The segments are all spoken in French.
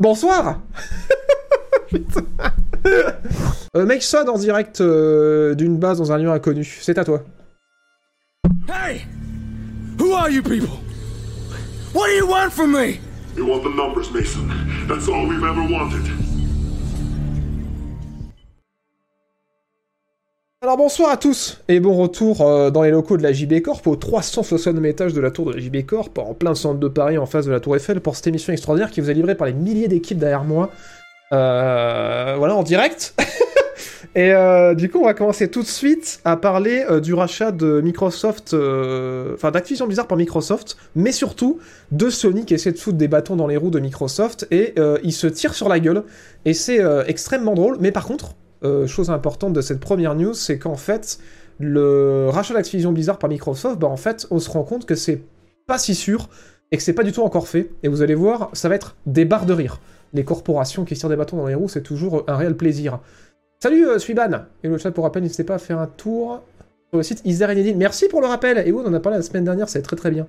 Bonsoir euh, Make Sod en direct euh, d'une base dans un lieu inconnu. C'est à toi. Hey! Who are you people? What do you want from me? You want the numbers, Mason. That's all we've ever wanted. Alors bonsoir à tous et bon retour euh, dans les locaux de la JB Corp au 360 étage de la tour de la JB Corp en plein centre de Paris en face de la tour Eiffel pour cette émission extraordinaire qui vous est livrée par les milliers d'équipes derrière moi. Euh, voilà en direct. et euh, du coup on va commencer tout de suite à parler du rachat de Microsoft, enfin d'Activision Blizzard par Microsoft, mais surtout de Sony qui essaie de foutre des bâtons dans les roues de Microsoft et il se tire sur la gueule et c'est extrêmement drôle. Mais par contre euh, chose importante de cette première news, c'est qu'en fait, le rachat d'Activision Blizzard par Microsoft, bah en fait, on se rend compte que c'est pas si sûr et que c'est pas du tout encore fait. Et vous allez voir, ça va être des barres de rire. Les corporations qui tirent des bâtons dans les roues, c'est toujours un réel plaisir. Salut euh, Suiban Et le chat pour rappel, n'hésitez pas à faire un tour sur le site Isère Enedine. Merci pour le rappel Et oui, on en a parlé la semaine dernière, c'est très très bien.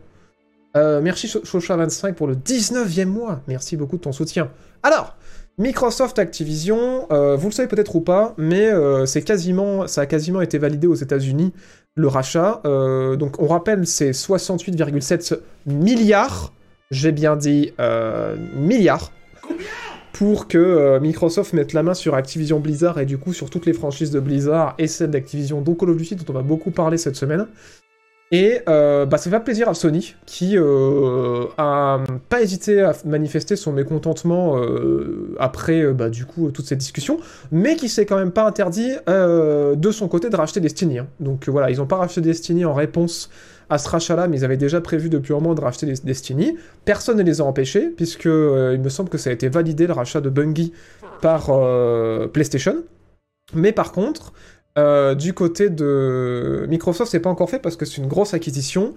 Euh, merci Chocha25 pour le 19e mois. Merci beaucoup de ton soutien. Alors, Microsoft Activision, euh, vous le savez peut-être ou pas, mais euh, c'est quasiment, ça a quasiment été validé aux États-Unis le rachat. Euh, donc on rappelle, c'est 68,7 milliards, j'ai bien dit milliards, pour que Microsoft mette la main sur Activision Blizzard et du coup sur toutes les franchises de Blizzard et celles d'Activision, dont Call of Duty, dont on va beaucoup parler cette semaine. Et euh, bah, ça fait plaisir à Sony, qui euh, a pas hésité à manifester son mécontentement euh, après, euh, bah, du coup, toute cette discussion, mais qui s'est quand même pas interdit de son côté de racheter Destiny. hein. Donc voilà, ils ont pas racheté Destiny en réponse à ce rachat-là, mais ils avaient déjà prévu depuis un moment de racheter des- Destiny. Personne ne les a empêchés, puisque il me semble que ça a été validé le rachat de Bungie par PlayStation. Mais par contre, euh, du côté de Microsoft, c'est pas encore fait parce que c'est une grosse acquisition.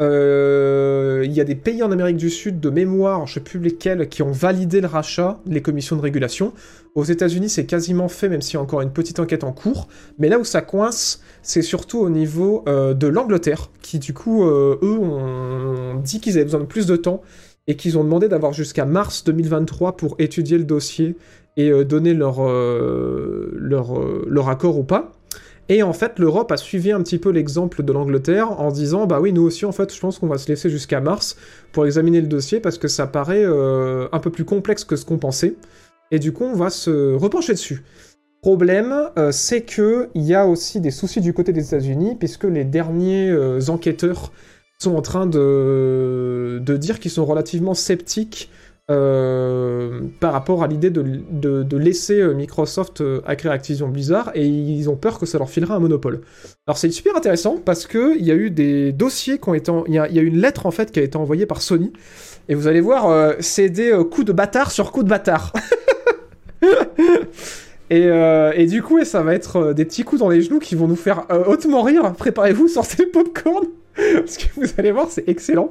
Euh, Il y a des pays en Amérique du Sud de mémoire, je sais plus lesquels, qui ont validé le rachat, les commissions de régulation. Aux États-Unis, c'est quasiment fait, même s'il y a encore une petite enquête en cours. Mais là où ça coince, c'est surtout au niveau euh, de l'Angleterre, qui du coup, eux, ont dit qu'ils avaient besoin de plus de temps et qu'ils ont demandé d'avoir jusqu'à mars 2023 pour étudier le dossier et donner leur, leur, leur accord ou pas. Et en fait, l'Europe a suivi un petit peu l'exemple de l'Angleterre en disant bah oui, nous aussi, en fait, je pense qu'on va se laisser jusqu'à mars pour examiner le dossier parce que ça paraît euh, un peu plus complexe que ce qu'on pensait. Et du coup, on va se repencher dessus. Problème, euh, c'est que il y a aussi des soucis du côté des États-Unis puisque les derniers euh, enquêteurs sont en train de, de dire qu'ils sont relativement sceptiques euh, par rapport à l'idée de, laisser euh, Microsoft euh, acquérir Activision Blizzard et ils ont peur que ça leur filera un monopole. Alors c'est super intéressant parce que il y a eu des dossiers qui ont été, il y, a, une lettre en fait qui a été envoyée par Sony et vous allez voir, c'est des coups de bâtard sur coups de bâtard. Et, euh, et du coup, ça va être euh, des petits coups dans les genoux qui vont nous faire euh, hautement rire. Préparez-vous, sortez le popcorn. Parce que vous allez voir, c'est excellent.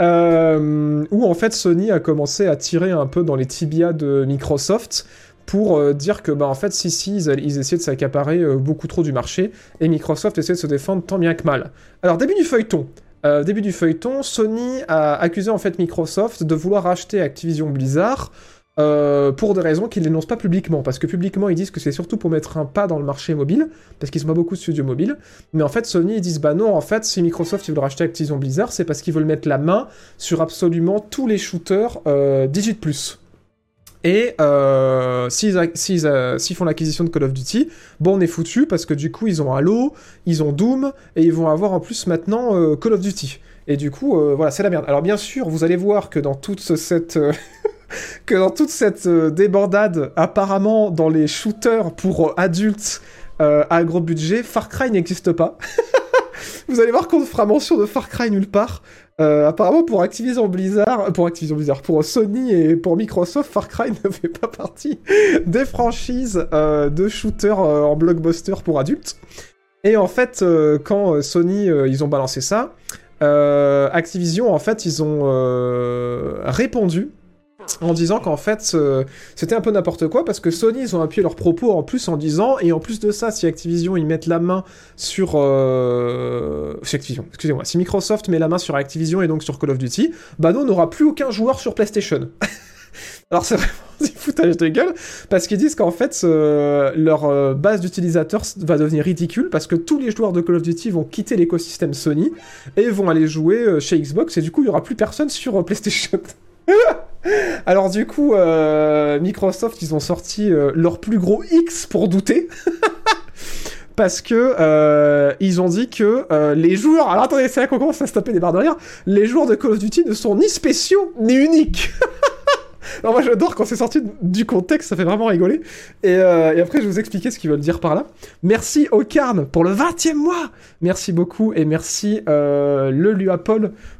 Euh, où en fait Sony a commencé à tirer un peu dans les tibias de Microsoft pour dire que bah en fait si si ils, essayaient de s'accaparer beaucoup trop du marché et Microsoft essaie de se défendre tant bien que mal. Alors début du feuilleton. Début du feuilleton, Sony a accusé en fait Microsoft de vouloir acheter Activision Blizzard euh, pour des raisons qu'ils n'énoncent pas publiquement. Parce que publiquement, ils disent que c'est surtout pour mettre un pas dans le marché mobile, parce qu'ils ont pas beaucoup de studios mobiles. Mais en fait, Sony, ils disent bah non, en fait, si Microsoft ils veulent racheter Activision Blizzard, c'est parce qu'ils veulent mettre la main sur absolument tous les shooters euh, 18+. Et euh, s'ils, euh, s'ils font l'acquisition de Call of Duty, bon, on est foutu parce que du coup, ils ont Halo, ils ont Doom, et ils vont avoir en plus maintenant Call of Duty. Et du coup, voilà, c'est la merde. Alors bien sûr, vous allez voir que dans toute ce- cette... euh, que dans toute cette euh, débandade, apparemment dans les shooters pour euh, adultes euh, à gros budget, Far Cry n'existe pas. Vous allez voir qu'on ne fera mention de Far Cry nulle part. Euh, apparemment pour Activision Blizzard, pour Activision Blizzard, pour Sony et pour Microsoft, Far Cry ne fait pas partie des franchises euh, de shooters euh, en blockbuster pour adultes. Et en fait, euh, quand euh, Sony euh, ils ont balancé ça, euh, Activision en fait ils ont euh, répondu en disant qu'en fait c'était un peu n'importe quoi parce que Sony ils ont appuyé leurs propos en plus en disant et en plus de ça si Activision ils mettent la main sur euh... Activision excusez-moi si Microsoft met la main sur Activision et donc sur Call of Duty bah n'aura plus aucun joueur sur PlayStation Alors c'est vraiment du foutage de gueule, parce qu'ils disent qu'en fait, leur euh, base d'utilisateurs va devenir ridicule, parce que tous les joueurs de Call of Duty vont quitter l'écosystème Sony, et vont aller jouer euh, chez Xbox, et du coup, il y aura plus personne sur PlayStation. Alors du coup, euh, Microsoft, ils ont sorti euh, leur plus gros X pour douter. Parce que euh, ils ont dit que les joueurs. Alors attendez, c'est là qu'on commence à se taper des barres de. Les joueurs de Call of Duty ne sont ni spéciaux ni uniques. Alors moi j'adore quand c'est sorti du contexte, ça fait vraiment rigoler. Et, euh, et après je vais vous expliquer ce qu'ils veulent dire par là. Merci Ocarn pour le 20e mois. Merci beaucoup et merci euh, le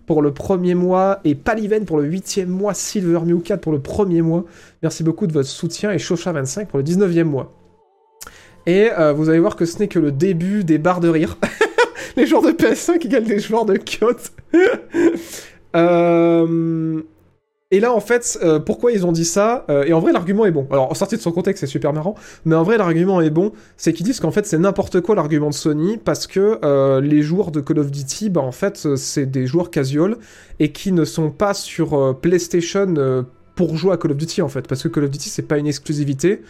pour le premier mois et Paliven pour le 8e mois, Silver Mew 4 pour le premier mois. Merci beaucoup de votre soutien et Chocha25 pour le 19e mois. Et euh, vous allez voir que ce n'est que le début des barres de rire. les joueurs de PS5 égale des joueurs de Kyoto. euh... Et là, en fait, euh, pourquoi ils ont dit ça euh, Et en vrai, l'argument est bon. Alors, sorti de son contexte, c'est super marrant. Mais en vrai, l'argument est bon. C'est qu'ils disent qu'en fait, c'est n'importe quoi l'argument de Sony. Parce que euh, les joueurs de Call of Duty, bah, en fait, c'est des joueurs casual. Et qui ne sont pas sur PlayStation pour jouer à Call of Duty, en fait. Parce que Call of Duty, c'est pas une exclusivité.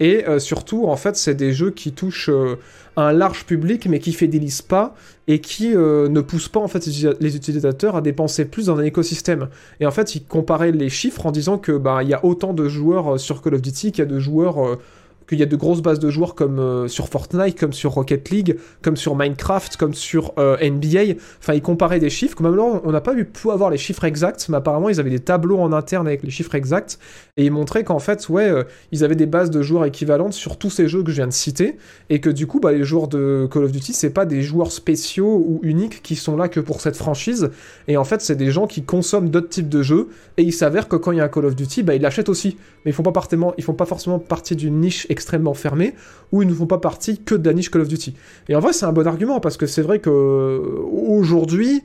Et euh, surtout, en fait, c'est des jeux qui touchent euh, un large public, mais qui fidélisent pas et qui euh, ne poussent pas en fait les utilisateurs à dépenser plus dans un écosystème. Et en fait, ils comparaient les chiffres en disant que bah il y a autant de joueurs sur Call of Duty qu'il y a de joueurs qu'il y a de grosses bases de joueurs comme euh, sur Fortnite, comme sur Rocket League, comme sur Minecraft, comme sur euh, NBA. Enfin, ils comparaient des chiffres. Comme maintenant, on n'a pas eu pu avoir les chiffres exacts, mais apparemment, ils avaient des tableaux en interne avec les chiffres exacts. Et ils montraient qu'en fait, ouais, euh, ils avaient des bases de joueurs équivalentes sur tous ces jeux que je viens de citer. Et que du coup, bah, les joueurs de Call of Duty, c'est pas des joueurs spéciaux ou uniques qui sont là que pour cette franchise. Et en fait, c'est des gens qui consomment d'autres types de jeux. Et il s'avère que quand il y a un Call of Duty, bah, ils l'achètent aussi. Mais ils font pas, font pas forcément partie d'une niche extrêmement fermée ou ils ne font pas partie que de la niche Call of Duty. Et en vrai, c'est un bon argument parce que c'est vrai que euh, aujourd'hui,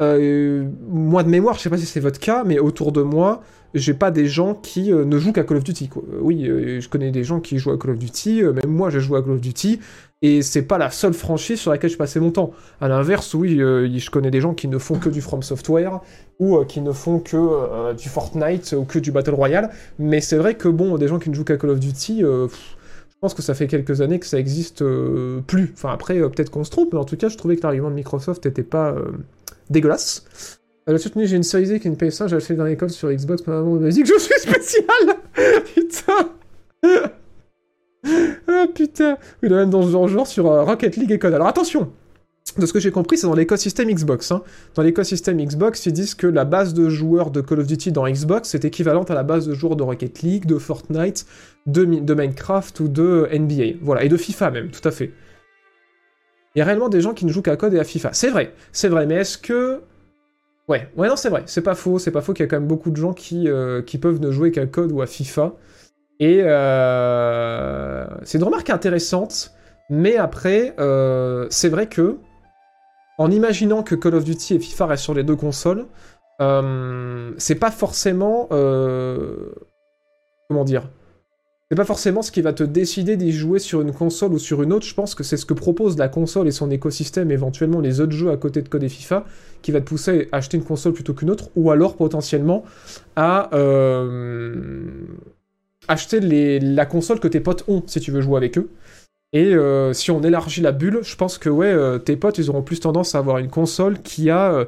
euh, moi de mémoire, je sais pas si c'est votre cas, mais autour de moi, j'ai pas des gens qui euh, ne jouent qu'à Call of Duty. Euh, oui, je connais des gens qui jouent à Call of Duty, même moi, j'ai joué à Call of Duty. Et c'est pas la seule franchise sur laquelle je passais mon temps. À l'inverse, oui, je connais des gens qui ne font que du From Software ou qui ne font que du Fortnite ou que du Battle Royale. Mais c'est vrai que bon, des gens qui ne jouent qu'à Call of Duty, je pense que ça fait quelques années que ça existe plus. Enfin après, peut-être qu'on se trompe, mais en tout cas, je trouvais que l'argument de Microsoft était pas dégueulasse. Elle a soutenu, j'ai une série qui est une PS5, j'ai acheté dans l'école sur Xbox, ma maman m'a dit que je suis spécial Putain Ah putain Oui, là, même dans ce genre, genre sur euh, Rocket League et Code. Alors attention de ce que j'ai compris, c'est dans l'écosystème Xbox. hein. Dans l'écosystème Xbox, ils disent que la base de joueurs de Call of Duty dans Xbox est équivalente à la base de joueurs de Rocket League, de Fortnite, de Minecraft ou de NBA. Voilà, et de FIFA même, tout à fait. Il y a réellement des gens qui ne jouent qu'à Code et à FIFA. C'est vrai, c'est vrai, mais est-ce que... Ouais, ouais, non, c'est vrai, c'est pas faux, c'est pas faux qu'il y a quand même beaucoup de gens qui, euh, qui peuvent ne jouer qu'à Code ou à FIFA. Et euh, c'est une remarque intéressante, mais après, euh, c'est vrai que, en imaginant que Call of Duty et FIFA restent sur les deux consoles, euh, c'est pas forcément... comment dire c'est pas forcément ce qui va te décider d'y jouer sur une console ou sur une autre. Je pense que c'est ce que propose la console et son écosystème, éventuellement les autres jeux à côté de Code et FIFA, qui va te pousser à acheter une console plutôt qu'une autre, ou alors potentiellement à euh, acheter la console que tes potes ont si tu veux jouer avec eux. Et euh, si on élargit la bulle, je pense que ouais, euh, tes potes, ils auront plus tendance à avoir une console qui a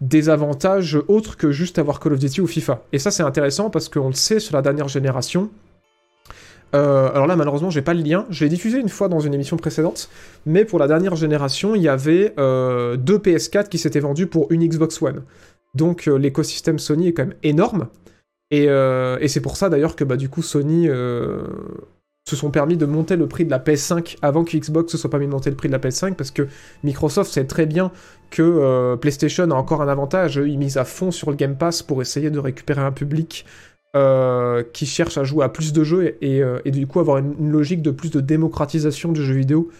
des avantages autres que juste avoir Call of Duty ou FIFA. Et ça, c'est intéressant parce qu'on le sait sur la dernière génération. Euh, alors là, malheureusement, j'ai pas le lien. Je l'ai diffusé une fois dans une émission précédente, mais pour la dernière génération, il y avait euh, deux PS4 qui s'étaient vendus pour une Xbox One. Donc euh, l'écosystème Sony est quand même énorme. Et, c'est pour ça d'ailleurs que bah, du coup Sony se sont permis de monter le prix de la PS5 avant que Xbox se soit pas mis de monter le prix de la PS5 parce que Microsoft sait très bien que PlayStation a encore un avantage. Ils misent à fond sur le Game Pass pour essayer de récupérer un public euh, qui cherche à jouer à plus de jeux et, euh, du coup avoir une, logique de plus de démocratisation du jeu vidéo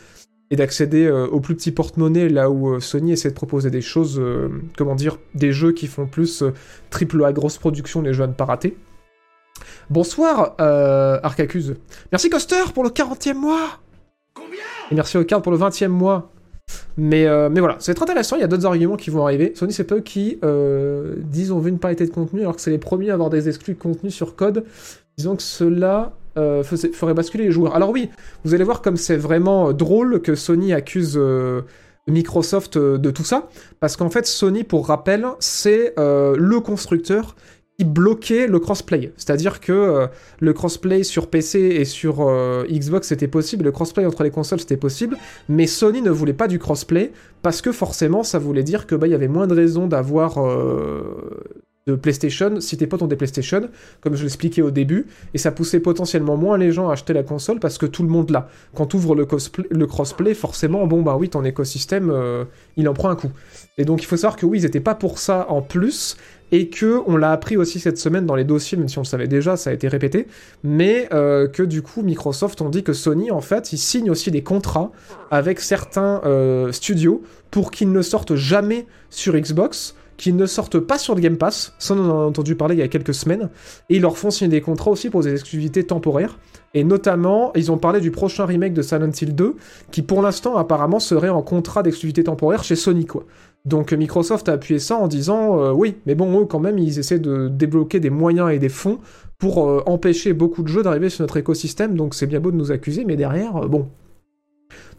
et d'accéder euh, au plus petit porte-monnaie là où euh, Sony essaie de proposer des choses, comment dire, des jeux qui font plus triple A grosse production, les jeux à ne pas rater. Bonsoir, Arcacuse. Merci Coster pour le 40e mois Combien Et merci Ocard pour le 20e mois. Mais, euh, mais voilà, ça va être intéressant, il y a d'autres arguments qui vont arriver. Sony, c'est pas eux qui euh, disent on veut une parité de contenu, alors que c'est les premiers à avoir des exclus de contenu sur code. Disons que cela euh, ferait basculer les joueurs. Alors oui, vous allez voir comme c'est vraiment drôle que Sony accuse Microsoft de tout ça, parce qu'en fait Sony, pour rappel, c'est le constructeur bloquait le crossplay. C'est-à-dire que euh, le crossplay sur PC et sur euh, Xbox c'était possible, le crossplay entre les consoles c'était possible, mais Sony ne voulait pas du crossplay parce que forcément ça voulait dire que bah il y avait moins de raisons d'avoir euh, de PlayStation si tes potes ont des PlayStation, comme je l'expliquais au début, et ça poussait potentiellement moins les gens à acheter la console parce que tout le monde l'a. Quand ouvres le, le crossplay, forcément, bon bah oui, ton écosystème, il en prend un coup. Et donc il faut savoir que oui, ils étaient pas pour ça en plus, et que on l'a appris aussi cette semaine dans les dossiers, même si on le savait déjà, ça a été répété, mais euh, que du coup Microsoft ont dit que Sony en fait, ils signent aussi des contrats avec certains euh, studios pour qu'ils ne sortent jamais sur Xbox, qu'ils ne sortent pas sur le Game Pass, ça on en a entendu parler il y a quelques semaines, et ils leur font signer des contrats aussi pour des exclusivités temporaires, et notamment, ils ont parlé du prochain remake de Silent Hill 2, qui pour l'instant apparemment serait en contrat d'exclusivité temporaire chez Sony quoi. Donc Microsoft a appuyé ça en disant euh, oui, mais bon, eux quand même, ils essaient de débloquer des moyens et des fonds pour euh, empêcher beaucoup de jeux d'arriver sur notre écosystème, donc c'est bien beau de nous accuser, mais derrière, euh, bon.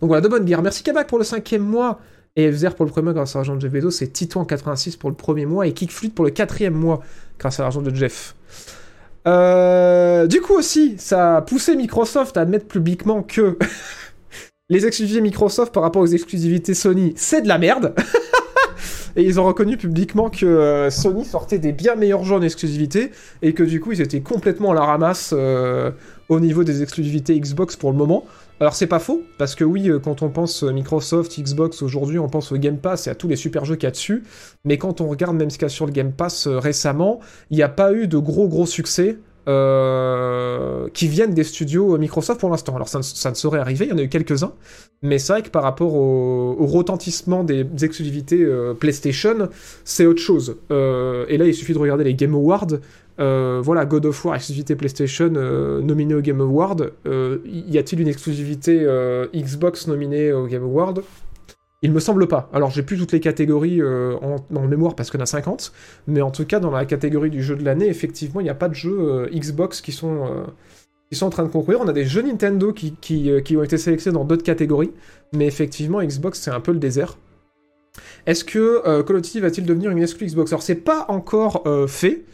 Donc voilà, de bonne guerre. Merci Kabak pour le cinquième mois, et FZR pour le premier mois grâce à l'argent de Jeff Bezos, c'est Titouan86 pour le premier mois, et Kickflute pour le quatrième mois grâce à l'argent de Jeff. Du coup aussi, ça a poussé Microsoft à admettre publiquement que les exclusivités Microsoft par rapport aux exclusivités Sony, c'est de la merde. Et ils ont reconnu publiquement que euh, Sony sortait des bien meilleurs jeux en exclusivité et que du coup ils étaient complètement à la ramasse euh, au niveau des exclusivités Xbox pour le moment. Alors c'est pas faux, parce que oui, euh, quand on pense Microsoft, Xbox aujourd'hui, on pense au Game Pass et à tous les super jeux qu'il y a dessus, mais quand on regarde même ce qu'il y a sur le Game Pass récemment, il n'y a pas eu de gros gros succès euh, qui viennent des studios Microsoft pour l'instant. Alors ça ne, ça ne saurait arriver, il y en a eu quelques-uns, mais c'est vrai que par rapport au, retentissement des exclusivités euh, PlayStation, c'est autre chose. Euh, et là, il suffit de regarder les Game Awards. Voilà, God of War, exclusivité PlayStation nominée au Game Award. Y a-t-il une exclusivité Xbox nominée au Game Award? Il me semble pas. Alors, j'ai plus toutes les catégories euh, en, mémoire parce qu'on a 50, mais en tout cas, dans la catégorie du jeu de l'année, effectivement, il n'y a pas de jeux euh, Xbox qui sont, euh, qui sont en train de concourir. On a des jeux Nintendo qui, qui, euh, qui ont été sélectionnés dans d'autres catégories, mais effectivement, Xbox, c'est un peu le désert. Est-ce que Call of Duty va-t-il devenir une exclu Xbox? Alors, c'est pas encore fait.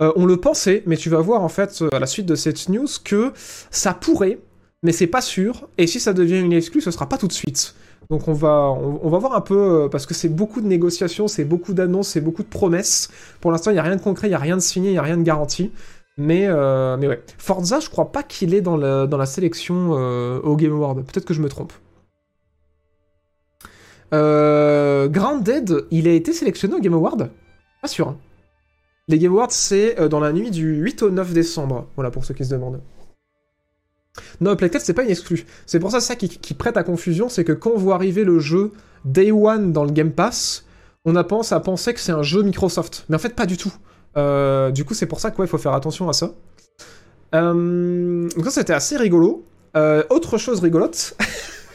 On le pensait, mais tu vas voir en fait à la suite de cette news que ça pourrait, mais c'est pas sûr. Et si ça devient une exclue, ce sera pas tout de suite. Donc on va, voir un peu, euh, parce que c'est beaucoup de négociations, c'est beaucoup d'annonces, c'est beaucoup de promesses. Pour l'instant, il n'y a rien de concret, il n'y a rien de signé, il n'y a rien de garanti. Mais, euh, mais ouais. Forza, je crois pas qu'il est dans, la- sélection euh, au Game Award. Peut-être que je me trompe. Euh, Grounded, il a été sélectionné au Game Award? Pas sûr. hein. Les Game Awards, c'est dans la nuit du 8 au 9 décembre. Voilà, pour ceux qui se demandent. Non, Playtest, c'est pas une exclue. C'est pour ça, ça qui, prête à confusion, c'est que quand on voit arriver le jeu Day One dans le Game Pass, on a pensé à penser que c'est un jeu Microsoft. Mais en fait, pas du tout. Euh, du coup, c'est pour ça qu'il faut faire attention à ça. Euh, donc ça, c'était assez rigolo. Euh, autre chose rigolote,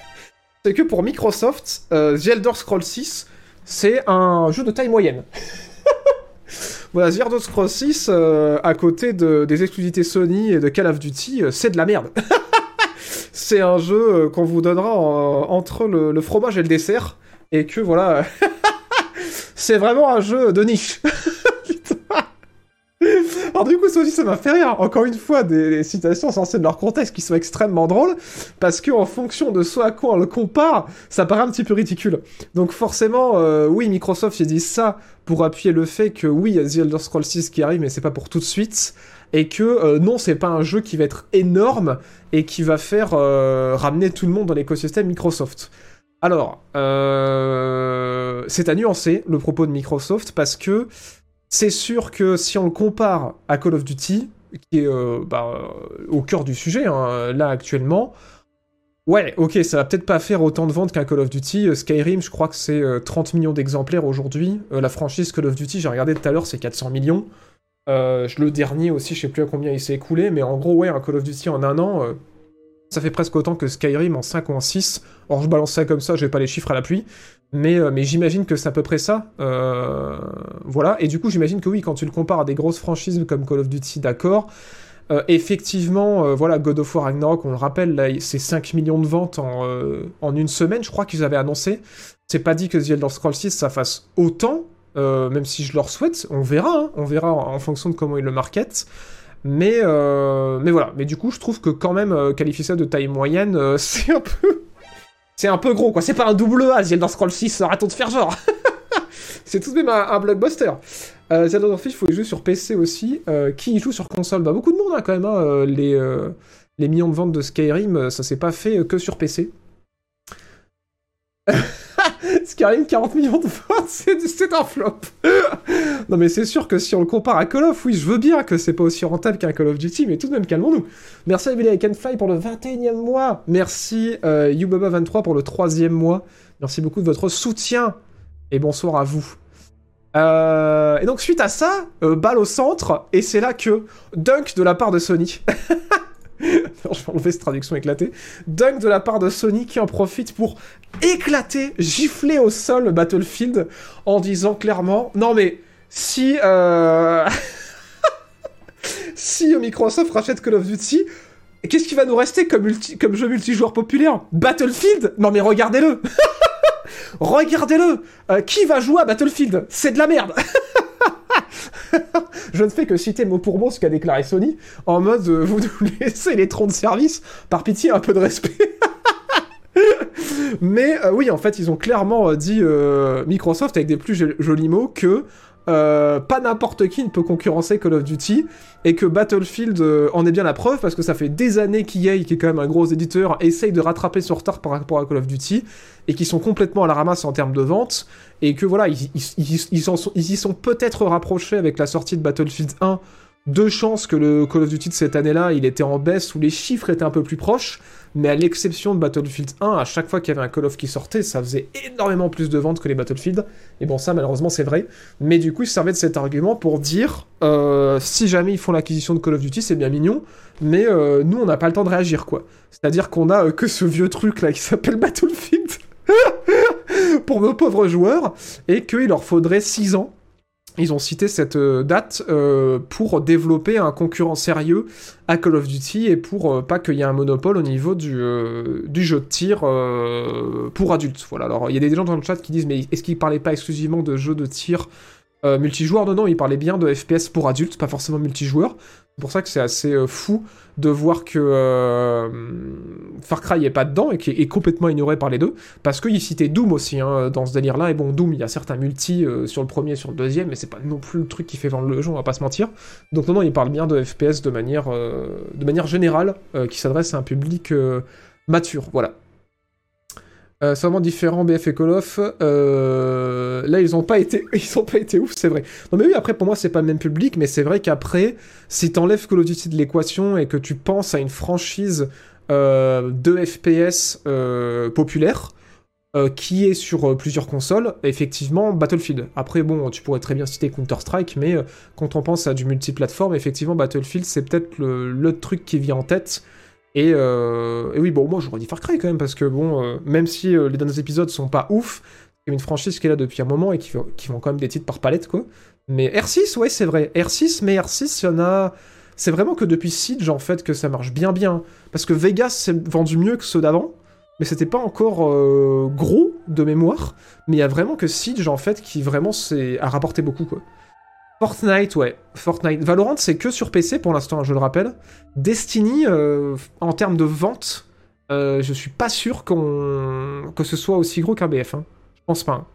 c'est que pour Microsoft, The Elder Scrolls 6, c'est un jeu de taille moyenne. Voilà, Elder Scrolls 6, euh, à côté de, des exclusivités Sony et de Call of Duty, euh, c'est de la merde. c'est un jeu euh, qu'on vous donnera en- entre le fromage et le dessert, et que voilà, c'est vraiment un jeu de niche. Alors du coup, ça aussi, ça m'a fait rire. Encore une fois, des, citations censées de leur contexte qui sont extrêmement drôles, parce que en fonction de ce à quoi on le compare, ça paraît un petit peu ridicule. Donc forcément, euh, oui, Microsoft, ils disent ça pour appuyer le fait que oui, il y a The Elder Scrolls 6 qui arrive, mais c'est pas pour tout de suite, et que euh, non, c'est pas un jeu qui va être énorme et qui va faire euh, ramener tout le monde dans l'écosystème Microsoft. Alors, euh, c'est à nuancer le propos de Microsoft parce que c'est sûr que si on le compare à Call of Duty, qui est euh, bah, euh, au cœur du sujet hein, là actuellement, ouais, ok, ça va peut-être pas faire autant de ventes qu'un Call of Duty. Euh, Skyrim, je crois que c'est euh, 30 millions d'exemplaires aujourd'hui. La franchise Call of Duty, j'ai regardé tout à l'heure, c'est 400 millions. Le dernier aussi, je sais plus à combien il s'est écoulé, mais en gros, ouais, un Call of Duty en un an, Ça fait presque autant que Skyrim en 5 ou en 6. Or, je balance ça comme ça, j'ai pas les chiffres à l'appui. Mais, euh, mais j'imagine que c'est à peu près ça. Euh, voilà. Et du coup, j'imagine que oui, quand tu le compares à des grosses franchises comme Call of Duty, d'accord. Euh, effectivement, voilà, God of War Ragnarok, on le rappelle, c'est 5 millions de ventes en, une semaine, je crois qu'ils avaient annoncé. C'est pas dit que The Elder Scrolls 6 ça fasse autant, même si je leur souhaite. On verra, hein. on verra en, fonction de comment ils le marketent. Mais, mais voilà. Mais du coup, je trouve que quand même, qualifier ça de taille moyenne, c'est un peu... C'est un peu gros, quoi. C'est pas un double A, The Elder Scrolls 6, arrêtons de faire genre. c'est tout de même un, blockbuster. Euh, The il faut y jouer sur PC aussi. qui y joue sur console? Bah beaucoup de monde, hein, quand même. Hein. Les, les millions de ventes de Skyrim, ça s'est pas fait que sur PC. Skyrim, 40 millions de votes, c'est un flop. non mais c'est sûr que si on le compare à Call of, oui, je veux bien que c'est pas aussi rentable qu'un Call of Duty, mais tout de même, calmons-nous. Merci à Billy Fly pour le 21e mois. Merci euh, YouBaba23 pour le 3e mois. Merci beaucoup de votre soutien. Et bonsoir à vous. Euh, et donc suite à ça, euh, balle au centre, et c'est là que dunk de la part de Sony. je vais enlever cette traduction éclatée. Dunk de la part de Sony qui en profite pour éclater, gifler au sol Battlefield en disant clairement Non mais si. Euh... si Microsoft rachète Call of Duty, qu'est-ce qui va nous rester comme, comme jeu multijoueur populaire? Battlefield? Non mais regardez-le! Regardez-le! Euh, Qui va jouer à Battlefield? C'est de la merde je ne fais que citer mot pour mot ce qu'a déclaré Sony, en mode euh, vous nous laissez les troncs de service, par pitié un peu de respect. Mais euh, oui, en fait, ils ont clairement euh, dit Microsoft avec des plus jolis mots que euh, pas n'importe qui ne peut concurrencer Call of Duty, et que Battlefield euh, en est bien la preuve, parce que ça fait des années qu'EA, qui est quand même un gros éditeur, essaye de rattraper son retard par rapport à Call of Duty, et qui sont complètement à la ramasse en termes de vente, et que voilà, ils, y sont peut-être rapprochés avec la sortie de Battlefield 1, deux chances que le Call of Duty de cette année-là, il était en baisse, où les chiffres étaient un peu plus proches, mais à l'exception de Battlefield 1, à chaque fois qu'il y avait un Call of qui sortait, ça faisait énormément plus de ventes que les Battlefield. Et bon, ça, malheureusement, c'est vrai. Mais du coup, ils servaient de cet argument pour dire euh, si jamais ils font l'acquisition de Call of Duty, c'est bien mignon, mais euh, nous, on n'a pas le temps de réagir, quoi. C'est-à-dire qu'on a euh, que ce vieux truc là qui s'appelle Battlefield pour nos pauvres joueurs, et qu'il leur faudrait 6 ans ils ont cité cette euh, date euh, pour développer un concurrent sérieux à Call of Duty et pour euh, pas qu'il y ait un monopole au niveau du, du jeu de tir pour adultes. Voilà. Alors il y a des gens dans le chat qui disent mais est-ce qu'ils parlaient pas exclusivement de jeux de tir multijoueur Non, non, ils parlaient bien de FPS pour adultes, pas forcément multijoueur. C'est pour ça que c'est assez euh, fou de voir que euh, Far Cry est pas dedans et qui est, complètement ignoré par les deux, parce qu'il citait Doom aussi hein, dans ce délire-là. Et bon, Doom, il y a certains multi euh, sur le premier sur le deuxième, mais c'est pas non plus le truc qui fait vendre le jeu, on va pas se mentir. Donc non, non, il parle bien de FPS de manière, de manière générale, qui s'adresse à un public mature. Voilà. Euh, c'est différent BF et Call of. Euh, là, ils ont pas été, ils ont pas été ouf, c'est vrai. Non mais oui, après pour moi c'est pas le même public, mais c'est vrai qu'après, si t'enlèves Call of Duty de l'équation et que tu penses à une franchise euh, de FPS populaire. qui est sur plusieurs consoles, effectivement, Battlefield. Après, bon, tu pourrais très bien citer Counter-Strike, mais quand on pense à du multiplateforme, effectivement, Battlefield, c'est peut-être le, truc qui vient en tête euh, et, oui, bon, moi j'aurais dit Far Cry quand même, parce que bon, euh, même si euh, les derniers épisodes sont pas ouf, c'est une franchise qui est là depuis un moment et qui, qui vend quand même des titres par palette, quoi. Mais R6, ouais, c'est vrai. R6, mais R6, il y en a. C'est vraiment que depuis Siege, en fait, que ça marche bien, bien. Parce que Vegas s'est vendu mieux que ceux d'avant, mais c'était pas encore gros de mémoire. Mais il y a vraiment que Siege, en fait, qui vraiment a rapporté beaucoup, quoi. Fortnite, ouais. Fortnite. Valorant, c'est que sur PC pour l'instant, je le rappelle. Destiny, euh, en termes de vente, euh, je suis pas sûr qu'on que ce soit aussi gros qu'un BF. Hein. Je pense pas. Hein.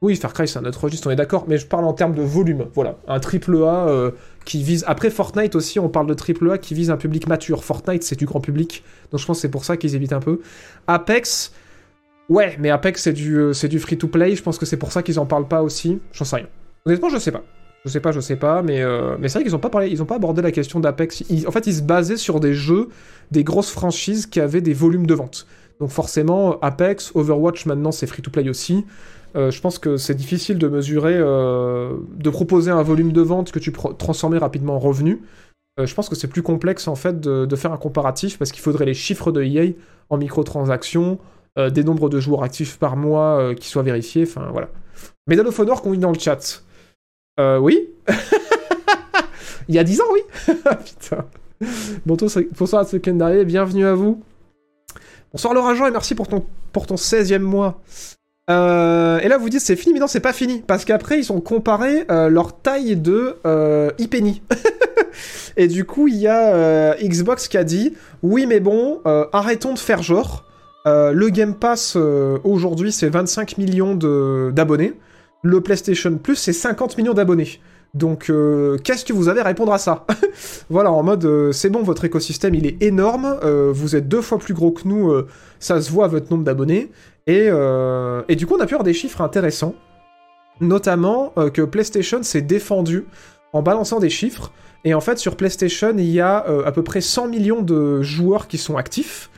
Oui, Far Cry, c'est un autre registre, on est d'accord, mais je parle en termes de volume. Voilà, un triple A euh, qui vise. Après Fortnite aussi, on parle de triple A qui vise un public mature. Fortnite, c'est du grand public, donc je pense que c'est pour ça qu'ils évitent un peu. Apex, ouais, mais Apex, c'est du, c'est du free-to-play, je pense que c'est pour ça qu'ils en parlent pas aussi. J'en sais rien. Honnêtement, je sais pas. Je sais pas, je sais pas, mais, euh, mais c'est vrai qu'ils ont pas parlé, ils ont pas abordé la question d'Apex. En fait, ils se basaient sur des jeux, des grosses franchises qui avaient des volumes de vente. Donc forcément, Apex, Overwatch maintenant c'est free-to-play aussi. Euh, je pense que c'est difficile de mesurer, euh, de proposer un volume de vente que tu transformer rapidement en revenu. Je pense que c'est plus complexe en fait de, de faire un comparatif parce qu'il faudrait les chiffres de EA en microtransactions, des nombres de joueurs actifs par mois qui soient vérifiés, enfin voilà. Medal of Honor qu'on dit dans le chat. Euh, oui Il y a 10 ans, oui. Bonsoir à ceux qui bienvenue à vous. Bonsoir Laura Jean et merci pour ton, pour ton 16e mois. Euh, et là, vous dites c'est fini, mais non, c'est pas fini. Parce qu'après, ils ont comparé euh, leur taille de euh, et du coup, il y a euh, Xbox qui a dit oui, mais bon, euh, arrêtons de faire genre. Le Game Pass aujourd'hui, c'est 25 millions d'abonnés. Le PlayStation Plus, c'est 50 millions d'abonnés. Donc, euh, qu'est-ce que vous avez à répondre à ça? Voilà, en mode, euh, c'est bon, votre écosystème, il est énorme. euh, vous êtes deux fois plus gros que nous. ça se voit à votre nombre d'abonnés. Et, et du coup, on a pu avoir des chiffres intéressants. Notamment que PlayStation s'est défendu en balançant des chiffres. Et en fait, sur PlayStation, il y a à peu près 100 millions de joueurs qui sont actifs.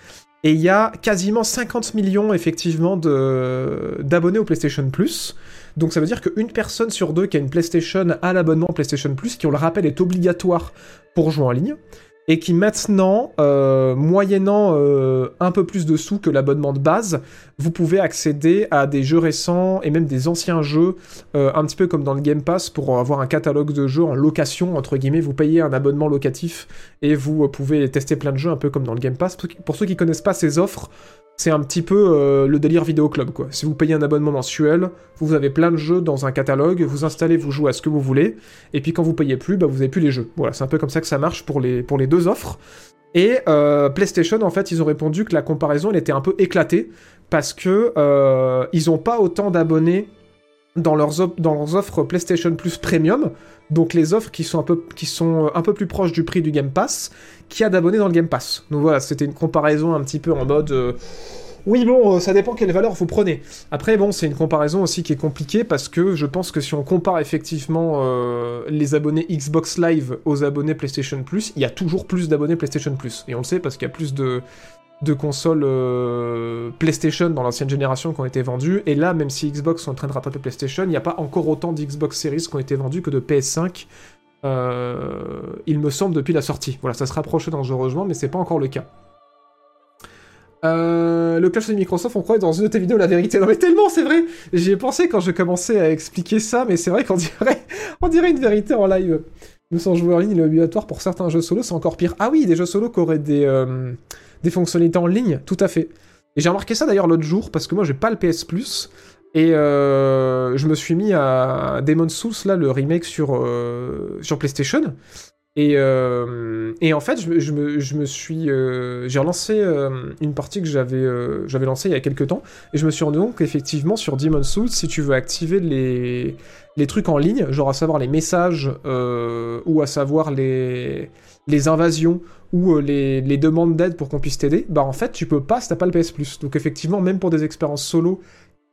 Et il y a quasiment 50 millions, effectivement, d'abonnés au PlayStation Plus. Donc ça veut dire qu'une personne sur deux qui a une PlayStation a l'abonnement PlayStation Plus, qui, on le rappelle, est obligatoire pour jouer en ligne et qui maintenant, euh, moyennant euh, un peu plus de sous que l'abonnement de base, vous pouvez accéder à des jeux récents et même des anciens jeux, euh, un petit peu comme dans le Game Pass, pour avoir un catalogue de jeux en location, entre guillemets, vous payez un abonnement locatif et vous pouvez tester plein de jeux, un peu comme dans le Game Pass. Pour ceux qui connaissent pas ces offres, c'est un petit peu euh, le délire vidéo club quoi. Si vous payez un abonnement mensuel, vous avez plein de jeux dans un catalogue, vous installez, vous jouez à ce que vous voulez, et puis quand vous payez plus, bah, vous avez plus les jeux. Voilà, c'est un peu comme ça que ça marche pour les, deux offres. Et euh, PlayStation, en fait, ils ont répondu que la comparaison, était un peu éclatée, parce que euh, ils ont pas autant d'abonnés dans leurs, offres PlayStation Plus Premium, donc les offres qui sont euh, un peu plus proches du prix du Game Pass, qu'il y a d'abonnés dans le Game Pass. Donc voilà, c'était une comparaison un petit peu en mode... euh, oui, bon, euh, ça dépend quelle valeur vous prenez. Après, bon, c'est une comparaison aussi qui est compliquée parce que je pense que si on compare effectivement les abonnés Xbox Live aux abonnés PlayStation Plus, il y a toujours plus d'abonnés PlayStation Plus. Et on le sait parce qu'il y a plus de, de consoles euh, PlayStation dans l'ancienne génération qui ont été vendues. Et là, même si Xbox sont en train de rattraper PlayStation, il n'y a pas encore autant d'Xbox Series qui ont été vendus que de PS5. euh, il me semble depuis la sortie. Voilà, ça se rapproche dangereusement, mais c'est pas encore le cas. Euh, le clash de Microsoft, on croit dans une de tes vidéos la vérité. Non mais tellement, c'est vrai. J'y ai pensé quand je commençais à expliquer ça, mais c'est vrai qu'on dirait, on dirait une vérité en live. Nous sans en ligne, il est obligatoire pour certains jeux solo, c'est encore pire. Ah oui, des jeux solo qui auraient des, euh, des fonctionnalités en ligne, tout à fait. Et j'ai remarqué ça d'ailleurs l'autre jour, parce que moi j'ai pas le PS Plus, et euh, je me suis mis à Demon's Souls, là, le remake sur, euh, sur PlayStation. Et, euh, et en fait, je, me- suis. euh, j'ai relancé euh, une partie que j'avais j'avais lancée il y a quelques temps, et je me suis rendu compte qu'effectivement, sur Demon's Souls, si tu veux activer les, les trucs en ligne, genre à savoir les messages, ou à savoir les, les invasions, ou les, les demandes d'aide pour qu'on puisse t'aider, bah en fait, tu peux pas si t'as pas le PS Plus. Donc effectivement, même pour des expériences solo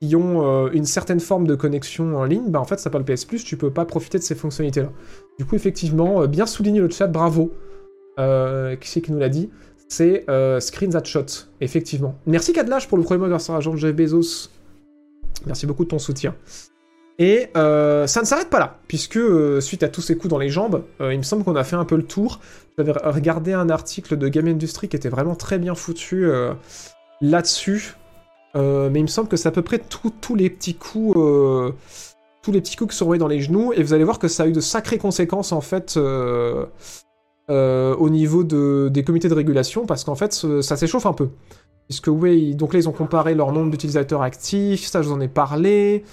qui ont euh, une certaine forme de connexion en ligne, bah en fait, si t'as pas le PS Plus, tu peux pas profiter de ces fonctionnalités-là. Du coup, effectivement, euh, bien souligné le chat, bravo. Euh, qui c'est qui nous l'a dit C'est euh, Screen That Shot, effectivement. Merci Cadlash pour le premier mois grâce à Jean Jeff Bezos. Merci beaucoup de ton soutien. Et euh, ça ne s'arrête pas là, puisque suite à tous ces coups dans les jambes, il me semble qu'on a fait un peu le tour. J'avais regardé un article de Game Industry qui était vraiment très bien foutu là-dessus. Euh, mais il me semble que c'est à peu près tous les petits coups, euh, tous les petits coups qui sont envoyés dans les genoux, et vous allez voir que ça a eu de sacrées conséquences en fait euh, au niveau de, des comités de régulation, parce qu'en fait ça s'échauffe un peu. Donc là ils ont comparé leur nombre d'utilisateurs actifs, ça je vous en ai parlé.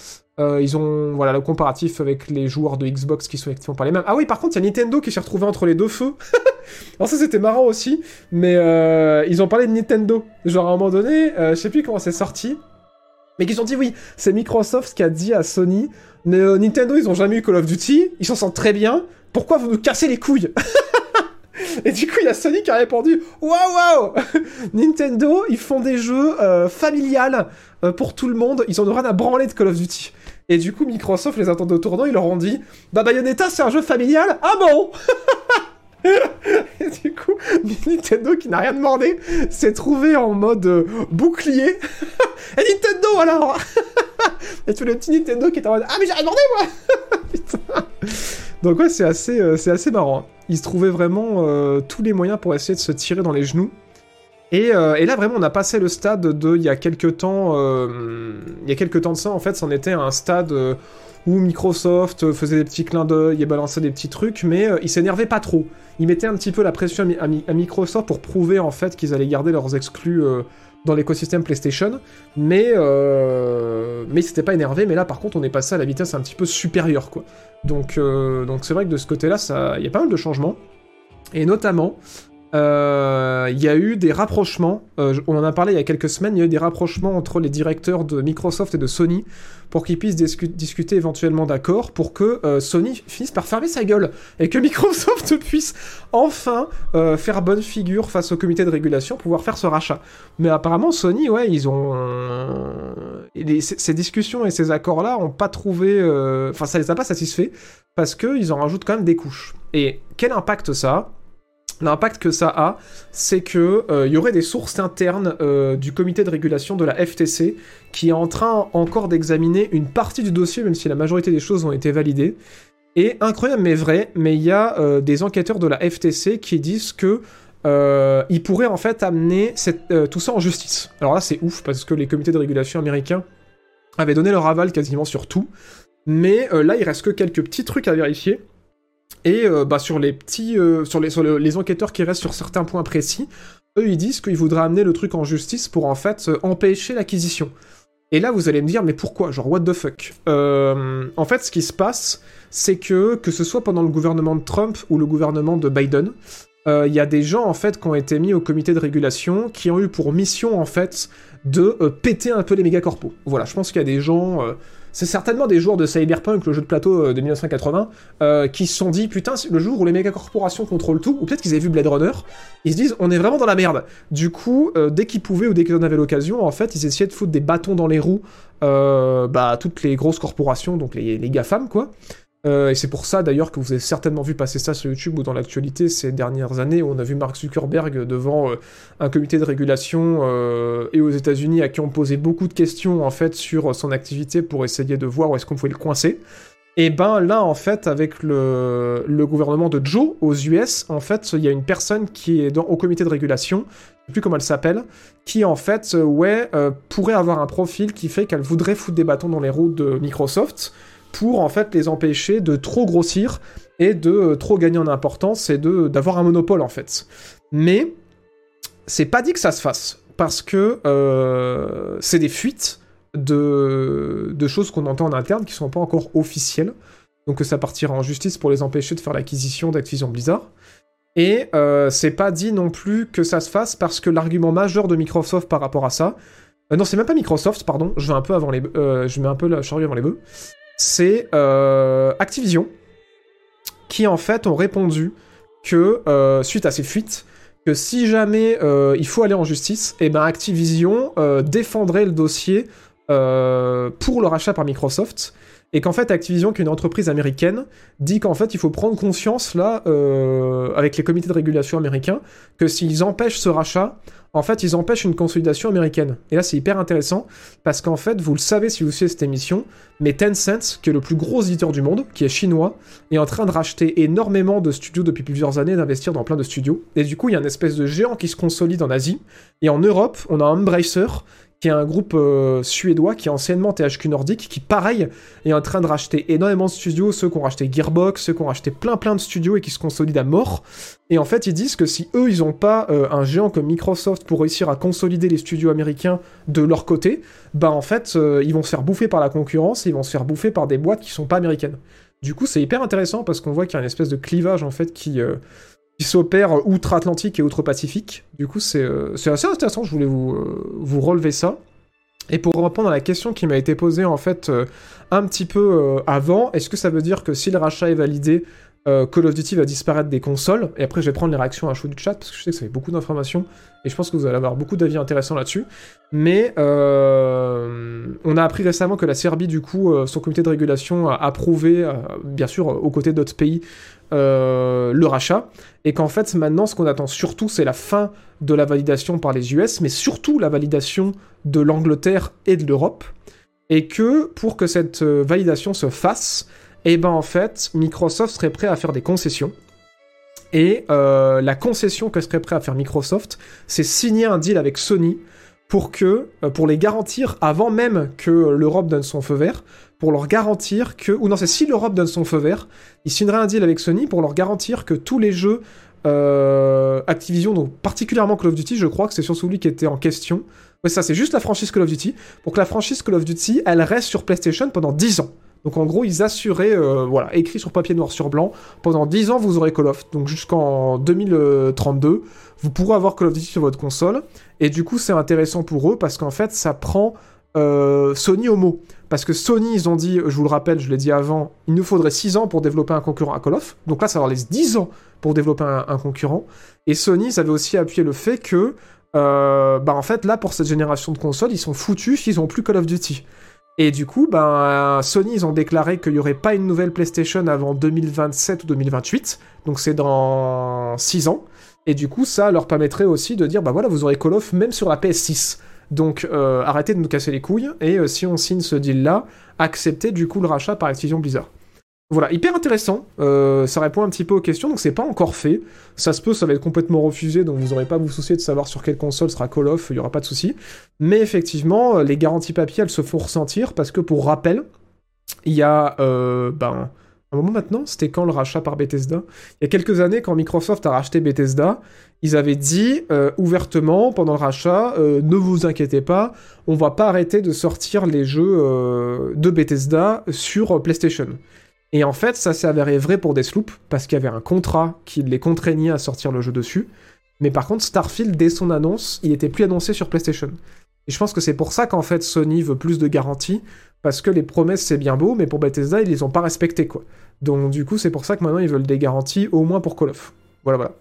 Euh, ils ont voilà le comparatif avec les joueurs de Xbox qui sont effectivement pas les mêmes. Ah oui, par contre, il y a Nintendo qui s'est retrouvé entre les deux feux. Alors ça c'était marrant aussi, mais euh, ils ont parlé de Nintendo. Genre à un moment donné, euh, je sais plus comment c'est sorti, mais qu'ils ont dit oui, c'est Microsoft qui a dit à Sony, euh, Nintendo ils ont jamais eu Call of Duty, ils s'en sortent très bien. Pourquoi vous nous cassez les couilles? Et du coup, il y a Sony qui a répondu Waouh, waouh Nintendo, ils font des jeux euh, familiales euh, pour tout le monde, ils en ont rien à branler de Call of Duty. Et du coup, Microsoft les attendait au tournant, ils leur ont dit Bah, Bayonetta, c'est un jeu familial Ah bon? Et du coup, Nintendo, qui n'a rien demandé, s'est trouvé en mode euh, bouclier. Et Nintendo, alors? Et tous les petits Nintendo qui étaient en mode Ah, mais j'ai rien demandé, moi Donc ouais, c'est assez, euh, c'est assez marrant. Ils se trouvaient vraiment euh, tous les moyens pour essayer de se tirer dans les genoux. Et, euh, et là, vraiment, on a passé le stade de, il y a quelques temps, euh, il y a quelques temps de ça, en fait, c'en était un stade euh, où Microsoft faisait des petits clins d'œil et balançait des petits trucs, mais ils s'énervaient pas trop. Ils mettaient un petit peu la pression à, Mi- à Mi- à Microsoft pour prouver, en fait, qu'ils allaient garder leurs exclus dans l'écosystème PlayStation, mais, euh, mais s'étaient pas énervés, mais là, par contre, on est passé à la vitesse un petit peu supérieure, quoi. Donc, euh, donc c'est vrai que de ce côté-là, il y a pas mal de changements. Et notamment, euh, il y a eu des rapprochements, euh, on en a parlé il y a quelques semaines, il y a eu des rapprochements entre les directeurs de Microsoft et de Sony pour qu'ils puissent discu- discuter éventuellement d'accords pour que euh, Sony finisse par fermer sa gueule et que Microsoft puisse enfin euh, faire bonne figure face au comité de régulation, pouvoir faire ce rachat. Mais apparemment, Sony, ouais, ils ont. ces discussions et ces accords-là ont pas trouvé. euh, Enfin, ça les a pas satisfaits parce qu'ils en rajoutent quand même des couches. Et quel impact ça a? L'impact que ça a, c'est que euh, y aurait des sources internes euh, du comité de régulation de la FTC qui est en train encore d'examiner une partie du dossier, même si la majorité des choses ont été validées. Et incroyable mais vrai, mais il y a euh, des enquêteurs de la FTC qui disent que ils pourraient en fait amener tout ça en justice. Alors là c'est ouf parce que les comités de régulation américains avaient donné leur aval quasiment sur tout. Mais là il reste que quelques petits trucs à vérifier. Et euh, bah, sur les petits, euh, sur, les, les enquêteurs qui restent sur certains points précis, eux ils disent qu'ils voudraient amener le truc en justice pour en fait euh, empêcher l'acquisition. Et là vous allez me dire mais pourquoi? Genre what the fuck? En fait ce qui se passe c'est que que ce soit pendant le gouvernement de Trump ou le gouvernement de Biden, il y a des gens en fait qui ont été mis au comité de régulation qui ont eu pour mission en fait de péter un peu les mégacorpos. Voilà, je pense qu'il y a des gens, c'est certainement des joueurs de Cyberpunk, le jeu de plateau euh, de 1980, euh, qui se sont dit putain le jour où les mégacorporations contrôlent tout, ou peut-être qu'ils avaient vu Blade Runner, ils se disent on est vraiment dans la merde. Du coup, euh, dès qu'ils pouvaient ou dès qu'ils en avaient l'occasion, en fait, ils essayaient de foutre des bâtons dans les roues bah, toutes les grosses corporations, donc les, les GAFAM quoi. Euh, et c'est pour ça d'ailleurs que vous avez certainement vu passer ça sur YouTube ou dans l'actualité ces dernières années où on a vu Mark Zuckerberg devant euh, un comité de régulation euh, et aux États-Unis à qui on posait beaucoup de questions en fait sur son activité pour essayer de voir où est-ce qu'on pouvait le coincer. Et ben là en fait avec le, gouvernement de Joe aux US, en fait il y a une personne qui est au comité de régulation, je sais plus comment elle s'appelle, qui en fait ouais pourrait avoir un profil qui fait qu'elle voudrait foutre des bâtons dans les roues de Microsoft pour en fait les empêcher de trop grossir et de euh, trop gagner en importance et d'avoir un monopole en fait. Mais c'est pas dit que ça se fasse parce que euh, c'est des fuites de, choses qu'on entend en interne qui sont pas encore officielles. Donc que ça partira en justice pour les empêcher de faire l'acquisition d'Activision Blizzard. Et euh, c'est pas dit non plus que ça se fasse parce que l'argument majeur de Microsoft par rapport à ça, non c'est même pas Microsoft, pardon, je vais un peu avant les, je mets un peu la charrue avant les bœufs, c'est euh, Activision qui en fait ont répondu que euh, suite à ces fuites, que si jamais euh, il faut aller en justice, et ben Activision défendrait le dossier euh, pour le rachat par Microsoft. Et qu'en fait, Activision, qui est une entreprise américaine, dit qu'en fait, il faut prendre conscience, là, euh, avec les comités de régulation américains, que s'ils empêchent ce rachat, en fait, ils empêchent une consolidation américaine. Et là, c'est hyper intéressant, parce qu'en fait, vous le savez si vous suivez cette émission, mais Tencent, qui est le plus gros éditeur du monde, qui est chinois, est en train de racheter énormément de studios depuis plusieurs années, d'investir dans plein de studios. Et du coup, il y a une espèce de géant qui se consolide en Asie. Et en Europe, on a Embracer, qui est un groupe euh, suédois qui est anciennement THQ Nordic, qui pareil est en train de racheter énormément de studios, ceux qui ont racheté Gearbox, ceux qui ont racheté plein plein de studios et qui se consolident à mort. Et en fait, ils disent que si eux, ils n'ont pas euh, un géant comme Microsoft pour réussir à consolider les studios américains de leur côté, bah en fait, euh, ils vont se faire bouffer par la concurrence, et ils vont se faire bouffer par des boîtes qui sont pas américaines. Du coup, c'est hyper intéressant parce qu'on voit qu'il y a une espèce de clivage en fait qui qui s'opère outre-Atlantique et outre-Pacifique. Du coup, c'est euh, assez intéressant, je voulais vous, euh, vous relever ça. Et pour répondre à la question qui m'a été posée en fait euh, un petit peu avant, est-ce que ça veut dire que si le rachat est validé, Call of Duty va disparaître des consoles? Et après, je vais prendre les réactions à chaud du chat parce que je sais que ça fait beaucoup d'informations et je pense que vous allez avoir beaucoup d'avis intéressants là-dessus. Mais on a appris récemment que la Serbie, du coup, son comité de régulation a approuvé, bien sûr, aux côtés d'autres pays, euh, le rachat, et qu'en fait maintenant ce qu'on attend surtout c'est la fin de la validation par les US, mais surtout la validation de l'Angleterre et de l'Europe, et que pour que cette euh, validation se fasse, et ben en fait, Microsoft serait prêt à faire des concessions. Et euh, la concession que serait prêt à faire Microsoft, c'est signer un deal avec Sony pour que, pour les garantir avant même que l'Europe donne son feu vert, pour leur garantir que, ou non, c'est si l'Europe donne son feu vert, ils signeraient un deal avec Sony pour leur garantir que tous les jeux euh, Activision, donc particulièrement Call of Duty, je crois que c'est sur celui qui était en question. Ouais, ça, c'est juste la franchise Call of Duty. Pour que la franchise Call of Duty, elle reste sur PlayStation pendant 10 ans. Donc en gros, ils assuraient, euh, voilà, écrit sur papier noir sur blanc, pendant 10 ans, vous aurez Call of. Donc jusqu'en 2032, vous pourrez avoir Call of Duty sur votre console. Et du coup, c'est intéressant pour eux parce qu'en fait, ça prend euh, Sony au mot. Parce que Sony, ils ont dit, je vous le rappelle, je l'ai dit avant, il nous faudrait 6 ans pour développer un concurrent à Call of. Donc là, ça leur laisse 10 ans pour développer un, concurrent. Et Sony, ils avaient aussi appuyé le fait que, euh, bah en fait, là, pour cette génération de consoles, ils sont foutus s'ils ont plus Call of Duty. Et du coup, ben, Sony, ils ont déclaré qu'il n'y aurait pas une nouvelle PlayStation avant 2027 ou 2028. Donc c'est dans 6 ans. Et du coup, ça leur permettrait aussi de dire, bah voilà, vous aurez Call of même sur la PS6. Donc euh, arrêtez de nous casser les couilles. Et euh, si on signe ce deal-là, acceptez du coup le rachat par Activision Blizzard. Voilà, hyper intéressant. Euh, ça répond un petit peu aux questions, donc c'est pas encore fait. Ça se peut, ça va être complètement refusé, donc vous n'aurez pas à vous soucier de savoir sur quelle console sera Call of, il y aura pas de souci. Mais effectivement, les garanties papier, elles se font ressentir parce que pour rappel, il y a ben un moment maintenant, c'était quand le rachat par Bethesda? Il y a quelques années, quand Microsoft a racheté Bethesda, ils avaient dit euh, ouvertement pendant le rachat, ne vous inquiétez pas, on va pas arrêter de sortir les jeux de Bethesda sur PlayStation. Et en fait, ça s'est avéré vrai pour Deathloop, parce qu'il y avait un contrat qui les contraignait à sortir le jeu dessus. Mais par contre, Starfield, dès son annonce, il était plus annoncé sur PlayStation. Et je pense que c'est pour ça qu'en fait Sony veut plus de garanties, parce que les promesses c'est bien beau, mais pour Bethesda, ils les ont pas respectées, quoi. Donc du coup, c'est pour ça que maintenant ils veulent des garanties, au moins pour Call of. Voilà, voilà.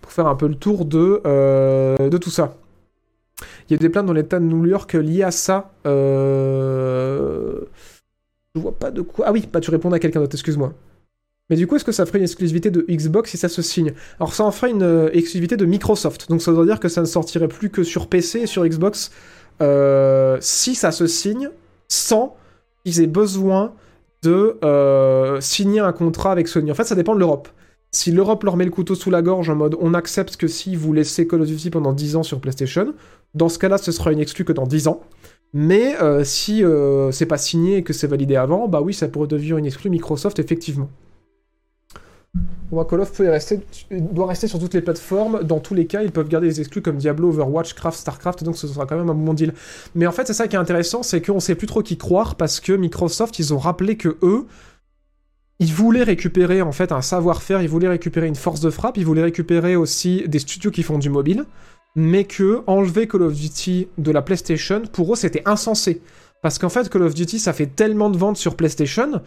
Pour faire un peu le tour de, euh, de tout ça. Il y a des plaintes dans l'état de New York liées à ça. Euh... Je vois pas de quoi. Ah oui, bah tu réponds à quelqu'un d'autre, excuse-moi. Mais du coup, est-ce que ça ferait une exclusivité de Xbox si ça se signe? Alors ça en ferait une euh, exclusivité de Microsoft. Donc ça veut dire que ça ne sortirait plus que sur PC et sur Xbox euh, si ça se signe sans qu'ils aient besoin de euh, signer un contrat avec Sony. En fait, ça dépend de l'Europe. Si l'Europe leur met le couteau sous la gorge en mode on accepte que si vous laissez Call of Duty pendant 10 ans sur PlayStation, dans ce cas-là, ce sera une exclue que dans 10 ans. Mais euh, si euh, c'est pas signé et que c'est validé avant, bah oui, ça pourrait devenir une exclue Microsoft, effectivement. Call of peut rester, doit rester sur toutes les plateformes. Dans tous les cas, ils peuvent garder des exclus comme Diablo, Overwatch, Craft, Starcraft, donc ce sera quand même un bon deal. Mais en fait, c'est ça qui est intéressant, c'est qu'on sait plus trop qui croire parce que Microsoft, ils ont rappelé que eux, ils voulaient récupérer en fait un savoir-faire, ils voulaient récupérer une force de frappe, ils voulaient récupérer aussi des studios qui font du mobile mais que enlever Call of Duty de la PlayStation, pour eux, c'était insensé. Parce qu'en fait, Call of Duty, ça fait tellement de ventes sur PlayStation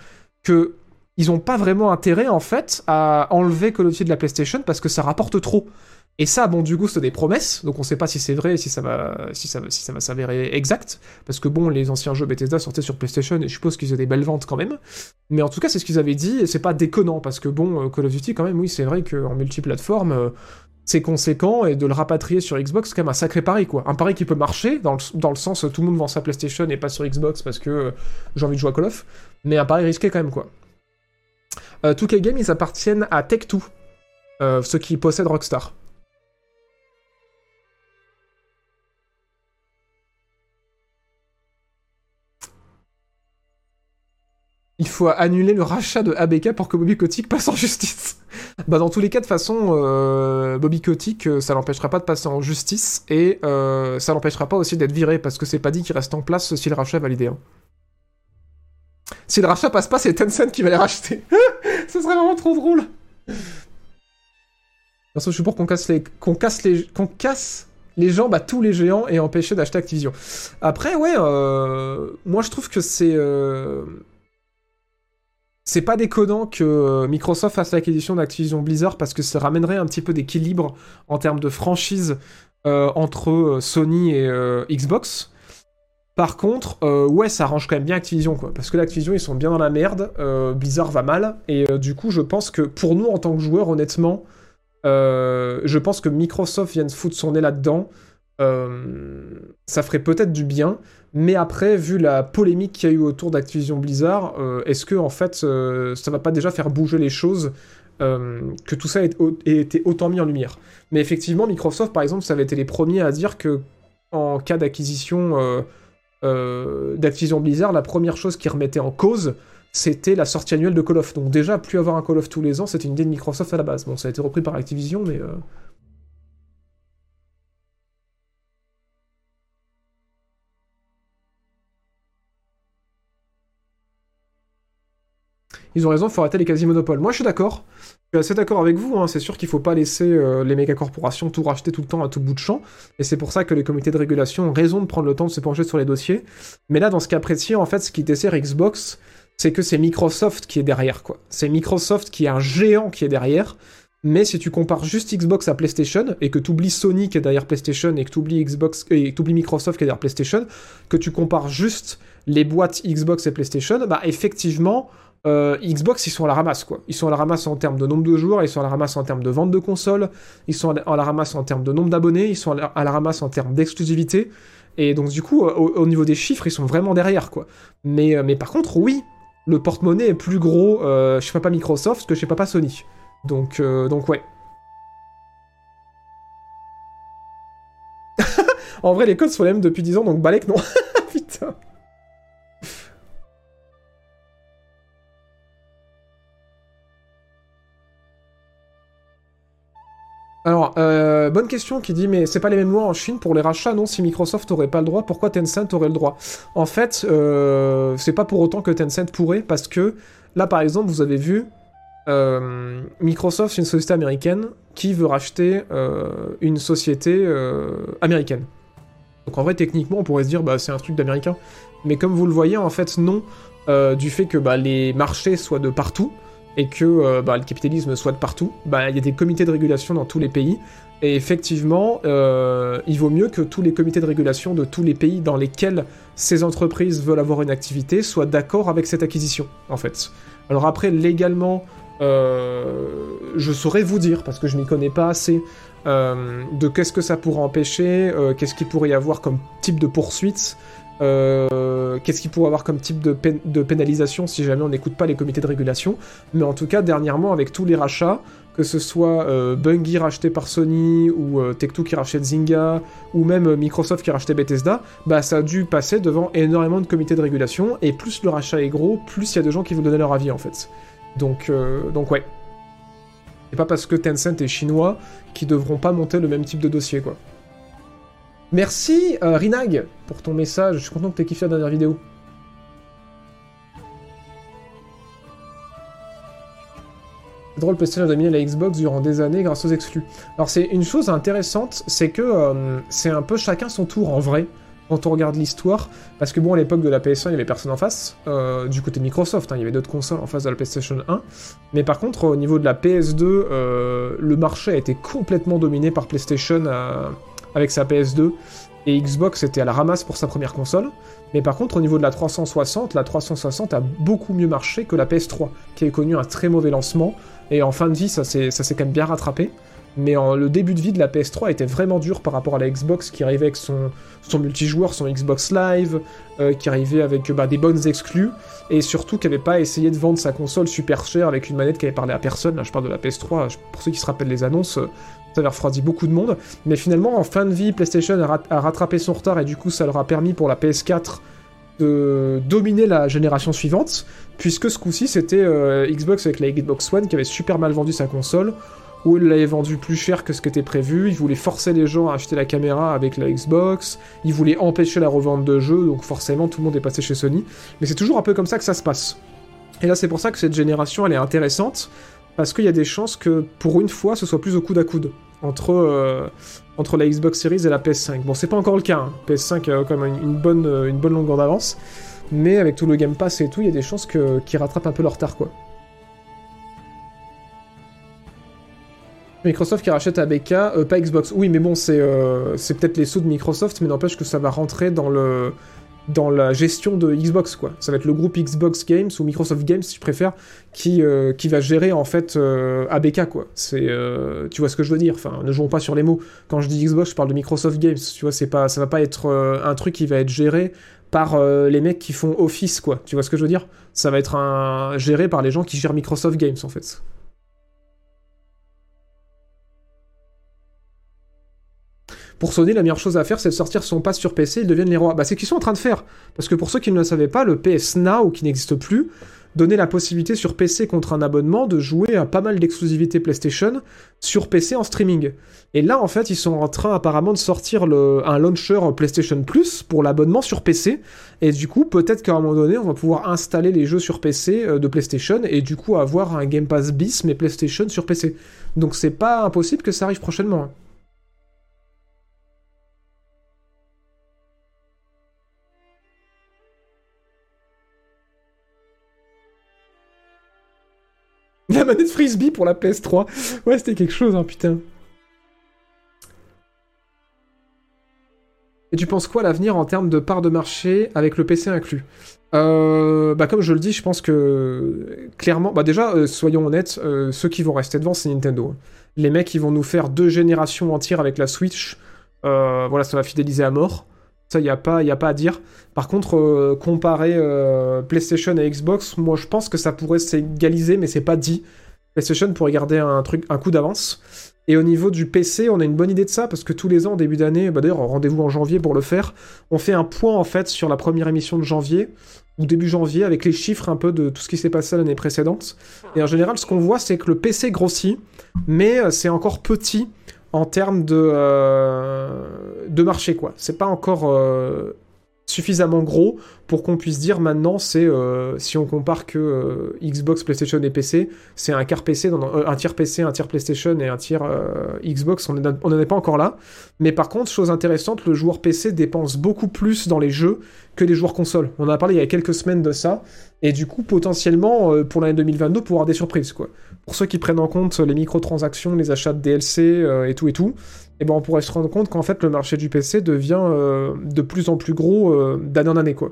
que ils ont pas vraiment intérêt, en fait, à enlever Call of Duty de la PlayStation parce que ça rapporte trop. Et ça, bon, du coup, c'est des promesses, donc on sait pas si c'est vrai, si ça va, si ça, si ça va s'avérer exact, parce que bon, les anciens jeux Bethesda sortaient sur PlayStation et je suppose qu'ils ont des belles ventes quand même. Mais en tout cas, c'est ce qu'ils avaient dit et c'est pas déconnant parce que bon, Call of Duty quand même, oui, c'est vrai qu'en multiplateforme, euh, c'est conséquent et de le rapatrier sur Xbox, c'est quand même un sacré pari, quoi. Un pari qui peut marcher, dans le, dans le sens tout le monde vend sa PlayStation et pas sur Xbox parce que euh, j'ai envie de jouer à Call of, mais un pari risqué quand même, quoi. Euh, 2K Games, ils appartiennent à Tech2, euh, ceux qui possèdent Rockstar. il faut annuler le rachat de ABK pour que Bobby Kotick passe en justice. bah dans tous les cas, de façon, euh, Bobby Kotick, euh, ça l'empêchera pas de passer en justice et ça l'empêchera pas aussi d'être viré parce que c'est pas dit qu'il reste en place si le rachat est validé. Hein. Si le rachat passe pas, c'est Tencent qui va les racheter. Ce serait vraiment trop drôle. je suis pour qu'on casse les, jambes à tous les géants et empêcher d'acheter Activision. Après, ouais, moi je trouve que c'est c'est pas déconnant que euh, Microsoft fasse l'acquisition d'Activision Blizzard parce que ça ramènerait un petit peu d'équilibre en termes de franchise euh, entre euh, Sony et Xbox. Par contre, ouais, ça arrange quand même bien Activision, quoi. Parce que l'Activision, ils sont bien dans la merde, Blizzard va mal, et du coup, je pense que pour nous, en tant que joueurs, honnêtement, je pense que Microsoft vient de foutre son nez là-dedans, euh, ça ferait peut-être du bien. Mais après, vu la polémique qu'il y a eu autour d'Activision Blizzard, euh, est-ce que en fait, euh, ça va pas déjà faire bouger les choses que tout ça ait, été autant mis en lumière? Mais effectivement, Microsoft, par exemple, ça avait été les premiers à dire que en cas d'acquisition d'Activision Blizzard, la première chose qui remettait en cause, c'était la sortie annuelle de Call of. Donc déjà, plus avoir un Call of tous les ans, c'était une idée de Microsoft à la base. Bon, ça a été repris par Activision, mais... ils ont raison, il faut arrêter les quasi-monopoles. Moi, je suis d'accord. Je suis assez d'accord avec vous. Hein. C'est sûr qu'il ne faut pas laisser euh, les méga corporations tout racheter tout le temps à tout bout de champ. Et c'est pour ça que les comités de régulation ont raison de prendre le temps de se pencher sur les dossiers. Mais là, dans ce cas précis, en fait, ce qui dessert Xbox, c'est que c'est Microsoft qui est derrière, quoi. C'est Microsoft qui est un géant qui est derrière. Mais si tu compares juste Xbox à PlayStation, et que tu oublies Sony qui est derrière PlayStation, et que tu oublies Xbox, et oublies Microsoft qui est derrière PlayStation, que tu compares juste les boîtes Xbox et PlayStation, bah effectivement, euh, Xbox, ils sont à la ramasse, quoi. Ils sont à la ramasse en termes de nombre de joueurs, ils sont à la ramasse en termes de vente de consoles, ils sont à la ramasse en termes de nombre d'abonnés, ils sont à la, ramasse en termes d'exclusivité. Et donc, du coup, au, niveau des chiffres, ils sont vraiment derrière, quoi. Mais, euh, mais par contre, oui, le porte-monnaie est plus gros euh, chez Papa Microsoft que chez Papa Sony. Donc, euh, donc ouais. en vrai, les codes sont les mêmes depuis 10 ans, donc Balek, non. Alors, euh, bonne question qui dit, mais c'est pas les mêmes lois en Chine pour les rachats, non Si Microsoft aurait pas le droit, pourquoi Tencent aurait le droit? En fait, euh, c'est pas pour autant que Tencent pourrait, parce que là, par exemple, vous avez vu, euh, Microsoft, c'est une société américaine qui veut racheter une société américaine. Donc en vrai, techniquement, on pourrait se dire, bah, c'est un truc d'américain. Mais comme vous le voyez, en fait, non, du fait que bah, les marchés soient de partout, et que euh, bah, le capitalisme soit de partout, bah, il y a des comités de régulation dans tous les pays. Et effectivement, euh, il vaut mieux que tous les comités de régulation de tous les pays dans lesquels ces entreprises veulent avoir une activité soient d'accord avec cette acquisition, en fait. Alors après, légalement, euh, je saurais vous dire, parce que je m'y connais pas assez, de qu'est-ce que ça pourrait empêcher, qu'est-ce qu'il pourrait y avoir comme type de poursuite, euh, qu'est-ce qu'il pourrait avoir comme type de, pénalisation si jamais on n'écoute pas les comités de régulation? Mais en tout cas, dernièrement, avec tous les rachats, que ce soit euh, Bungie racheté par Sony, ou euh, Tech2 qui rachète Zynga, ou même Microsoft qui rachetait Bethesda, bah ça a dû passer devant énormément de comités de régulation, et plus le rachat est gros, plus il y a de gens qui vont donner leur avis en fait. Donc, donc ouais. C'est pas parce que Tencent est chinois qu'ils devront pas monter le même type de dossier quoi. Merci euh, Rinag pour ton message. Je suis content que tu aies kiffé la dernière vidéo. C'est drôle, PlayStation a dominé la Xbox durant des années grâce aux exclus. Alors c'est une chose intéressante, c'est que euh, c'est un peu chacun son tour en vrai quand on regarde l'histoire, parce que bon à l'époque de la PS1 il y avait personne en face, euh, du côté de Microsoft, hein, il y avait d'autres consoles en face de la PlayStation 1, mais par contre au niveau de la PS2, le marché a été complètement dominé par PlayStation avec sa PS2, et Xbox était à la ramasse pour sa première console. Mais par contre, au niveau de la 360, la 360 a beaucoup mieux marché que la PS3, qui a connu un très mauvais lancement, et en fin de vie, ça s'est quand même bien rattrapé. Mais le début de vie de la PS3 était vraiment dur par rapport à la Xbox qui arrivait avec son, multijoueur, son Xbox Live, euh, qui arrivait avec bah, des bonnes exclus, et surtout qui n'avait pas essayé de vendre sa console super chère avec une manette qui avait parlé à personne. Là, je parle de la PS3, pour ceux qui se rappellent les annonces, ça avait refroidi beaucoup de monde. Mais finalement, en fin de vie, PlayStation a, rattrapé son retard et du coup, ça leur a permis pour la PS4 de dominer la génération suivante, puisque ce coup-ci, c'était euh, Xbox avec la Xbox One qui avait super mal vendu sa console, où il l'avait vendu plus cher que ce qui était prévu, il voulait forcer les gens à acheter la caméra avec la Xbox, il voulait empêcher la revente de jeux, donc forcément tout le monde est passé chez Sony. Mais c'est toujours un peu comme ça que ça se passe. Et là, c'est pour ça que cette génération, elle est intéressante, parce qu'il y a des chances que pour une fois ce soit plus au coude à coude entre, euh, entre la Xbox Series et la PS5. Bon, c'est pas encore le cas, hein. PS5 a quand même une bonne, euh, une bonne longueur d'avance, mais avec tout le Game Pass et tout, il y a des chances qu'ils rattrapent un peu leur retard, quoi. Microsoft qui rachète ABK, euh, pas Xbox. Oui, mais bon, c'est peut-être les sous de Microsoft, mais n'empêche que ça va rentrer dans le dans la gestion de Xbox, quoi. Ça va être le groupe Xbox Games ou Microsoft Games, si je préfère, qui, euh, va gérer en fait euh, ABK, quoi. Euh, tu vois ce que je veux dire. Enfin, ne jouons pas sur les mots. Quand je dis Xbox, je parle de Microsoft Games. Tu vois, c'est pas, ça va pas être un truc qui va être géré par les mecs qui font Office, quoi. Tu vois ce que je veux dire? Ça va être un géré par les gens qui gèrent Microsoft Games, en fait. Pour Sony, la meilleure chose à faire, c'est de sortir son pass sur PC, ils deviennent les rois. Bah, c'est ce qu'ils sont en train de faire. Parce que pour ceux qui ne le savaient pas, le PS Now, qui n'existe plus, donnait la possibilité sur PC contre un abonnement de jouer à pas mal d'exclusivités PlayStation sur PC en streaming. Et là, en fait, ils sont en train apparemment de sortir un launcher PlayStation Plus pour l'abonnement sur PC. Et du coup, peut-être qu'à un moment donné, on va pouvoir installer les jeux sur PC euh, de PlayStation et du coup avoir un Game Pass bis mais PlayStation sur PC. Donc c'est pas impossible que ça arrive prochainement. Manette frisbee pour la PS3. Ouais, c'était quelque chose, hein, putain. Et tu penses quoi à l'avenir en termes de part de marché avec le PC inclus? Euh, bah comme je le dis, je pense que clairement, bah déjà, euh, soyons honnêtes, euh, ceux qui vont rester devant, c'est Nintendo. Les mecs, ils vont nous faire deux générations entières avec la Switch. voilà, ça va fidéliser à mort. Il n'y a, pas, a pas à dire. Par contre, euh, comparer euh, PlayStation et Xbox, moi je pense que ça pourrait s'égaliser, mais c'est pas dit. PlayStation pourrait garder un, truc, un coup d'avance. Et au niveau du PC, on a une bonne idée de ça, parce que tous les ans, au début d'année, bah d'ailleurs, rendez-vous en janvier pour le faire, on fait un point en fait sur la première émission de janvier, ou début janvier, avec les chiffres un peu de tout ce qui s'est passé l'année précédente. Et en général, ce qu'on voit, c'est que le PC grossit, mais euh, c'est encore petit en termes de, euh, de marché, quoi. C'est pas encore euh, suffisamment gros pour qu'on puisse dire maintenant, c'est euh, si on compare que Xbox, PlayStation et PC, c'est un quart PC, un tiers PC, un tiers PlayStation et un tiers Xbox. On n'en est pas encore là. Mais par contre, chose intéressante, le joueur PC dépense beaucoup plus dans les jeux que les joueurs consoles. On en a parlé il y a quelques semaines de ça. Et du coup, potentiellement, pour l'année 2022, pour avoir des surprises, quoi pour ceux qui prennent en compte les microtransactions, les achats de DLC euh, et tout et tout, eh ben on pourrait se rendre compte qu'en fait le marché du PC devient euh, de plus en plus gros euh, d'année en année quoi.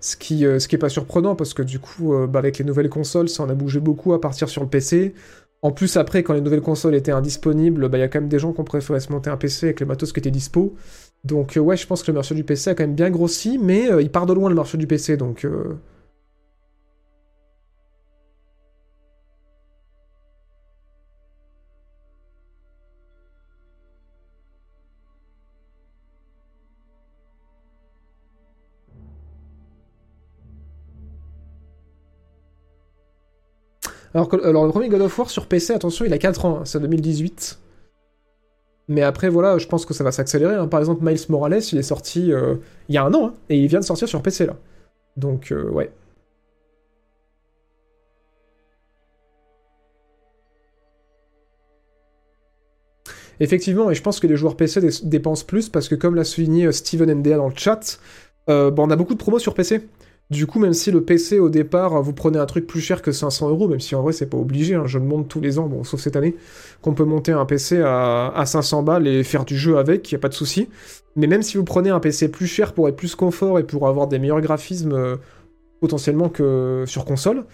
Ce qui, est pas surprenant parce que du coup, bah, avec les nouvelles consoles, ça en a bougé beaucoup à partir sur le PC. En plus, après, quand les nouvelles consoles étaient indisponibles, bah, il y a quand même des gens qui ont préféré se monter un PC avec les matos qui étaient dispo. Donc, ouais, je pense que le marché du PC a quand même bien grossi, mais il part de loin le marché du PC, donc Alors, le premier God of War sur PC, attention, il a 4 ans, hein, c'est 2018. Mais après, voilà, je pense que ça va s'accélérer. Hein. Par exemple, Miles Morales, il est sorti euh, il y a un an, hein, et il vient de sortir sur PC, là. Donc, euh, ouais. Effectivement, et je pense que les joueurs PC dépensent plus, parce que comme l'a souligné euh, Steven NDA dans le chat, bah, on a beaucoup de promos sur PC. Du coup, même si le PC au départ, vous prenez un truc plus cher que 500 euros, même si en vrai c'est pas obligé, hein, je le monte tous les ans, bon, sauf cette année, qu'on peut monter un PC à, 500 balles et faire du jeu avec, y a pas de souci. Mais même si vous prenez un PC plus cher pour être plus confort et pour avoir des meilleurs graphismes euh, potentiellement que sur console,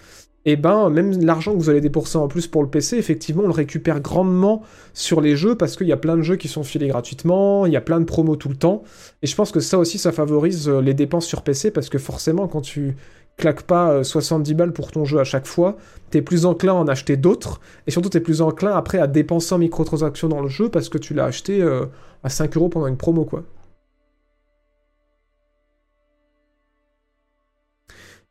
et eh ben même l'argent que vous allez débourser en plus pour le PC, effectivement, on le récupère grandement sur les jeux parce qu'il y a plein de jeux qui sont filés gratuitement, il y a plein de promos tout le temps. Et je pense que ça aussi, ça favorise euh, les dépenses sur PC parce que forcément, quand tu claques pas 70 euh, balles pour ton jeu à chaque fois, t'es plus enclin à en acheter d'autres, et surtout t'es plus enclin après à dépenser en microtransactions dans le jeu parce que tu l'as acheté euh, à 5 euros pendant une promo, quoi.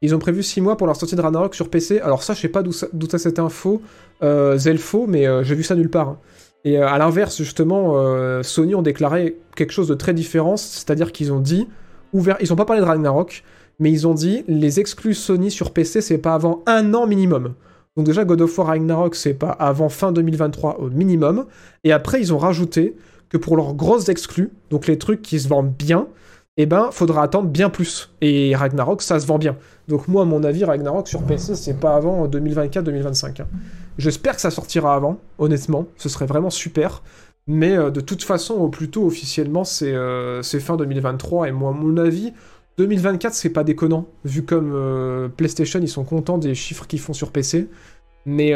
Ils ont prévu 6 mois pour leur sortie de Ragnarok sur PC. Alors ça, je sais pas d'où ça, cette info, euh, Zelfo, mais euh, j'ai vu ça nulle part. Hein. Et euh, à l'inverse, justement, Sony ont déclaré quelque chose de très différent, c'est-à-dire qu'ils ont dit, ouvert, ils ont pas parlé de Ragnarok, mais ils ont dit, les exclus Sony sur PC, c'est pas avant un an minimum. Donc déjà, God of War Ragnarok, c'est pas avant fin 2023 au minimum. Et après, ils ont rajouté que pour leurs grosses exclus, donc les trucs qui se vendent bien, eh ben, faudra attendre bien plus. Et Ragnarok, ça se vend bien. Donc moi, à mon avis, Ragnarok sur PC, c'est pas avant 2024-2025. Hein. J'espère que ça sortira avant, honnêtement. Ce serait vraiment super. Mais euh, de toute façon, au plus tôt, officiellement, c'est euh, fin 2023. Et moi, à mon avis, 2024, c'est pas déconnant, vu comme euh, PlayStation, ils sont contents des chiffres qu'ils font sur PC. Mais,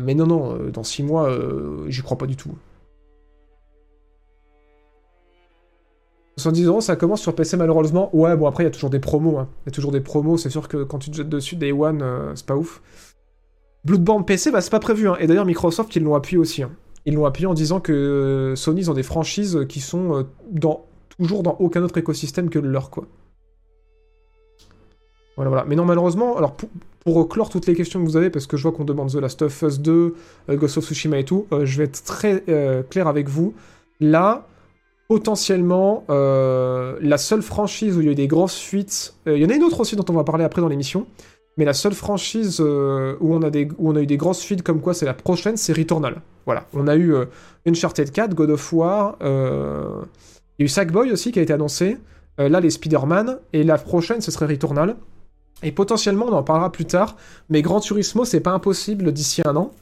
mais non, non, dans 6 mois, j'y crois pas du tout. 70 euros, ça commence sur PC malheureusement. Ouais, bon après, il y a toujours des promos. hein. Il y a toujours des promos, c'est sûr que quand tu te jettes dessus, Day One, euh, c'est pas ouf. Bloodborne PC, bah c'est pas prévu. hein. Et d'ailleurs, Microsoft, ils l'ont appuyé aussi. hein. Ils l'ont appuyé en disant que euh, Sony, ils ont des franchises qui sont euh, toujours dans aucun autre écosystème que le leur, quoi. Voilà, voilà. Mais non, malheureusement, alors pour, clore toutes les questions que vous avez, parce que je vois qu'on demande The Last of Us 2, euh, Ghost of Tsushima et tout, je vais être très clair avec vous. Là, potentiellement, euh, la seule franchise où il y a eu des grosses fuites, euh, il y en a une autre aussi dont on va parler après dans l'émission, mais la seule franchise euh, où, on a eu des grosses fuites comme quoi c'est la prochaine, c'est Returnal. Voilà, on a eu Uncharted 4, God of War, il y a eu Sackboy aussi qui a été annoncé, là les Spider-Man, et la prochaine ce serait Returnal. Et potentiellement, on en parlera plus tard, mais Gran Turismo, c'est pas impossible d'ici un an.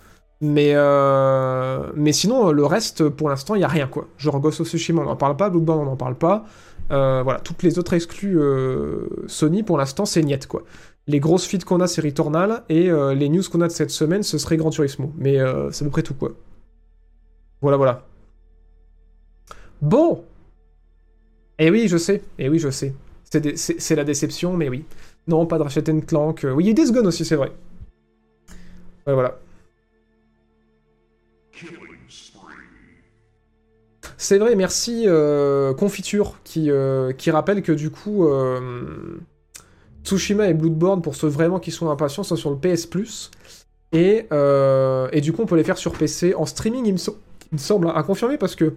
Mais, euh, mais sinon, le reste, pour l'instant, il n'y a rien, quoi. Genre Ghost of Tsushima, on n'en parle pas, Bloodborne, on n'en parle pas. Euh, voilà, toutes les autres exclus euh, Sony, pour l'instant, c'est niet, quoi. Les grosses feats qu'on a, c'est Returnal, et les news qu'on a de cette semaine, ce serait Gran Turismo. Mais c'est à peu près tout, quoi. Voilà, voilà. Bon Eh oui, je sais, eh oui, je sais. C'est la déception, mais oui. Non, pas de Ratchet Clank. Oui, il y a Days Gone aussi, c'est vrai. Ouais, voilà. C'est vrai, merci euh, Confiture qui, euh, qui rappelle que du coup, euh, Tsushima et Bloodborne, pour ceux vraiment qui sont impatients, sont sur le PS Plus. Et, du coup, on peut les faire sur PC en streaming, il me, semble, à confirmer parce que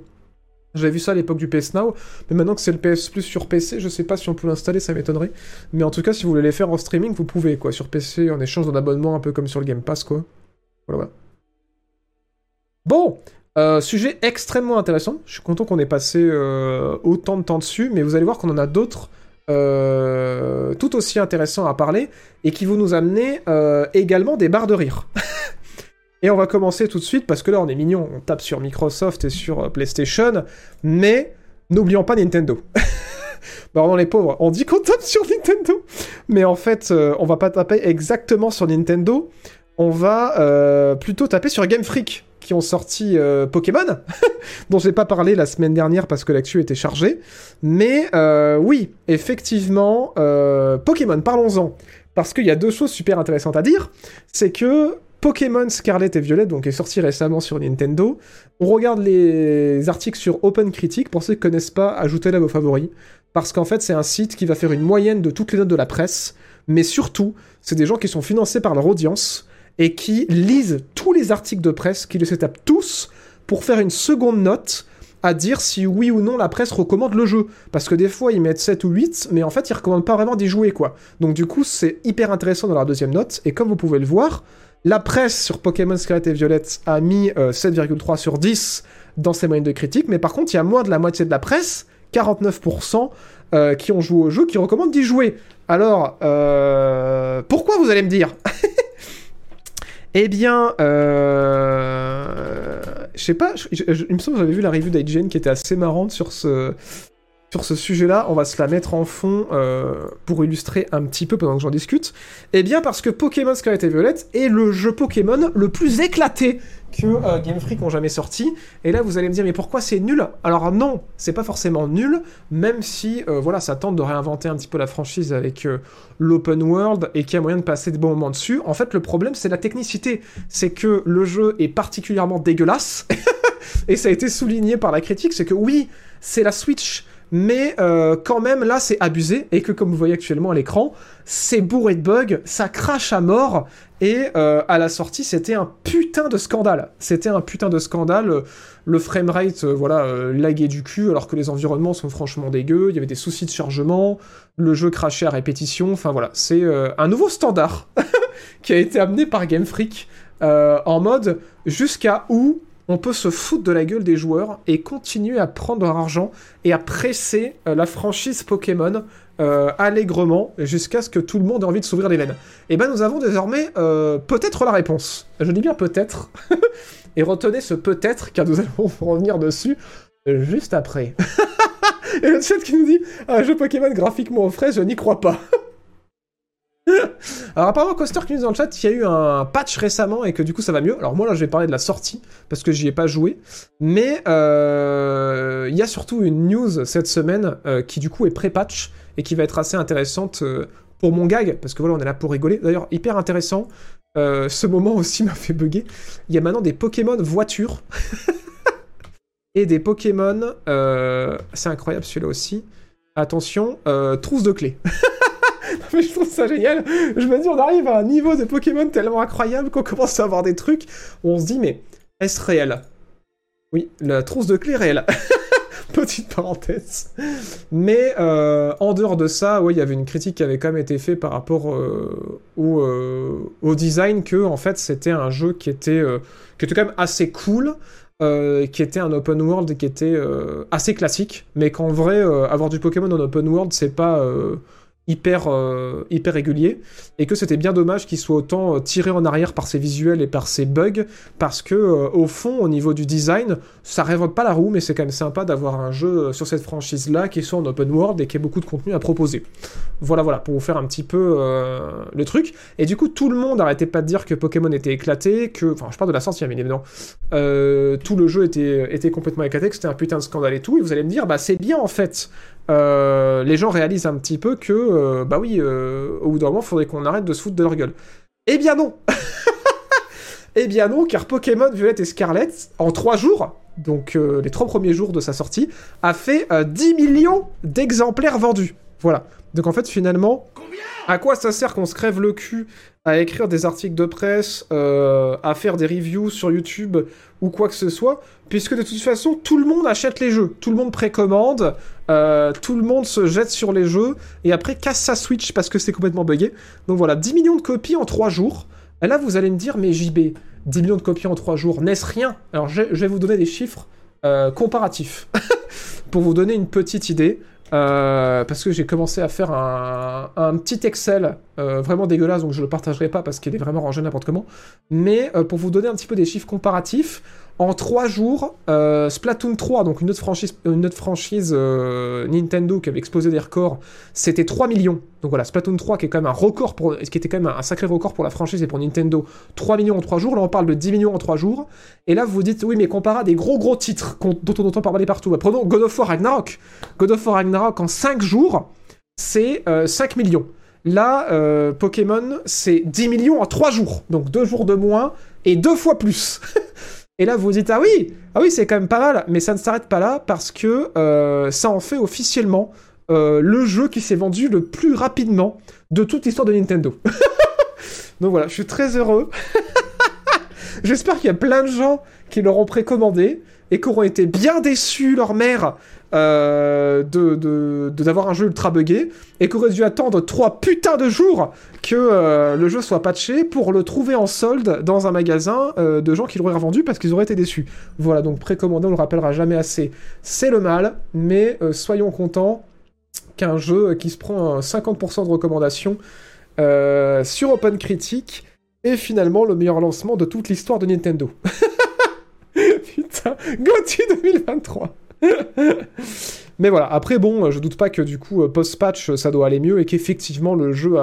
j'avais vu ça à l'époque du PS Now, mais maintenant que c'est le PS Plus sur PC, je sais pas si on peut l'installer, ça m'étonnerait. Mais en tout cas, si vous voulez les faire en streaming, vous pouvez, quoi, sur PC, en échange d'un abonnement, un peu comme sur le Game Pass, quoi. Voilà, voilà. Bon, euh, sujet extrêmement intéressant. Je suis content qu'on ait passé euh, autant de temps dessus, mais vous allez voir qu'on en a d'autres euh, tout aussi intéressants à parler et qui vont nous amener également des barres de rire. et on va commencer tout de suite parce que là on est mignon, on tape sur Microsoft et sur PlayStation, mais n'oublions pas Nintendo. Pardon les pauvres, on dit qu'on tape sur Nintendo, mais en fait on va pas taper exactement sur Nintendo, on va plutôt taper sur Game Freak qui ont sorti euh, Pokémon, dont j'ai pas parlé la semaine dernière parce que l'actu était chargée. Mais euh, oui, effectivement, euh, Pokémon, parlons-en. Parce qu'il y a deux choses super intéressantes à dire. C'est que Pokémon Scarlet et Violet, donc est sorti récemment sur Nintendo. On regarde les articles sur Open Critic. Pour ceux qui connaissent pas, ajoutez-les à vos favoris. Parce qu'en fait, c'est un site qui va faire une moyenne de toutes les notes de la presse. Mais surtout, c'est des gens qui sont financés par leur audience et qui lisent tous les articles de presse, qui les se tous pour faire une seconde note à dire si oui ou non la presse recommande le jeu. Parce que des fois, ils mettent 7 ou 8, mais en fait, ils recommandent pas vraiment d'y jouer, quoi. Donc du coup, c'est hyper intéressant dans la deuxième note, et comme vous pouvez le voir, la presse sur Pokémon Scarlet et Violet a mis euh, 7,3 sur 10 dans ses moyennes de critique, mais par contre, il y a moins de la moitié de la presse, 49%, euh, qui ont joué au jeu, qui recommandent d'y jouer. Alors, euh, pourquoi vous allez me dire? Eh bien, euh... je sais pas, il me semble que j'avais vu la review d'IGN qui était assez marrante sur ce, sur ce sujet-là. On va se la mettre en fond euh, pour illustrer un petit peu pendant que j'en discute. Eh bien, parce que Pokémon Scarlet et Violet est le jeu Pokémon le plus éclaté que euh, Game Freak ont jamais sorti. Et là, vous allez me dire, mais pourquoi c'est nul? Alors non, c'est pas forcément nul, même si, euh, voilà, ça tente de réinventer un petit peu la franchise avec l'open world et qu'il y a moyen de passer de bons moments dessus. En fait, le problème, c'est la technicité. C'est que le jeu est particulièrement dégueulasse. et ça a été souligné par la critique, c'est que oui, c'est la Switch, mais euh, quand même là c'est abusé et que comme vous voyez actuellement à l'écran, c'est bourré de bugs, ça crache à mort et euh, à la sortie c'était un putain de scandale. C'était un putain de scandale. Le framerate euh, voilà laguait du cul alors que les environnements sont franchement dégueux. Il y avait des soucis de chargement, le jeu crachait à répétition. Enfin voilà, c'est un nouveau standard qui a été amené par Game Freak en mode jusqu'à où on peut se foutre de la gueule des joueurs et continuer à prendre leur argent et à presser euh, la franchise Pokémon euh, allègrement jusqu'à ce que tout le monde ait envie de s'ouvrir les veines. Et ben nous avons désormais euh, peut-être la réponse. Je dis bien peut-être. et retenez ce peut-être car nous allons revenir dessus juste après. Et le chat qui nous dit un jeu Pokémon graphiquement aux fraises, je n'y crois pas. Alors apparemment Coaster qui nous dans le chat qu'il y a eu un patch récemment et que du coup ça va mieux. Alors moi là je vais parler de la sortie parce que j'y ai pas joué. Mais euh, il y a surtout une news cette semaine euh, qui du coup est pré-patch et qui va être assez intéressante euh, pour mon gag parce que voilà on est là pour rigoler. D'ailleurs hyper intéressant. ce moment aussi m'a fait bugger. Il y a maintenant des Pokémon voitures et des Pokémon. C'est incroyable celui-là aussi. Attention, trousse de clés. mais je trouve ça génial. Je me dis, on arrive à un niveau de Pokémon tellement incroyable qu'on commence à avoir des trucs où on se dit, mais est-ce réel? Oui, la trousse de clés réelle. Petite parenthèse. Mais euh, en dehors de ça, oui, il y avait une critique qui avait quand même été faite par rapport euh, au, euh, au, design que, en fait, c'était un jeu qui était, qui était quand même assez cool. qui était un open world qui était assez classique, mais qu'en vrai, avoir du Pokémon en open world, c'est pas hyper, euh, hyper régulier, et que c'était bien dommage qu'il soit autant euh, tiré en arrière par ses visuels et par ses bugs, parce que euh, au fond, au niveau du design, ça révolte pas la roue, mais c'est quand même sympa d'avoir un jeu sur cette franchise-là qui soit en open world et qui ait beaucoup de contenu à proposer. Voilà, voilà, pour vous faire un petit peu le truc. Et du coup, tout le monde arrêtait pas de dire que Pokémon était éclaté, que, enfin, je parle de la sortie, bien évidemment, tout le jeu était, était complètement éclaté, que c'était un putain de scandale et tout, et vous allez me dire, bah c'est bien en fait, euh, les gens réalisent un petit peu que, euh, bah oui, euh, au bout d'un moment, il faudrait qu'on arrête de se foutre de leur gueule. Eh bien non Eh bien non, car Pokémon Violette et Scarlet, en 3 jours, donc les 3 premiers jours de sa sortie, a fait 10 millions d'exemplaires vendus. Voilà. Donc en fait, finalement, à quoi ça sert qu'on se crève le cul à écrire des articles de presse, à faire des reviews sur YouTube ou quoi que ce soit, puisque de toute façon, tout le monde achète les jeux, tout le monde précommande, euh, tout le monde se jette sur les jeux, et après casse sa Switch parce que c'est complètement buggé. Donc voilà, 10 millions de copies en 3 jours. Et là, vous allez me dire, mais JB, 10 millions de copies en 3 jours, n'est-ce rien? Alors, je, vais vous donner des chiffres euh, comparatifs, pour vous donner une petite idée. Euh, parce que j'ai commencé à faire un, petit Excel vraiment dégueulasse, donc je le partagerai pas parce qu'il est vraiment rangé n'importe comment. Mais pour vous donner un petit peu des chiffres comparatifs, en 3 jours, euh, Splatoon 3, donc une autre franchise, franchise euh, Nintendo qui avait explosé des records, c'était 3 millions. Donc voilà, Splatoon 3 qui est quand même un record pour, qui était quand même un sacré record pour la franchise et pour Nintendo. 3 millions en 3 jours, là on parle de 10 millions en 3 jours. Et là vous vous dites, oui mais comparé à des gros gros titres dont on entend parler partout. Bah, prenons God of War Ragnarok. God of War Ragnarok en 5 jours, c'est 5 euh, millions. Là, Pokémon, c'est 10 millions en 3 jours. Donc 2 jours de moins et 2 fois plus. Et là, vous vous dites, ah oui, ah oui, c'est quand même pas mal, mais ça ne s'arrête pas là parce que euh, ça en fait officiellement euh, le jeu qui s'est vendu le plus rapidement de toute l'histoire de Nintendo. Donc voilà, je suis très heureux. J'espère qu'il y a plein de gens qui l'auront précommandé et qui auront été bien déçus, leur mère, euh, de, d'avoir un jeu ultra buggé et qu'aurait dû attendre trois putains de jours que euh, le jeu soit patché pour le trouver en solde dans un magasin euh, de gens qui l'auraient revendu parce qu'ils auraient été déçus. Voilà, donc précommandé, on le rappellera jamais assez. C'est le mal, mais soyons contents qu'un jeu qui se prend 50% de recommandations sur Open Critique est finalement le meilleur lancement de toute l'histoire de Nintendo. Putain, Gauthier 2023 mais voilà, après bon, je doute pas que du coup, euh, post-patch, ça doit aller mieux et qu'effectivement le jeu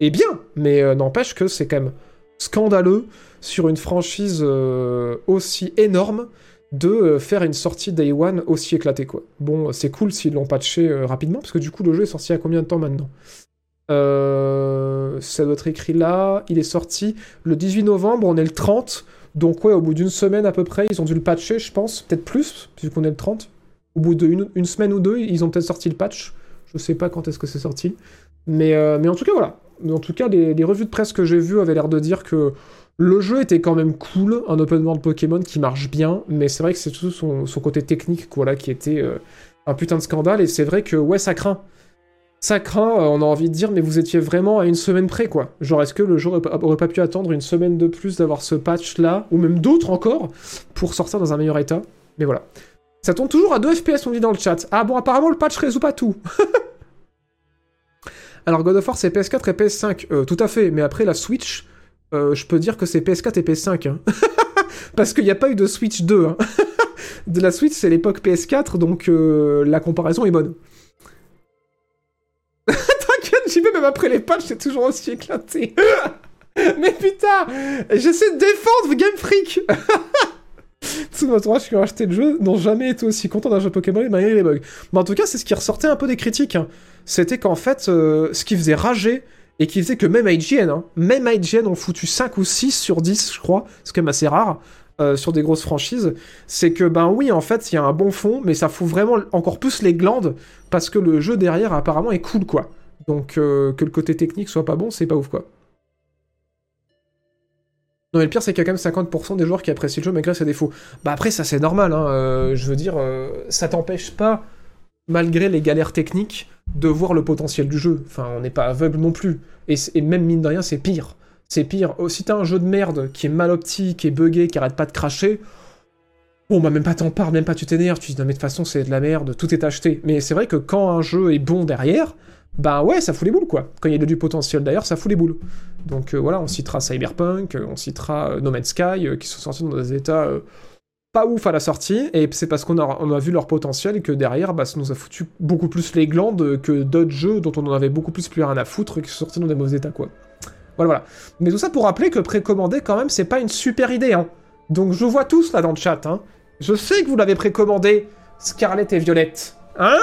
est bien, mais euh, n'empêche que c'est quand même scandaleux sur une franchise euh, aussi énorme de faire une sortie Day One aussi éclatée quoi. Bon, c'est cool s'ils l'ont patché rapidement, parce que du coup le jeu est sorti à combien de temps maintenant? Ça doit être écrit là, il est sorti le 18 novembre, on est le 30, donc ouais, au bout d'une semaine à peu près, ils ont dû le patcher, je pense, peut-être plus, puisqu'on est le 30. Au bout d'une une semaine ou deux, ils ont peut-être sorti le patch. Je sais pas quand est-ce que c'est sorti. Mais, euh, en tout cas, voilà. En tout cas, les, revues de presse que j'ai vues avaient l'air de dire que le jeu était quand même cool, un open world Pokémon qui marche bien, mais c'est vrai que c'est tout son, côté technique voilà, qui était euh, un putain de scandale, et c'est vrai que ouais, ça craint ça craint, euh, on a envie de dire, mais vous étiez vraiment à une semaine près, quoi. Genre, est-ce que le jeu aurait pas pu attendre une semaine de plus d'avoir ce patch-là, ou même d'autres encore, pour sortir dans un meilleur état? Mais voilà. Ça tourne toujours à 2 FPS, on dit dans le chat. Ah bon, apparemment, le patch résout pas tout. Alors, God of War, c'est PS4 et PS5. Euh, tout à fait, mais après, la Switch, euh, je peux dire que c'est PS4 et PS5. Hein. Parce qu'il n'y a pas eu de Switch 2. Hein. de la Switch, c'est l'époque PS4, donc la comparaison est bonne. T'inquiète, j'y vais même après les patchs, c'est toujours aussi éclaté. Mais putain, j'essaie de défendre Game Freak. Tous nos entourage qui ont acheté le jeu n'ont jamais été aussi contents d'un jeu Pokémon malgré les bugs. Mais en tout cas, c'est ce qui ressortait un peu des critiques. hein. C'était qu'en fait, euh, ce qui faisait rager et qui faisait que même IGN, hein, même IGN ont foutu 5 ou 6 sur 10, je crois, c'est quand même assez rare, euh, sur des grosses franchises, c'est que ben oui, en fait, il y a un bon fond, mais ça fout vraiment encore plus les glandes parce que le jeu derrière apparemment est cool, quoi. Donc euh, que le côté technique soit pas bon, c'est pas ouf, quoi. Non mais le pire c'est qu'il y a quand même 50% des joueurs qui apprécient le jeu malgré ses défauts. Bah après ça c'est normal, hein, euh, je veux dire, ça t'empêche pas, malgré les galères techniques, de voir le potentiel du jeu. Enfin on n'est pas aveugle non plus. Et, et même mine de rien c'est pire. C'est pire. Oh, si t'as un jeu de merde qui est mal optique, qui est buggé, qui arrête pas de cracher, bon bah même pas t'en parles, même pas tu t'énerves, tu dis non mais de toute façon c'est de la merde, tout est acheté. Mais c'est vrai que quand un jeu est bon derrière, bah ouais ça fout les boules quoi. Quand il y a du potentiel derrière, ça fout les boules. Donc euh, voilà, on citera Cyberpunk, euh, on citera euh, No Man's Sky, qui sont sortis dans des états pas ouf à la sortie, et c'est parce qu'on a, vu leur potentiel que derrière, bah, ça nous a foutu beaucoup plus les glandes que d'autres jeux dont on en avait beaucoup plus plus rien à foutre et qui sont sortis dans des mauvais états, quoi. Voilà, voilà. Mais tout ça pour rappeler que précommander, quand même, c'est pas une super idée, hein. Donc je vois tous là dans le chat, hein. Je sais que vous l'avez précommandé, Scarlett et Violette. Hein?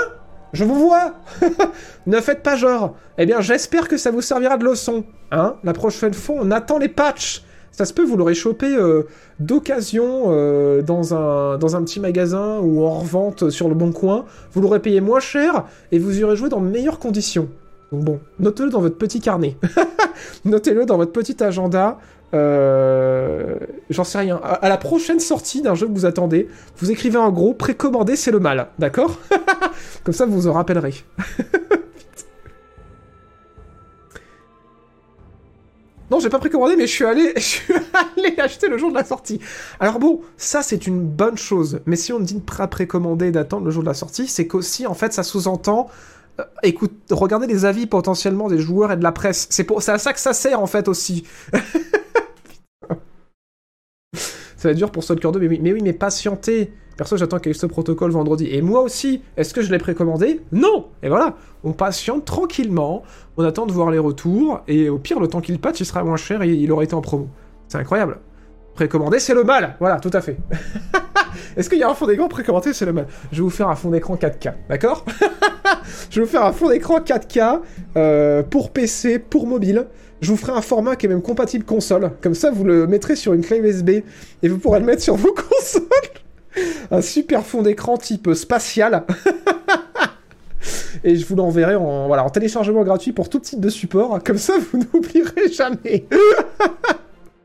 Je vous vois Ne faites pas genre. Eh bien, j'espère que ça vous servira de leçon. Hein La prochaine fois, on attend les patchs. Ça se peut, vous l'aurez chopé euh, d'occasion euh, dans, un, dans un petit magasin ou en revente sur le bon coin. Vous l'aurez payé moins cher et vous y aurez joué dans de meilleures conditions. Donc bon, notez-le dans votre petit carnet. notez-le dans votre petit agenda. Euh, J'en sais rien. À, la prochaine sortie d'un jeu que vous attendez, vous écrivez en gros précommandé, c'est le mal. D'accord Comme ça, vous vous en rappellerez. Non, j'ai pas précommandé, mais je suis allé, acheter le jour de la sortie. Alors bon, ça c'est une bonne chose. Mais si on dit de pré- précommander, d'attendre le jour de la sortie, c'est qu'aussi en fait ça sous-entend, écoute, regardez les avis potentiellement des joueurs et de la presse. C'est pour, c'est à ça que ça sert en fait aussi. ça va être dur pour Stalker 2, mais oui, mais oui, mais patientez. Perso, j'attends ce protocole vendredi. Et moi aussi, est-ce que je l'ai précommandé? Non Et voilà, on patiente tranquillement, on attend de voir les retours, et au pire, le temps qu'il patch, il sera moins cher et il aura été en promo. C'est incroyable. Précommandé, c'est le mal Voilà, tout à fait. Est-ce qu'il y a un fond d'écran précommandé, c'est le mal? Je vais vous faire un fond d'écran 4K, d'accord? Je vais vous faire un fond d'écran 4K euh, pour PC, pour mobile. Je vous ferai un format qui est même compatible console. Comme ça, vous le mettrez sur une clé USB et vous pourrez le mettre sur vos consoles. Un super fond d'écran type spatial. et je vous l'enverrai en, voilà, en téléchargement gratuit pour tout type de support. Comme ça, vous n'oublierez jamais.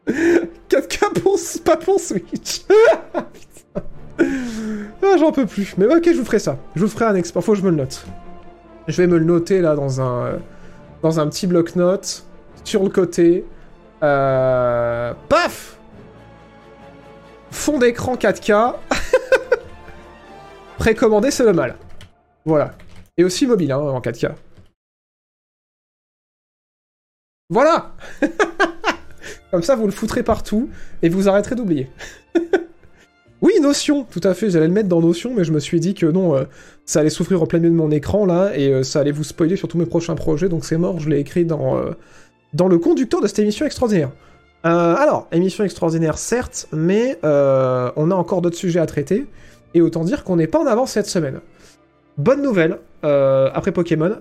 4K pour, pas pour Switch. Ah, j'en peux plus. Mais ok, je vous ferai ça. Je vous ferai un export. Faut que je me le note. Je vais me le noter là dans un, dans un petit bloc-notes sur le côté. Euh, paf Fond d'écran 4K. Précommandé, c'est le mal. Voilà. Et aussi mobile, hein, en 4K. Voilà Comme ça, vous le foutrez partout et vous arrêterez d'oublier. oui, Notion, tout à fait. J'allais le mettre dans Notion, mais je me suis dit que non, euh, ça allait souffrir au plein milieu de mon écran là et euh, ça allait vous spoiler sur tous mes prochains projets, donc c'est mort. Je l'ai écrit dans, euh, dans le conducteur de cette émission extraordinaire. Alors, émission extraordinaire, certes, mais on a encore d'autres sujets à traiter. Et autant dire qu'on n'est pas en avance cette semaine. Bonne nouvelle, après Pokémon,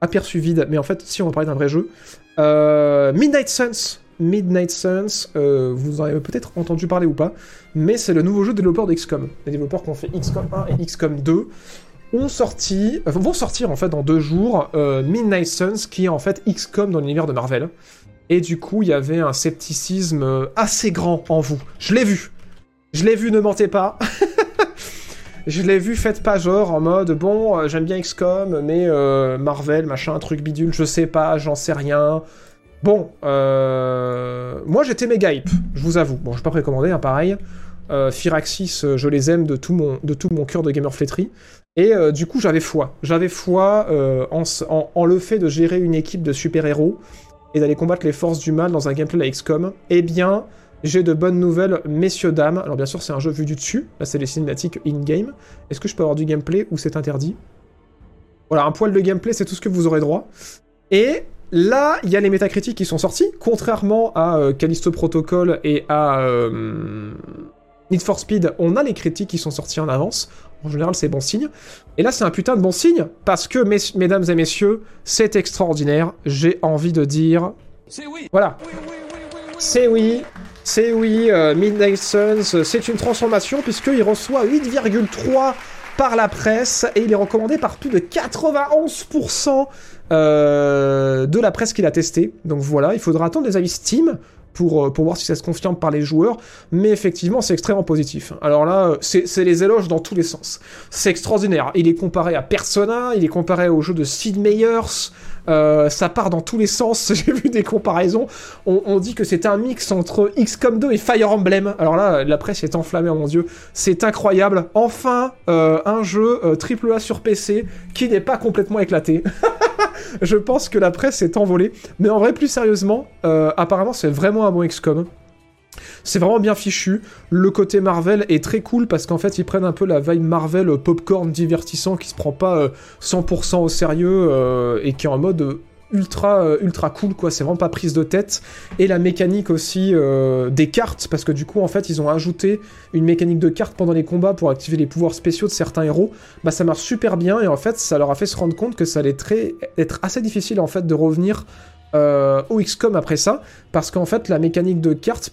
aperçu vide, mais en fait, si on va parler d'un vrai jeu. Midnight Suns. Midnight Suns, euh, vous en avez peut-être entendu parler ou pas, mais c'est le nouveau jeu développeur d'XCOM. Les développeurs qui ont fait XCOM 1 et XCOM 2 ont sorti, euh, vont sortir en fait dans deux jours euh, Midnight Suns, qui est en fait XCOM dans l'univers de Marvel. Et du coup, il y avait un scepticisme assez grand en vous. Je l'ai vu. Je l'ai vu, ne mentez pas. je l'ai vu, faites pas genre en mode bon, j'aime bien XCOM, mais Marvel, machin, truc bidule, je sais pas, j'en sais rien. Bon, euh, moi j'étais méga hype, je vous avoue. Bon, je pas précommandé, hein, pareil. Euh, Firaxis, euh, je les aime de tout mon, de cœur de gamer flétri. Et euh, du coup, j'avais foi. J'avais foi en le fait de gérer une équipe de super-héros et d'aller combattre les forces du mal dans un gameplay à XCOM. Eh bien, J'ai de bonnes nouvelles, messieurs, dames. Alors bien sûr, c'est un jeu vu du dessus. Là, c'est les cinématiques in-game. Est-ce que je peux avoir du gameplay ou c'est interdit? Voilà, un poil de gameplay, c'est tout ce que vous aurez droit. Et là, il y a les métacritiques qui sont sortis. Contrairement à euh, Callisto Protocol et à euh, Need for Speed, on a les critiques qui sont sortis en avance. En général, c'est bon signe. Et là, c'est un putain de bon signe, parce que, mesdames et messieurs, c'est extraordinaire. J'ai envie de dire... C'est oui Voilà. C'est oui, c'est oui, euh, Midnight Suns, c'est une transformation puisqu'il reçoit 8,3 par la presse et il est recommandé par plus de 91% euh, de la presse qu'il a testé. Donc voilà, il faudra attendre les avis Steam pour, euh, pour voir si ça se confirme par les joueurs, mais effectivement c'est extrêmement positif. Alors là, c'est les éloges dans tous les sens. C'est extraordinaire. Il est comparé à Persona, il est comparé au jeu de Sid Meier's, euh, ça part dans tous les sens. J'ai vu des comparaisons. On, dit que c'est un mix entre XCOM 2 et Fire Emblem. Alors là, la presse est enflammée, oh mon dieu. C'est incroyable. Enfin, euh, un jeu AAA sur PC qui n'est pas complètement éclaté. je pense que la presse s'est envolée. Mais en vrai, plus sérieusement, euh, apparemment, c'est vraiment un bon XCOM. C'est vraiment bien fichu. Le côté Marvel est très cool parce qu'en fait, ils prennent un peu la vibe Marvel popcorn divertissant qui se prend pas 100% euh, au sérieux euh, et qui est en mode ultra euh, ultra cool quoi. C'est vraiment pas prise de tête. Et la mécanique aussi euh, des cartes parce que du coup en fait ils ont ajouté une mécanique de cartes pendant les combats pour activer les pouvoirs spéciaux de certains héros. Bah ça marche super bien et en fait ça leur a fait se rendre compte que ça allait être assez difficile en fait de revenir euh, au XCOM après ça parce qu'en fait la mécanique de cartes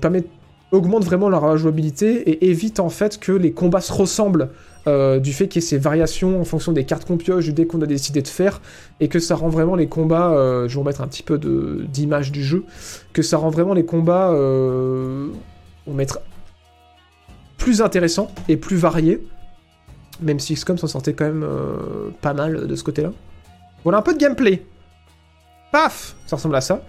permet augmente vraiment leur jouabilité et évite en fait que les combats se ressemblent euh, du fait qu'il y ait ces variations en fonction des cartes qu'on pioche, du dé qu'on a décidé de faire, et que ça rend vraiment les combats, euh, je vais remettre un petit peu d'image du jeu, que ça rend vraiment les combats, euh, on mettre plus intéressants et plus variés, même si XCOM s'en sortait quand même pas mal de ce côté-là. Voilà un peu de gameplay. Paf Ça ressemble à ça.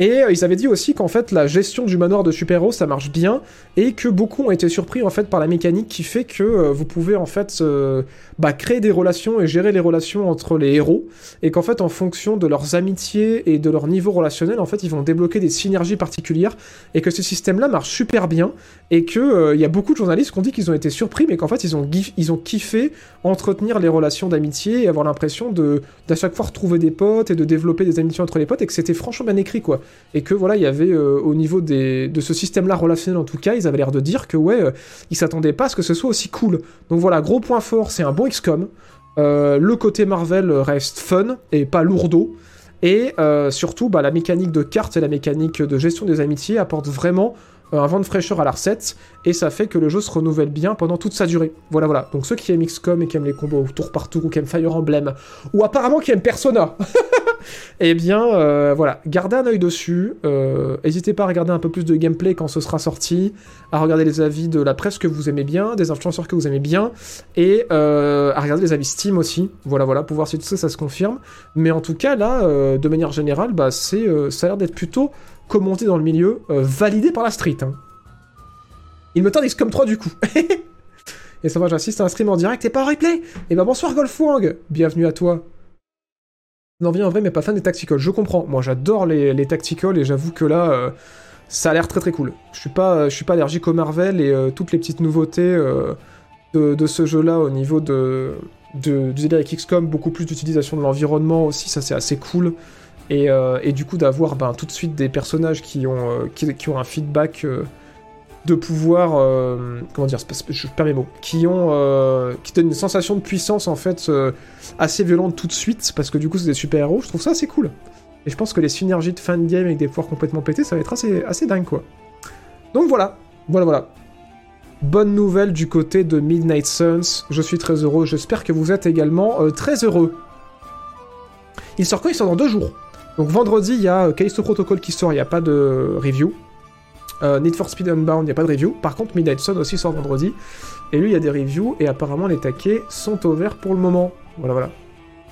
Et euh, ils avaient dit aussi qu'en fait la gestion du manoir de super-héros ça marche bien et que beaucoup ont été surpris en fait par la mécanique qui fait que euh, vous pouvez en fait euh, bah, créer des relations et gérer les relations entre les héros et qu'en fait en fonction de leurs amitiés et de leur niveau relationnel en fait ils vont débloquer des synergies particulières et que ce système là marche super bien et que il y a beaucoup de journalistes qui ont dit qu'ils ont été surpris mais qu'en fait ils ont, ils kiffé entretenir les relations d'amitié et avoir l'impression de d'à chaque fois retrouver des potes et de développer des amitiés entre les potes et que c'était franchement bien écrit quoi et que voilà, il y avait euh, au niveau de ce système-là relationnel en tout cas, ils avaient l'air de dire que ouais, euh, ils s'attendaient pas à ce que ce soit aussi cool. Donc voilà, gros point fort, c'est un bon XCOM. Euh, le côté Marvel reste fun et pas lourdeau. Et surtout, bah, la mécanique de cartes et la mécanique de gestion des amitiés apportent vraiment un vent de fraîcheur à la recette, et ça fait que le jeu se renouvelle bien pendant toute sa durée. Voilà, voilà. Donc ceux qui aiment XCOM et qui aiment les combos tour par tour, ou qui aiment Fire Emblem, ou apparemment qui aiment Persona, eh bien, euh, voilà, gardez un œil dessus. Euh, n'hésitez pas à regarder un peu plus de gameplay quand ce sera sorti, à regarder les avis de la presse que vous aimez bien, des influenceurs que vous aimez bien, et euh, à regarder les avis Steam aussi. Voilà, voilà, pour voir si tout ça, ça se confirme. Mais en tout cas, là, de manière générale, bah, c'est, ça a l'air d'être plutôt commenté dans le milieu, validé par la street. Hein. Il me tend comme 3 du coup. et ça va, j'assiste à un stream en direct et pas en replay. Et eh ben bonsoir Golfwang, bienvenue à toi. Non, en vrai, mais pas fan des tacticals. Je comprends. Moi, j'adore les, tacticals et j'avoue que là, euh, ça a l'air très très cool. Je suis pas, je suis pas allergique au Marvel et euh, toutes les petites nouveautés euh, de, ce jeu-là au niveau de, du avec XCOM, beaucoup plus d'utilisation de l'environnement aussi, ça c'est assez cool. Et, et du coup, d'avoir ben, tout de suite des personnages qui ont, qui, qui ont un feedback de pouvoir, euh, comment dire, je perds mes mots, qui ont, euh, qui donnent une sensation de puissance en fait euh, assez violente tout de suite, parce que du coup c'est des super héros. Je trouve ça assez cool. Et je pense que les synergies de fan game avec des pouvoirs complètement pétés, ça va être assez, assez dingue quoi. Donc voilà, voilà, voilà. Bonne nouvelle du côté de Midnight Suns. Je suis très heureux. J'espère que vous êtes également très heureux. Il sort quand Il sort dans deux jours. Donc vendredi, il y a Callisto Protocol qui sort. Il n'y a pas de review. Euh, Need for Speed Unbound, il n'y a pas de review. Par contre, Midnight Sun aussi sort vendredi. Et lui, il y a des reviews. Et apparemment, les taquets sont au vert pour le moment. Voilà, voilà.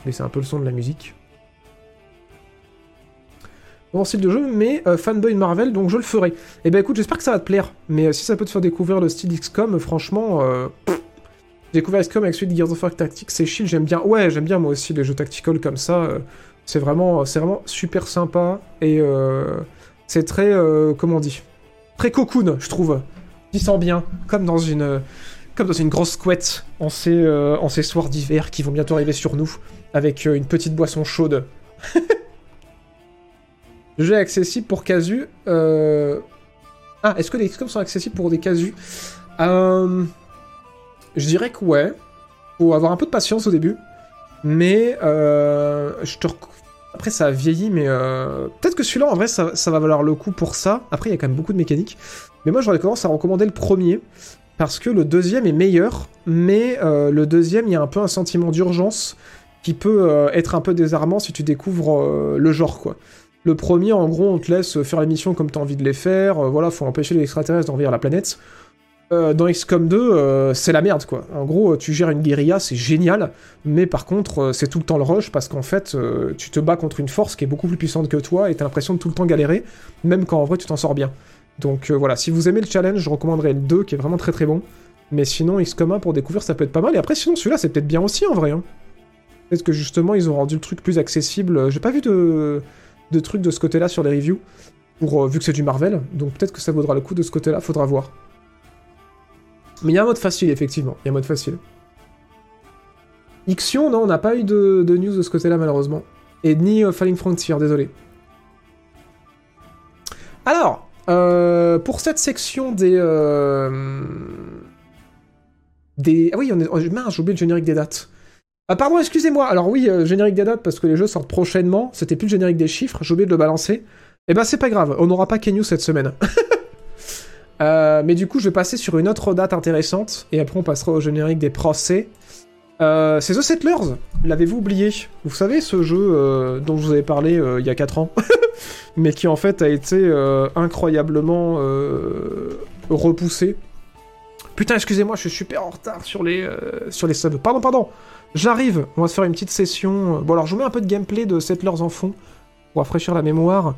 Mais c'est un peu le son de la musique. Bon style de jeu, mais euh, fanboy Marvel, donc je le ferai. Et eh ben écoute, j'espère que ça va te plaire. Mais euh, si ça peut te faire découvrir le style XCOM, franchement, découvert XCOM avec celui de Gears of War Tactics, c'est chill, j'aime bien. Ouais, j'aime bien moi aussi les jeux tactical comme ça. C'est vraiment, vraiment super sympa et c'est très, comment on dit? Très cocoon, je trouve. Tu sens bien, comme dans une, comme dans une grosse couette en ces, euh, en ces soirs d'hiver qui vont bientôt arriver sur nous, avec euh, une petite boisson chaude. Jeu accessible pour casu. Euh... Ah, est-ce que les XCOM sont accessibles pour des casus? Euh... Je dirais que ouais. Faut avoir un peu de patience au début. Mais euh, je te après ça a vieilli, mais euh, peut-être que celui-là en vrai ça, va valoir le coup pour ça. Après il y a quand même beaucoup de mécaniques. Mais moi j'aurais commencé à recommander le premier parce que le deuxième est meilleur, mais euh, le deuxième il y a un peu un sentiment d'urgence qui peut euh, être un peu désarmant si tu découvres euh, le genre quoi. Le premier en gros on te laisse faire les missions comme tu as envie de les faire, voilà faut empêcher les extraterrestres d'envahir la planète. Euh, dans XCOM 2, euh, c'est la merde quoi. En gros, tu gères une guérilla, c'est génial, mais par contre, euh, c'est tout le temps le rush parce qu'en fait, tu te bats contre une force qui est beaucoup plus puissante que toi et t'as l'impression de tout le temps galérer, même quand en vrai tu t'en sors bien. Donc voilà, si vous aimez le challenge, je recommanderais le 2 qui est vraiment très très bon. Mais sinon, XCOM 1 pour découvrir, ça peut être pas mal. Et après, sinon, celui-là, c'est peut-être bien aussi en vrai. hein. Peut-être que justement, ils ont rendu le truc plus accessible. J'ai pas vu de, de trucs de ce côté-là sur les reviews, vu que c'est du Marvel. Donc peut-être que ça vaudra le coup de ce côté-là, faudra voir. Mais il y a un mode facile, effectivement. Il y a un mode facile. Ixion, non, on n'a pas eu de, news de ce côté-là, malheureusement. Et ni euh, Falling Frontier, désolé. Alors, euh, pour cette section des... euh, des... Ah oui, on est... oh, j'ai oublié le générique des dates. Ah pardon, excusez-moi. Alors oui, générique des dates, parce que les jeux sortent prochainement. C'était plus le générique des chiffres, j'ai oublié de le balancer. Eh ben c'est pas grave, on n'aura pas Kenyu cette semaine. Euh, mais du coup, je vais passer sur une autre date intéressante, et après on passera au générique des procès. Euh, c'est The Settlers, l'avez-vous oublié? Vous savez, ce jeu euh, dont je vous avais parlé il y a 4 ans, mais qui en fait a été incroyablement repoussé. Putain, excusez-moi, je suis super en retard sur les, sur les subs. Pardon, pardon, j'arrive, on va se faire une petite session. Bon alors, je vous mets un peu de gameplay de Settlers en fond, pour rafraîchir la mémoire.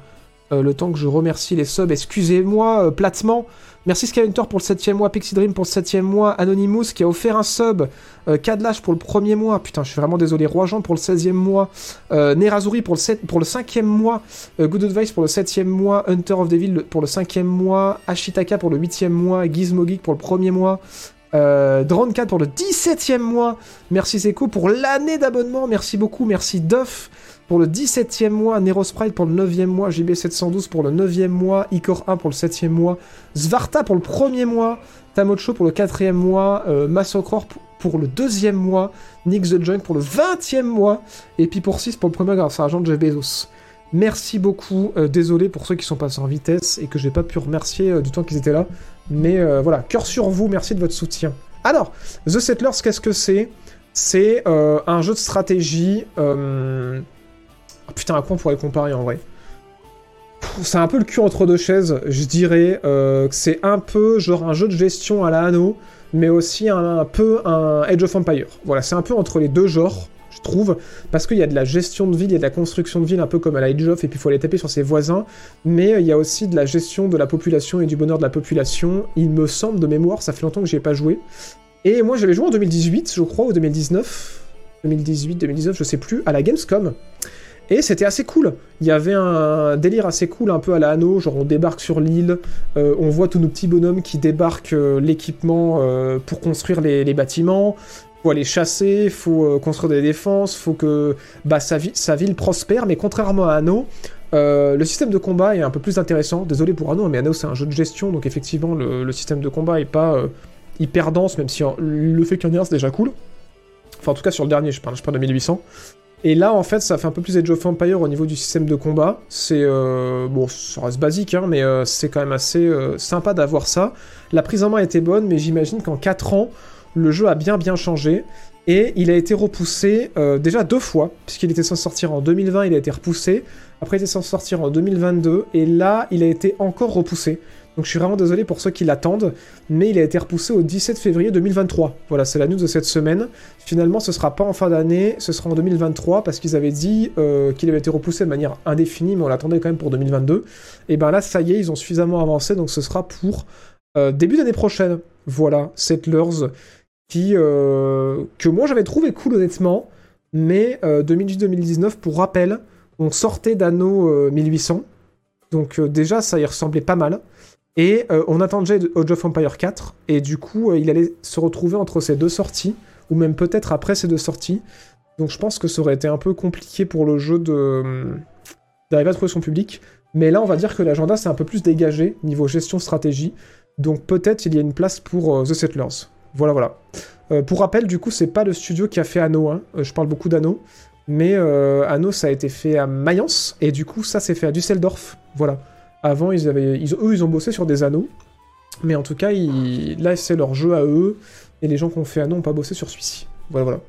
Euh, le temps que je remercie les subs, excusez-moi euh, platement. Merci Skyhunter pour le 7ème mois, Pixie Dream pour le 7ème mois, Anonymous qui a offert un sub, euh, Kadlash pour le premier mois, putain je suis vraiment désolé, Roi-Jean pour le 16ème mois, euh, Nerazuri pour le, 7, pour le 5ème mois, euh, Good Advice pour le 7ème mois, Hunter of Devil pour le 5ème mois, Ashitaka pour le 8ème mois, Gizmo pour le premier mois, euh, Drone4 pour le 17ème mois, merci Zeko pour l'année d'abonnement, merci beaucoup, merci Duff pour le 17e mois, Nero Sprite pour le 9e mois, JB712 pour le 9e mois, Icor 1 pour le 7e mois, Svarta pour le 1er mois, Tamocho pour le 4e mois, euh, pour le 2e mois, Nick the Junk pour le 20e mois, et puis pour 6 pour le premier grâce à l'argent de Jeff Bezos. Merci beaucoup, euh, désolé pour ceux qui sont passés en vitesse et que j'ai pas pu remercier euh, du temps qu'ils étaient là, mais euh, voilà, cœur sur vous, merci de votre soutien. Alors, The Settlers, qu'est-ce que c'est? C'est un jeu de stratégie... putain, à quoi on pourrait comparer en vrai C'est un peu le cul entre deux chaises, je dirais euh, c'est un peu genre un jeu de gestion à la Anno, mais aussi un, peu un Age of Empire. Voilà, c'est un peu entre les deux genres, je trouve, parce qu'il y a de la gestion de ville, il y a de la construction de ville un peu comme à la Age of, et puis il faut aller taper sur ses voisins, mais il y a aussi de la gestion de la population et du bonheur de la population. Il me semble de mémoire, ça fait longtemps que j'y ai pas joué. Et moi j'avais joué en 2018, je crois, ou 2019. 2018, 2019, je sais plus, à la Gamescom. Et c'était assez cool. Il y avait un délire assez cool, un peu à la Anno, genre on débarque sur l'île, euh, on voit tous nos petits bonhommes qui débarquent euh, l'équipement euh, pour construire les, les bâtiments, faut aller chasser, faut construire des défenses, faut que bah, sa, vi- sa ville prospère, mais contrairement à euh, le système de combat est un peu plus intéressant. Désolé pour Anno, mais Anno c'est un jeu de gestion, donc effectivement le, système de combat est pas hyper dense, même si le fait qu'il y en ait un c'est déjà cool. Enfin en tout cas sur le dernier, je parle, je parle de 1800. Et là, en fait, ça fait un peu plus Age of Empire au niveau du système de combat. C'est euh, bon, ça reste basique, hein, mais euh, c'est quand même assez euh, sympa d'avoir ça. La prise en main était bonne, mais j'imagine qu'en 4 ans, le jeu a bien bien changé. Et il a été repoussé déjà deux fois, puisqu'il était censé sortir en 2020, il a été repoussé. Après, il était censé sortir en 2022, et là, il a été encore repoussé. Donc je suis vraiment désolé pour ceux qui l'attendent, mais il a été repoussé au 17 février 2023. Voilà, c'est la news de cette semaine. Finalement, ce sera pas en fin d'année, ce sera en 2023 parce qu'ils avaient dit euh, qu'il avait été repoussé de manière indéfinie, mais on l'attendait quand même pour 2022. Et ben là, ça y est, ils ont suffisamment avancé, donc ce sera pour euh, début d'année prochaine. Voilà, Settlers, qui euh, que moi j'avais trouvé cool honnêtement, mais euh, 2018-2019, pour rappel, on sortait d'Anno euh, 1800, donc déjà ça y ressemblait pas mal. Et euh, on attendait Age of Empire 4, et du coup, euh, il allait se retrouver entre ces deux sorties, ou même peut-être après ces deux sorties. Donc je pense que ça aurait été un peu compliqué pour le jeu de d'arriver à trouver son public. Mais là, on va dire que l'agenda c'est un peu plus dégagé niveau gestion stratégie. Donc peut-être il y a une place pour euh, The Settlers. Voilà, voilà. Euh, pour rappel, du coup, c'est pas le studio qui a fait Anno. Hein. Euh, je parle beaucoup d'Anno. Mais Anno, ça a été fait à Mayence. Et du coup, ça s'est fait à Düsseldorf. Voilà. Avant, ils avaient, eux, ils ont bossé sur des anneaux. Mais en tout cas, là, c'est leur jeu à eux. Et les gens qui ont fait Anno n'ont pas bossé sur celui-ci. Voilà, voilà.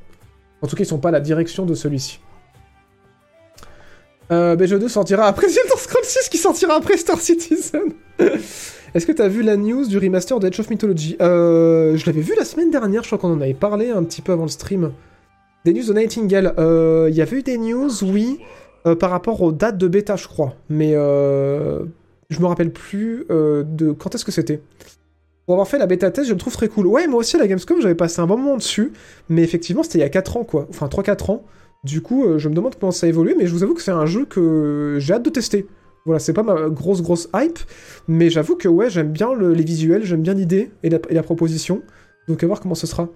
En tout cas, ils sont pas à la direction de celui-ci. Euh, BG2 sortira après Elder Scrolls 6 qui sortira après Star Citizen. Est-ce que t'as vu la news du remaster de Edge of Mythology? Euh, Je l'avais vu la semaine dernière, je crois qu'on en avait parlé un petit peu avant le stream. Des news de Nightingale. Euh, il y avait eu des news, oui, euh, par rapport aux dates de bêta, je crois. Mais je me rappelle plus de quand est-ce que c'était. Pour avoir fait la bêta test, je le trouve très cool. Ouais, moi aussi, à la Gamescom, j'avais passé un bon moment dessus. Mais effectivement, c'était il y a 4 ans, quoi. Enfin, 3-4 ans. Du coup, euh, je me demande comment ça évolue, mais je vous avoue que c'est un jeu que j'ai hâte de tester. Voilà, c'est pas ma grosse grosse hype, mais j'avoue que ouais, j'aime bien les visuels, j'aime bien l'idée et la, proposition. Donc à voir comment ce sera.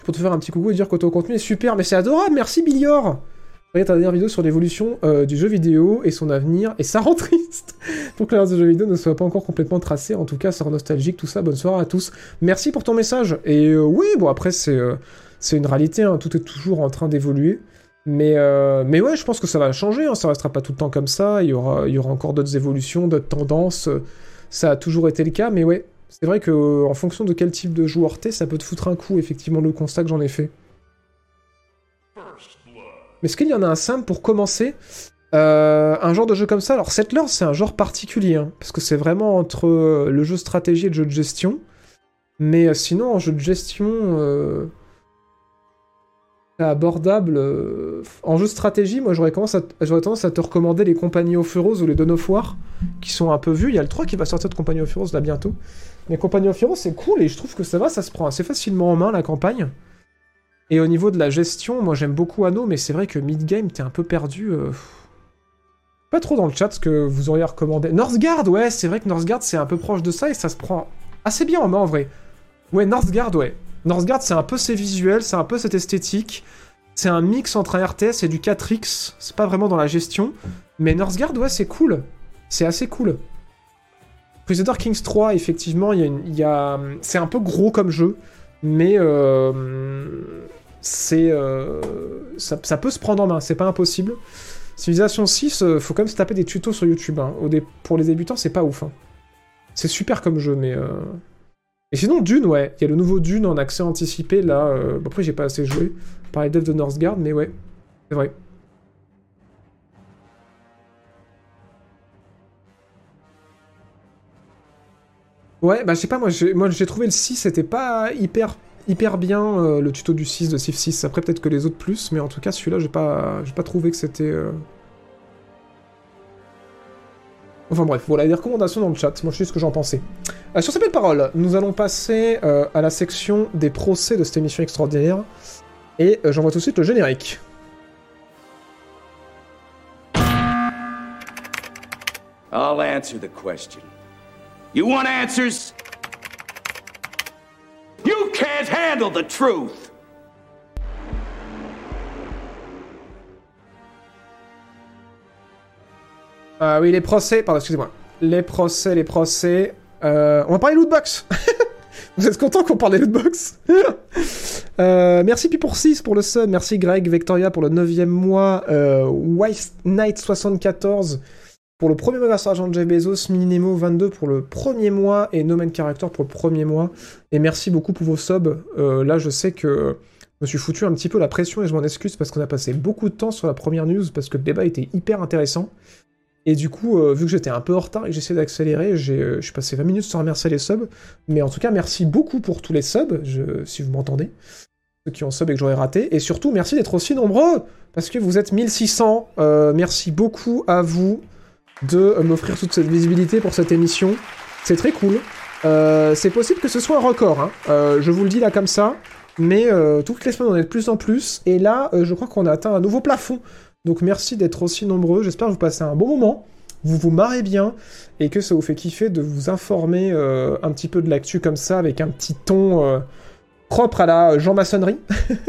Je peux te faire un petit coucou et dire que ton contenu est super, mais c'est adorable, merci Bilior Regarde ta dernière vidéo sur l'évolution euh, du jeu vidéo et son avenir, et ça rend triste pour que de jeu vidéo ne soit pas encore complètement tracé. En tout cas, ça rend nostalgique, tout ça. Bonne soirée à tous. Merci pour ton message. Et euh, oui, bon, après, c'est c'est une réalité, hein, tout est toujours en train d'évoluer. Mais, euh, mais ouais, je pense que ça va changer, hein, ça restera pas tout le temps comme ça, il y aura, il y aura encore d'autres évolutions, d'autres tendances, ça a toujours été le cas, mais ouais, c'est vrai que en fonction de quel type de joueur t'es, ça peut te foutre un coup, effectivement, le constat que j'en ai fait. Mais est-ce qu'il y en a un simple pour commencer euh, Un genre de jeu comme ça, alors Settlers, c'est un genre particulier, hein, parce que c'est vraiment entre euh, le jeu stratégie et le jeu de gestion, mais sinon, en jeu de gestion abordable. Euh, en jeu de stratégie, moi j'aurais tendance, à te recommander les Compagnies of Heroes ou les Dawn of War, qui sont un peu vus. Il y a le 3 qui va sortir de Compagnie of Heroes là bientôt. Mais Compagnie of Heroes c'est cool et je trouve que ça va, ça se prend assez facilement en main la campagne. Et au niveau de la gestion, moi j'aime beaucoup Anno, mais c'est vrai que mid-game t'es un peu perdu. Euh, pas trop dans le chat ce que vous auriez recommandé. Northgard, ouais, c'est vrai que Northgard c'est un peu proche de ça et ça se prend assez bien en main en vrai. Ouais, Northgard, ouais. Northgard, c'est un peu ses visuels, c'est un peu cette esthétique. C'est un mix entre un RTS et du 4X. C'est pas vraiment dans la gestion. Mais Northgard, ouais, c'est cool. C'est assez cool. Crusader Kings 3, effectivement, il y a, c'est un peu gros comme jeu. Mais euh, c'est, euh, ça, peut se prendre en main, c'est pas impossible. Civilization 6, euh, faut quand même se taper des tutos sur YouTube. Hein. Pour les débutants, c'est pas ouf. Hein. C'est super comme jeu, mais et sinon, Dune, ouais. Il y a le nouveau Dune en accès anticipé, là. Euh... après, j'ai pas assez joué par les devs de Northgard, mais ouais. C'est vrai. Ouais, bah je sais pas, moi j'ai trouvé le 6, c'était pas hyper hyper bien euh, le tuto du 6 de Civ 6. Après peut-être que les autres plus, mais en tout cas celui-là j'ai pas, pas trouvé que c'était... Euh, Enfin bref, voilà les recommandations dans le chat, moi je sais ce que j'en pensais. Euh, sur ces belles paroles, nous allons passer à la section des procès de cette émission extraordinaire. Et j'envoie tout de suite le générique. I'll answer the question. You want answers? You can't handle the truth! Ah oui, les procès, pardon, excusez-moi. Les procès, les procès. Euh, on va parler lootbox Vous êtes content qu'on parle des lootbox? Euh, Merci Pi pour 6 pour le sub, merci Greg, Victoria pour le 9ème mois, euh, White Knight 74 pour le premier mois grâce à l'argent de Jeff Bezos, Nemo 22 pour le premier mois et No Man Character pour le premier mois. Et merci beaucoup pour vos subs. Euh, là, je sais que je me suis foutu un petit peu la pression et je m'en excuse parce qu'on a passé beaucoup de temps sur la première news parce que le débat était hyper intéressant. Et du coup, euh, vu que j'étais un peu en retard et que j'essayais d'accélérer, j'ai euh, passé 20 minutes sans remercier les subs. Mais en tout cas, merci beaucoup pour tous les subs, je, si vous m'entendez. Ceux qui ont sub et que j'aurais raté. Et surtout, merci d'être aussi nombreux, parce que vous êtes 1600. Euh, merci beaucoup à vous de m'offrir toute cette visibilité pour cette émission. C'est très cool. c'est possible que ce soit un record, hein. je vous le dis là comme ça. Mais toutes les semaines, on est de plus en plus. Et là, je crois qu'on a atteint un nouveau plafond donc merci d'être aussi nombreux, j'espère que vous passez un bon moment. vous vous marrez bien et que ça vous fait kiffer de vous informer euh, un petit peu de l'actu comme ça avec un petit ton euh, propre à la Jean-maçonnerie.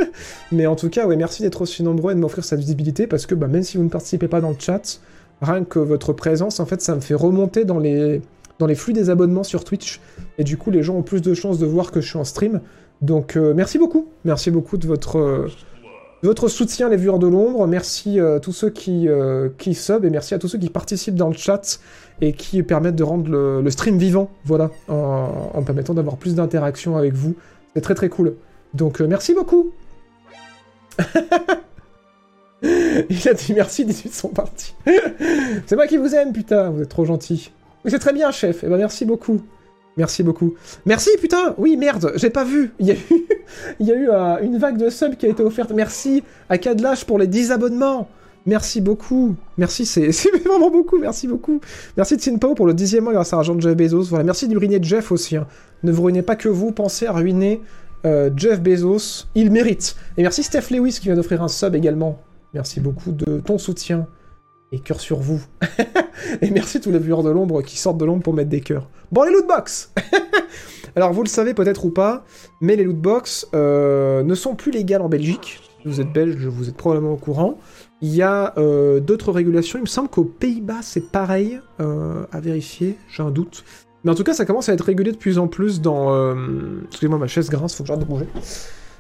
Mais en tout cas, ouais, merci d'être aussi nombreux et de m'offrir cette visibilité parce que bah, même si vous ne participez pas dans le chat, rien que votre présence, en fait, ça me fait remonter dans les, dans les flux des abonnements sur Twitch. Et du coup, les gens ont plus de chances de voir que je suis en stream. Donc, euh, merci beaucoup. Merci beaucoup de votre, euh, de votre soutien, les viewers de l'ombre. Merci à tous ceux qui, euh, qui sub et merci à tous ceux qui participent dans le chat et qui permettent de rendre le, le stream vivant, voilà, en, en permettant d'avoir plus d'interactions avec vous. C'est très très cool. Donc, euh, merci beaucoup. Il a dit merci, 18 sont partis. c'est moi qui vous aime, putain, vous êtes trop gentil. C'est très bien, chef. Eh ben, merci beaucoup. Merci beaucoup. Merci, putain Oui, merde, j'ai pas vu. Il y a eu, euh, une vague de subs qui a été offerte. Merci à Cadlash pour les 10 abonnements. Merci beaucoup. Merci, c'est vraiment beaucoup. Merci beaucoup. Merci Tsinpao pour le dixième mois grâce à l'argent de Jeff Bezos. Voilà, merci de ruiner Jeff aussi. hein. Ne vous ruinez pas que vous, pensez à ruiner euh, Jeff Bezos. Il mérite. Et merci Steph Lewis qui vient d'offrir un sub également. Merci beaucoup de ton soutien. Et cœur sur vous. Et merci tous les viewers de l'ombre qui sortent de l'ombre pour mettre des cœurs. Bon, les lootbox Alors, vous le savez peut-être ou pas, mais les lootbox euh, ne sont plus légales en Belgique. Si vous êtes belge, vous êtes probablement au courant. Il y a euh, d'autres régulations. Il me semble qu'aux Pays-Bas, c'est pareil. euh, à vérifier, j'ai un doute. Mais en tout cas, ça commence à être régulé de plus en plus dans... Excusez-moi, ma chaise grince, faut que j'arrête de bouger.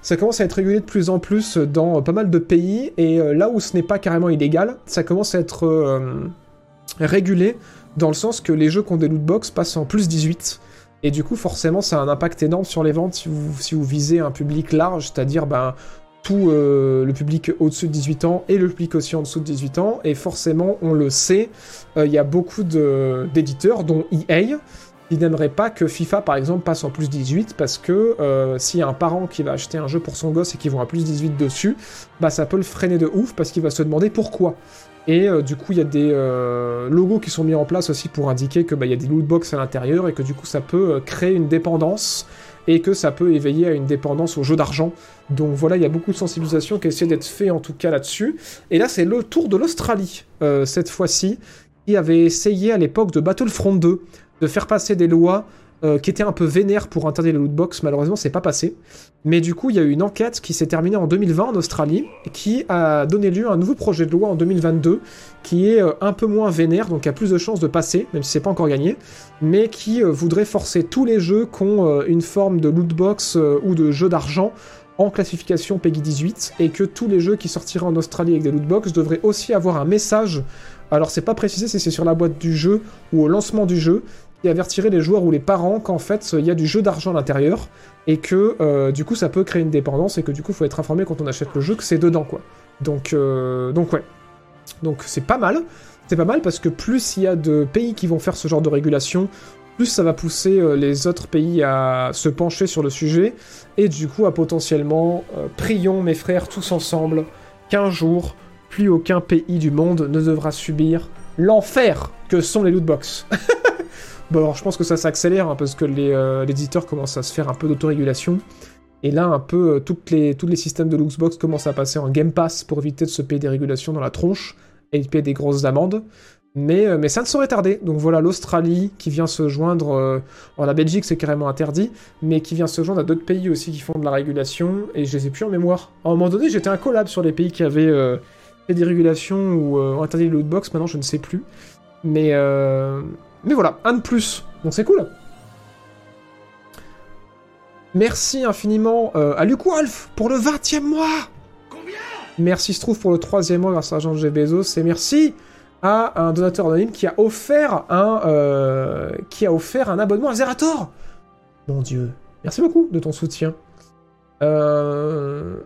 Ça commence à être régulé de plus en plus dans pas mal de pays, et euh, là où ce n'est pas carrément illégal, ça commence à être euh, régulé dans le sens que les jeux qui ont des lootbox passent en plus 18. Et du coup, forcément, ça a un impact énorme sur les ventes si vous, si vous visez un public large, c'est-à-dire ben, tout euh, le public au-dessus de 18 ans et le public aussi en dessous de 18 ans. Et forcément, on le sait, il y a beaucoup d'éditeurs, dont EA, qui n'aimerait pas que FIFA par exemple passe en plus 18 parce que euh, s'il y a un parent qui va acheter un jeu pour son gosse et qui vont à plus 18 dessus, bah ça peut le freiner de ouf parce qu'il va se demander pourquoi. Et euh, du coup il y a des euh, logos qui sont mis en place aussi pour indiquer que bah, il y a des lootbox à l'intérieur et que du coup ça peut créer une dépendance et que ça peut éveiller à une dépendance au jeu d'argent. Donc voilà, il y a beaucoup de sensibilisation qui essaie d'être fait en tout cas là-dessus. Et là c'est le tour de l'Australie cette fois-ci qui avait essayé à l'époque de Battlefront 2 de faire passer des lois euh, qui étaient un peu vénères pour interdire les lootbox. Malheureusement, c'est pas passé. Mais du coup, il y a eu une enquête qui s'est terminée en 2020 en Australie, qui a donné lieu à un nouveau projet de loi en 2022, qui est euh, un peu moins vénère, donc a plus de chances de passer, même si c'est pas encore gagné, mais qui euh, voudrait forcer tous les jeux qui ont une forme de lootbox ou de jeu d'argent en classification PEGI 18, et que tous les jeux qui sortiraient en Australie avec des lootbox devraient aussi avoir un message alors c'est pas précisé si c'est sur la boîte du jeu ou au lancement du jeu, qui avertirait les joueurs ou les parents qu'en fait il y a du jeu d'argent à l'intérieur et que euh, du coup ça peut créer une dépendance et que du coup faut être informé quand on achète le jeu que c'est dedans quoi. Donc euh, donc ouais. Donc c'est pas mal. C'est pas mal parce que plus il y a de pays qui vont faire ce genre de régulation, plus ça va pousser euh, les autres pays à se pencher sur le sujet et du coup à potentiellement prions mes frères tous ensemble qu'un jour plus aucun pays du monde ne devra subir l'enfer que sont les lootbox. bon alors je pense que ça s'accélère hein, parce que les, euh, les éditeurs commencent à se faire un peu d'autorégulation. Et là, un peu, euh, toutes les, tous les systèmes de lootbox commencent à passer en Game Pass pour éviter de se payer des régulations dans la tronche et de payer des grosses amendes. Mais, euh, mais ça ne saurait tarder. Donc voilà, l'Australie qui vient se joindre. Euh, bon, la Belgique, c'est carrément interdit, mais qui vient se joindre à d'autres pays aussi qui font de la régulation. Et je les ai plus en mémoire. À un moment donné, j'étais un collab sur les pays qui avaient fait des régulations ou interdit les lootbox. Maintenant, je ne sais plus. Mais, mais voilà, un de plus. Donc c'est cool. Merci infiniment euh, à Luc Wolf pour le 20 e mois. Merci Strouf pour le troisième mois grâce à Jean G. Bezos. Et merci à un donateur anonyme qui a offert un, euh, qui a offert un abonnement à Zerator. Mon dieu. Merci beaucoup de ton soutien. Euh...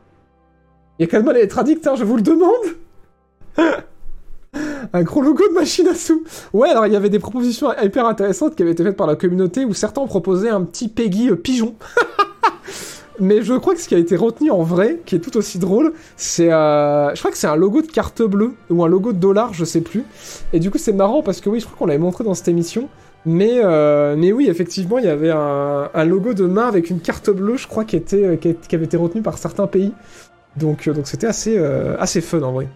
Il y a quand même les traducteurs, je vous le demande. un gros logo de machine à sous. Ouais, alors il y avait des propositions hyper intéressantes qui avaient été faites par la communauté où certains proposé un petit Peggy euh, pigeon. Mais je crois que ce qui a été retenu en vrai, qui est tout aussi drôle, c'est. euh, je crois que c'est un logo de carte bleue, ou un logo de dollar, je sais plus. Et du coup, c'est marrant parce que oui, je crois qu'on l'avait montré dans cette émission. Mais, euh, mais oui, effectivement, il y avait un, logo de main avec une carte bleue, je crois, qui, était, avait été retenu par certains pays. Donc c'était assez, assez fun en vrai.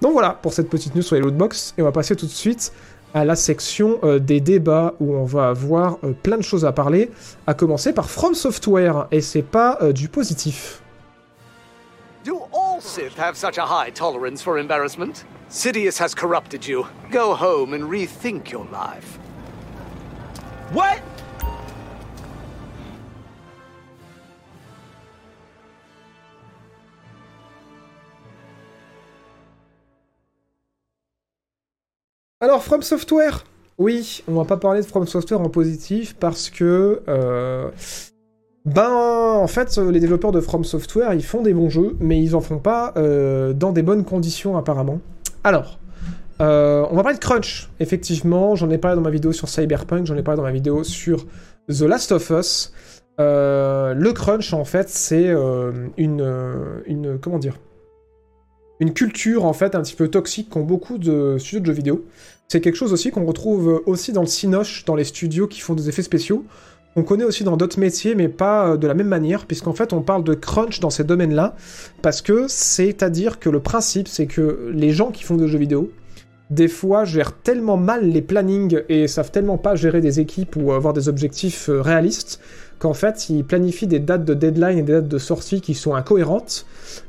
Donc voilà pour cette petite news sur les lootbox. Et on va passer tout de suite à la section euh, des débats où on va avoir euh, plein de choses à parler, à commencer par From Software, et c'est pas euh, du positif. Do all Sith have such a high tolerance for embarrassment? Sidious has corrupted you. Go home and rethink your life. What? Alors, From Software Oui, on va pas parler de From Software en positif parce que. euh, Ben, en fait, les développeurs de From Software, ils font des bons jeux, mais ils en font pas euh, dans des bonnes conditions, apparemment. Alors, euh, on va parler de Crunch, effectivement. J'en ai parlé dans ma vidéo sur Cyberpunk, j'en ai parlé dans ma vidéo sur The Last of Us. Le crunch, en fait, c'est une, une. Comment dire Une culture, en fait, un petit peu toxique qu'ont beaucoup de studios de jeux vidéo. C'est quelque chose aussi qu'on retrouve aussi dans le Cinoche, dans les studios qui font des effets spéciaux. On connaît aussi dans d'autres métiers, mais pas euh, de la même manière, puisqu'en fait on parle de crunch dans ces domaines-là, parce que c'est-à-dire que le principe, c'est que les gens qui font des jeux vidéo, des fois gèrent tellement mal les plannings et savent tellement pas gérer des équipes ou avoir des objectifs euh, réalistes, qu'en fait ils planifient des dates de deadline et des dates de sortie qui sont incohérentes,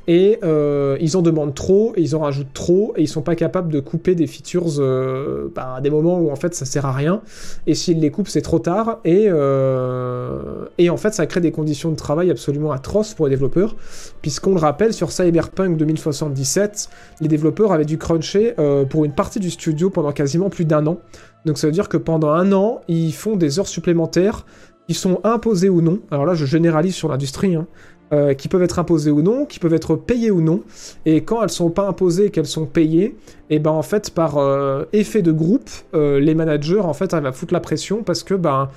et euh, ils en demandent trop, et ils en rajoutent trop, et ils sont pas capables de couper des features euh, bah, à des moments où en fait ça sert à rien, et s'ils les coupent c'est trop tard, et, euh, et en fait ça crée des conditions de travail absolument atroces pour les développeurs, puisqu'on le rappelle sur Cyberpunk 2077, les développeurs avaient dû cruncher pour une partie du studio pendant quasiment plus d'un an, donc ça veut dire que pendant un an ils font des heures supplémentaires qui sont imposées ou non, alors là je généralise sur l'industrie, hein, euh, qui peuvent être imposées ou non, qui peuvent être payées ou non, et quand elles sont pas imposées et qu'elles sont payées, et ben en fait par euh, effet de groupe, euh, les managers en fait arrivent à foutre la pression parce que ben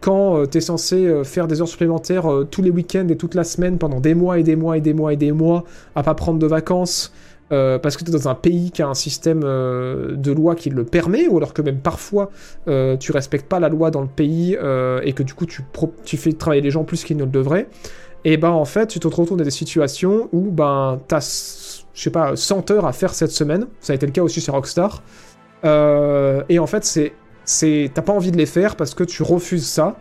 quand tu es censé faire des heures supplémentaires tous les week-ends et toute la semaine pendant des mois et des mois et des mois et des mois à pas prendre de vacances euh, parce que tu es dans un pays qui a un système euh, de loi qui le permet, ou alors que même parfois euh, tu respectes pas la loi dans le pays euh, et que du coup tu, fais travailler les gens plus qu'ils ne le devraient, et ben en fait tu te retrouves dans des situations où ben t'as, je sais pas, 100 heures à faire cette semaine, ça a été le cas aussi chez Rockstar, et en fait c'est, c'est, t'as pas envie de les faire parce que tu refuses ça,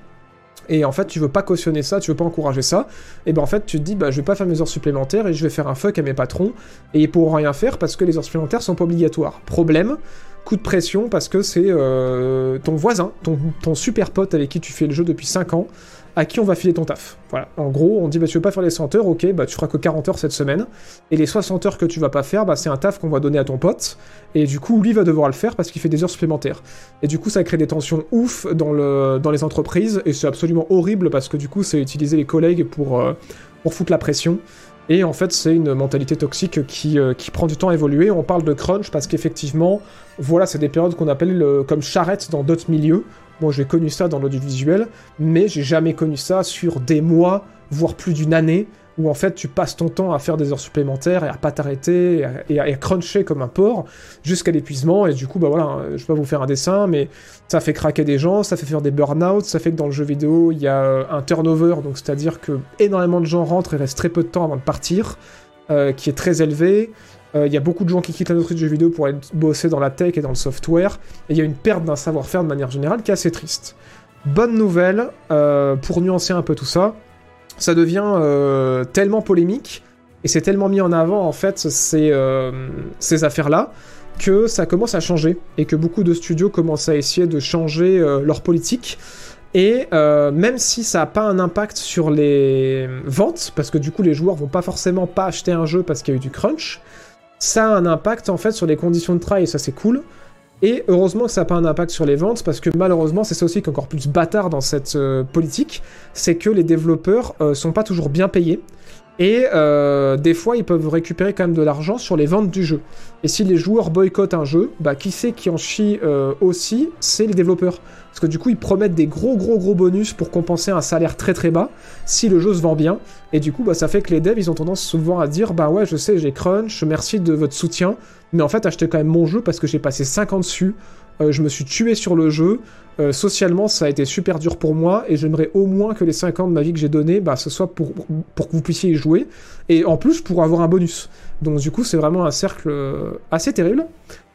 et en fait tu veux pas cautionner ça, tu veux pas encourager ça, et ben en fait tu te dis bah je vais pas faire mes heures supplémentaires et je vais faire un fuck à mes patrons, et ils pourront rien faire parce que les heures supplémentaires sont pas obligatoires. Problème, coup de pression parce que c'est euh, ton voisin, ton, ton super pote avec qui tu fais le jeu depuis 5 ans, à qui on va filer ton taf. Voilà. En gros, on dit bah tu veux pas faire les 100 heures, ok, bah tu feras que 40 heures cette semaine, et les 60 heures que tu vas pas faire, bah c'est un taf qu'on va donner à ton pote, et du coup lui va devoir le faire parce qu'il fait des heures supplémentaires. Et du coup ça crée des tensions ouf dans, le, dans les entreprises, et c'est absolument horrible parce que du coup c'est utiliser les collègues pour, euh, pour foutre la pression. Et en fait, c'est une mentalité toxique qui, euh, qui prend du temps à évoluer. On parle de crunch parce qu'effectivement, voilà, c'est des périodes qu'on appelle euh, comme charrette dans d'autres milieux. Moi, j'ai connu ça dans l'audiovisuel, mais j'ai jamais connu ça sur des mois, voire plus d'une année, où en fait tu passes ton temps à faire des heures supplémentaires et à pas t'arrêter et à, à- à cruncher comme un porc jusqu'à l'épuisement. Et du coup, bah voilà, je vais pas vous faire un dessin, mais ça fait craquer des gens, ça fait faire des burn-out, ça fait que dans le jeu vidéo, il y a euh, un turnover, donc c'est-à-dire que énormément de gens rentrent et restent très peu de temps avant de partir, euh, qui est très élevé. Euh, Il y a beaucoup de gens qui quittent l'industrie du jeu vidéo pour aller bosser dans la tech et dans le software, et il y a une perte d'un savoir-faire de manière générale qui est assez triste. Bonne nouvelle, euh, pour nuancer un peu tout ça, ça devient euh, tellement polémique, et c'est tellement mis en avant en fait ces, affaires-là, que ça commence à changer, et que beaucoup de studios commencent à essayer de changer leur politique. Et même si ça n'a pas un impact sur les ventes, parce que du coup les joueurs vont pas forcément pas acheter un jeu parce qu'il y a eu du crunch, ça a un impact en fait sur les conditions de travail ça c'est cool. Et heureusement que ça n'a pas un impact sur les ventes parce que malheureusement c'est ça aussi qui est encore plus bâtard dans cette euh, politique, c'est que les développeurs euh, sont pas toujours bien payés. Et euh, des fois, ils peuvent récupérer quand même de l'argent sur les ventes du jeu. Et si les joueurs boycottent un jeu, bah qui c'est qui en chie euh, aussi? C'est les développeurs. Parce que du coup, ils promettent des gros gros gros bonus pour compenser un salaire très très bas si le jeu se vend bien. Et du coup, bah, ça fait que les devs, ils ont tendance souvent à dire Bah ouais, je sais, j'ai crunch, merci de votre soutien, mais en fait, achetez quand même mon jeu parce que j'ai passé 5 ans dessus. Euh, je me suis tué sur le jeu. Euh, socialement, ça a été super dur pour moi et j'aimerais au moins que les 5 ans de ma vie que j'ai donné, bah, ce soit pour, que vous puissiez y jouer et en plus pour avoir un bonus. Donc du coup, c'est vraiment un cercle euh, assez terrible.